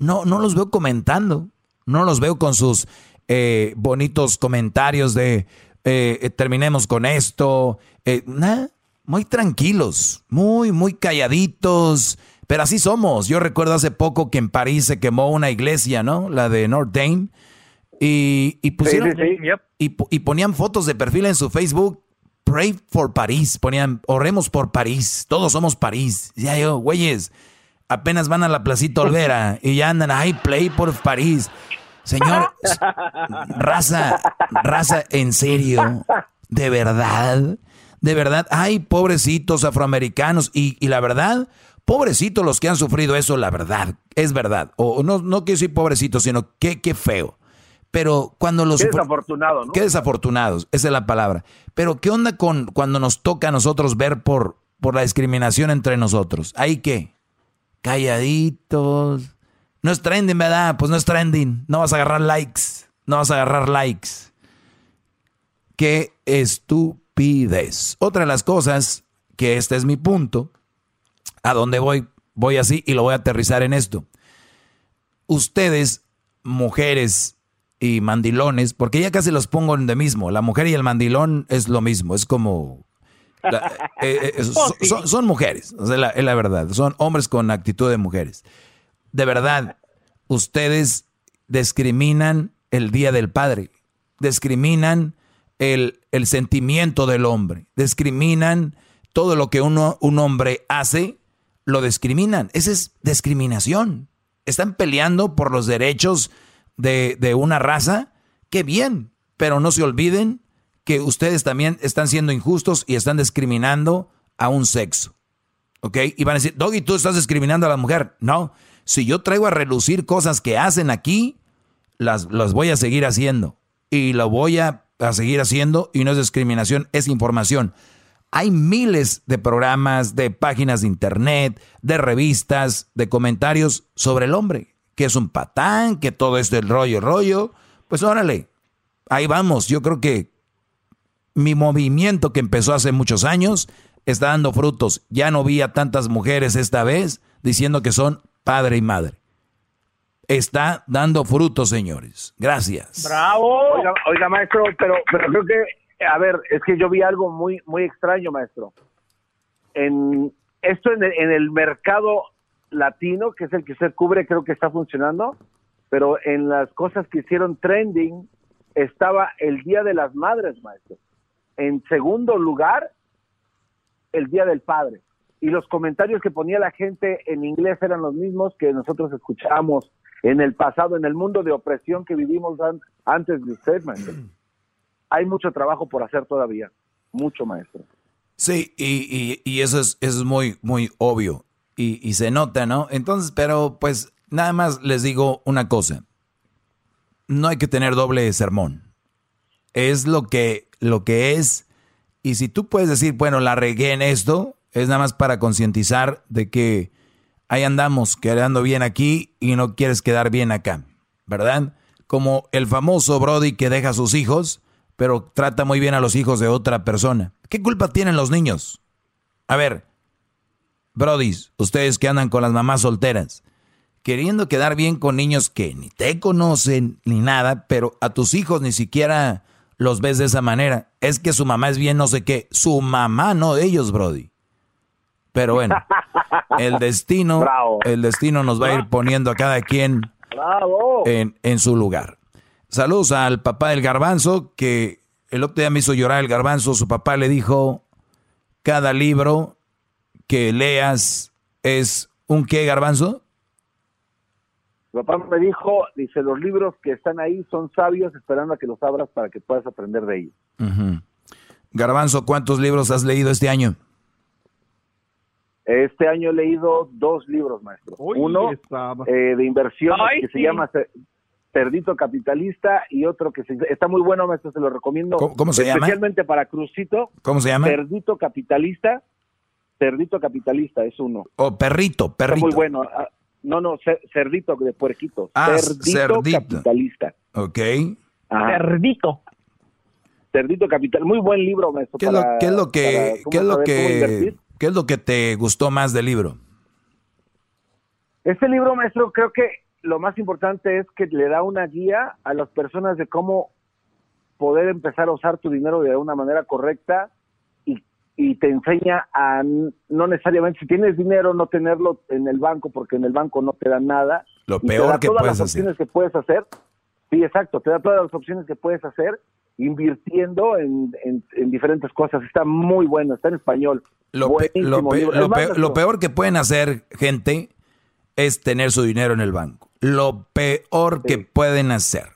no, no los veo comentando. No los veo con sus eh, bonitos comentarios de eh, terminemos con esto. Eh, nada, muy tranquilos, muy, muy calladitos, Pero así somos. Yo recuerdo hace poco que en París se quemó una iglesia, ¿no? La de Notre Dame. Y, y pusieron. y, y ponían fotos de perfil en su Facebook. Pray for París. Ponían, oremos por París. Todos somos París. Ya yo, güeyes, apenas van a la Placita Olvera y ya andan, ay, play por París. Señor, raza, raza, en serio, de verdad, de verdad, ay, pobrecitos afroamericanos y, y la verdad, Pobrecitos los que han sufrido eso, la verdad, es verdad. O no, no quiero decir pobrecitos, sino qué, qué feo. Pero cuando los... Qué desafortunado, ¿no? Qué desafortunados, esa es la palabra. Pero ¿qué onda con cuando nos toca a nosotros ver por, por la discriminación entre nosotros? ¿Ahí qué? Calladitos. No es trending, ¿verdad? Pues no es trending. No vas a agarrar likes. No vas a agarrar likes. Qué estupidez. Otra de las cosas, que este es mi punto, a dónde voy, voy así y lo voy a aterrizar en esto. Ustedes, mujeres y mandilones, porque ya casi los pongo en de mismo, la mujer y el mandilón es lo mismo, es como... Eh, eh, son, mujeres, la, es la verdad, son hombres con actitud de mujeres. De verdad, ustedes discriminan el Día del Padre, discriminan el, el sentimiento del hombre, discriminan todo lo que uno, un hombre hace lo discriminan. Esa es discriminación. Están peleando por los derechos de, de una raza. Qué bien, pero no se olviden que ustedes también están siendo injustos y están discriminando a un sexo. ¿Ok? Y van a decir, Doggy, tú estás discriminando a la mujer. No, si yo traigo a relucir cosas que hacen aquí, las, las voy a seguir haciendo. Y lo voy a, a seguir haciendo y no es discriminación, es información. Hay miles de programas, de páginas de internet, de revistas, de comentarios sobre el hombre, que es un patán, que todo es del rollo, rollo. Pues órale, ahí vamos. Yo creo que mi movimiento que empezó hace muchos años está dando frutos. Ya no vi a tantas mujeres esta vez diciendo que son padre y madre. Está dando frutos, señores. Gracias. Bravo. Oiga, maestro, pero, pero creo que a ver, es que yo vi algo muy, muy extraño, maestro. En esto en el, mercado latino, que es el que usted cubre, creo que está funcionando, pero en las cosas que hicieron trending estaba el Día de las Madres, maestro. En segundo lugar, el Día del Padre. Y los comentarios que ponía la gente en inglés eran los mismos que nosotros escuchamos en el pasado, en el mundo de opresión que vivimos antes de usted, maestro hay mucho trabajo por hacer todavía, mucho maestro. Sí, y, y, eso, es, es muy, muy obvio y, y, se nota, ¿no? Entonces, pero pues nada más les digo una cosa, no hay que tener doble sermón, es lo que, lo que es, y si tú puedes decir, bueno, la regué en esto, es nada más para concientizar de que ahí andamos, quedando bien aquí y no quieres quedar bien acá, ¿verdad? Como el famoso Brody que deja a sus hijos pero trata muy bien a los hijos de otra persona. ¿Qué culpa tienen los niños? A ver, brodis, ustedes que andan con las mamás solteras, queriendo quedar bien con niños que ni te conocen ni nada, pero a tus hijos ni siquiera los ves de esa manera. Es que su mamá es bien no sé qué. Su mamá, no ellos, Brody. Pero bueno, el destino, el destino nos va a ir poniendo a cada quien en, en su lugar. Saludos al papá del garbanzo, que el otro día me hizo llorar el garbanzo. Su papá le dijo, cada libro que leas es un qué garbanzo. Su papá me dijo, dice, los libros que están ahí son sabios esperando a que los abras para que puedas aprender de ellos. Garbanzo, ¿cuántos libros has leído este año? Este año he leído dos libros, maestro. Uno eh, de inversión que se llama Cerdito Capitalista y otro que está muy bueno, maestro, se lo recomiendo. ¿Cómo, se llama? Especialmente para Crucito. ¿Cómo se llama? Cerdito Capitalista. Cerdito Capitalista es uno. Oh, perrito, perrito. muy bueno. Ah, no, no, cerdito de puerquito. Ah, cerdito, Capitalista. Ok. Cerdito. Cerdito Capital. Muy buen libro, maestro. ¿Qué, es lo, ¿qué es lo que, qué es lo que, qué es lo que te gustó más del libro? Este libro, maestro, creo que lo más importante es que le da una guía a las personas de cómo poder empezar a usar tu dinero de una manera correcta y y te enseña a no necesariamente, si tienes dinero, no tenerlo en el banco, porque en el banco no te dan nada. Lo Y te peor da que todas puedes las hacer. opciones que puedes hacer. Sí, exacto, te da todas las opciones que puedes hacer invirtiendo en, en- en diferentes cosas. Está muy bueno, está en español. Lo, pe- Buenísimo lo pe- libro. lo Es más, pe- nuestro- lo peor que pueden hacer, gente, es tener su dinero en el banco. Lo peor que pueden hacer.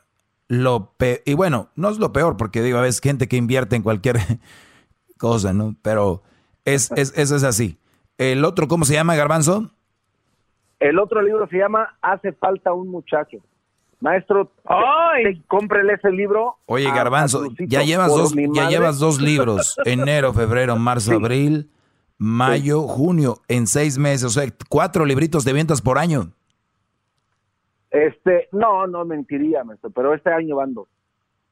Lo pe- y bueno, no es lo peor, porque digo, a veces gente que invierte en cualquier cosa, ¿no? Pero es, es, eso es así. El otro, ¿cómo se llama, Garbanzo? El otro libro se llama Hace falta un muchacho. Maestro, te- cómprele ese libro. Oye, Garbanzo, ya llevas dos, ya llevas dos libros. Enero, febrero, marzo, Sí. abril, mayo, junio, en seis meses. O sea, cuatro libritos de ventas por año. Este, no, no mentiría, maestro, pero este año van dos.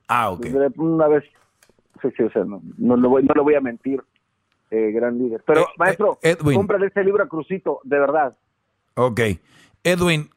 Ah, ok. Una vez, sí, sí, o sea, no, no, lo, voy, no lo voy a mentir, eh, gran líder. Pero, maestro, Edwin. cómprale ese libro a Crucito, de verdad. Ok. Edwin,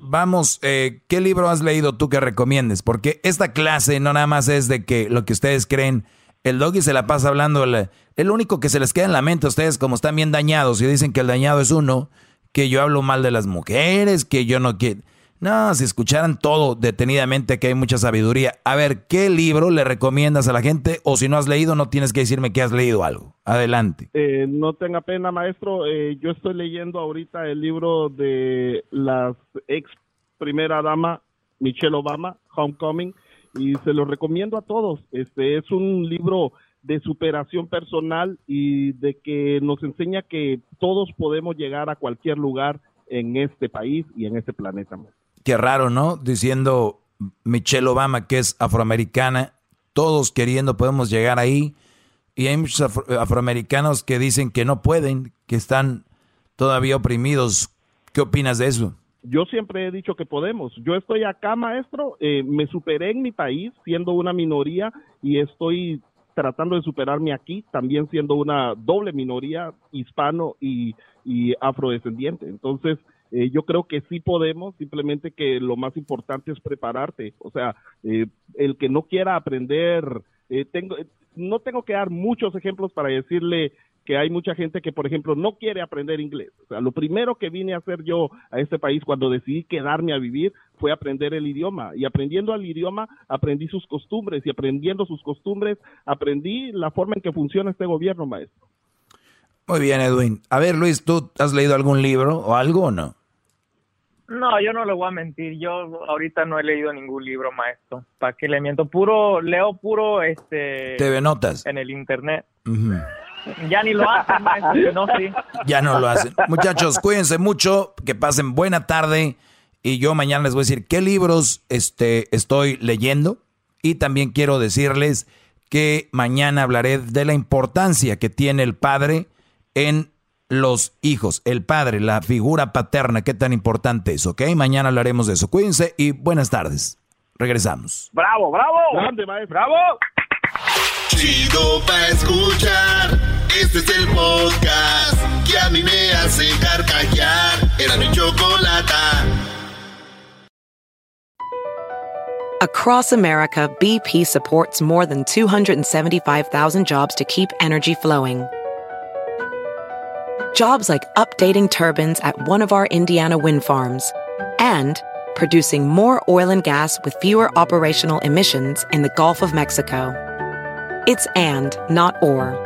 vamos, eh, ¿qué libro has leído tú que recomiendes? Porque esta clase no nada más es de que lo que ustedes creen, el doggy se la pasa hablando, el, único que se les queda en la mente a ustedes como están bien dañados y dicen que el dañado es uno, que yo hablo mal de las mujeres, que yo no quiero... No, si escucharan todo detenidamente que hay mucha sabiduría. A ver, ¿qué libro le recomiendas a la gente? O si no has leído, no tienes que decirme que has leído algo. Adelante. Eh, no tenga pena, maestro. Eh, yo estoy leyendo ahorita el libro de la ex primera dama, Michelle Obama, Homecoming, y se lo recomiendo a todos. Este es un libro de superación personal y de que nos enseña que todos podemos llegar a cualquier lugar en este país y en este planeta. Qué raro, ¿no? Diciendo Michelle Obama que es afroamericana, todos queriendo podemos llegar ahí. Y hay muchos afro- afroamericanos que dicen que no pueden, que están todavía oprimidos. ¿Qué opinas de eso? Yo siempre he dicho que podemos. Yo estoy acá, maestro, eh, me superé en mi país siendo una minoría y estoy tratando de superarme aquí, también siendo una doble minoría, hispano y, afrodescendiente. Entonces, eh, yo creo que sí podemos, simplemente que lo más importante es prepararte. O sea, eh, el que no quiera aprender, eh, tengo, eh, no tengo que dar muchos ejemplos para decirle que hay mucha gente que, por ejemplo, no quiere aprender inglés. O sea, lo primero que vine a hacer yo a este país cuando decidí quedarme a vivir fue aprender el idioma. Y aprendiendo el idioma, aprendí sus costumbres. Y aprendiendo sus costumbres, aprendí la forma en que funciona este gobierno, maestro. Muy bien, Edwin. A ver, Luis, ¿tú has leído algún libro o algo o no? No, yo no le voy a mentir. Yo ahorita no he leído ningún libro, maestro. ¿Para qué le miento? Puro, leo puro este. TV Notas. En el internet. Ujú. Ya ni lo hacen, maestro. no, sí. Ya no lo hacen. Muchachos, cuídense mucho, que pasen buena tarde y yo mañana les voy a decir qué libros este, estoy leyendo y también quiero decirles que mañana hablaré de la importancia que tiene el padre en los hijos, el padre, la figura paterna, qué tan importante es, ¿ok? Mañana hablaremos de eso. Cuídense y buenas tardes. Regresamos. ¡Bravo, bravo! ¡Grande, maestro! ¡Bravo! Chido pa' escuchar. Este es el podcast que a mí me hace carcajear. Era mi. Across America, BP supports more than 275,000 jobs to keep energy flowing. Jobs like updating turbines at one of our Indiana wind farms and producing more oil and gas with fewer operational emissions in the Gulf of Mexico. It's and, not or.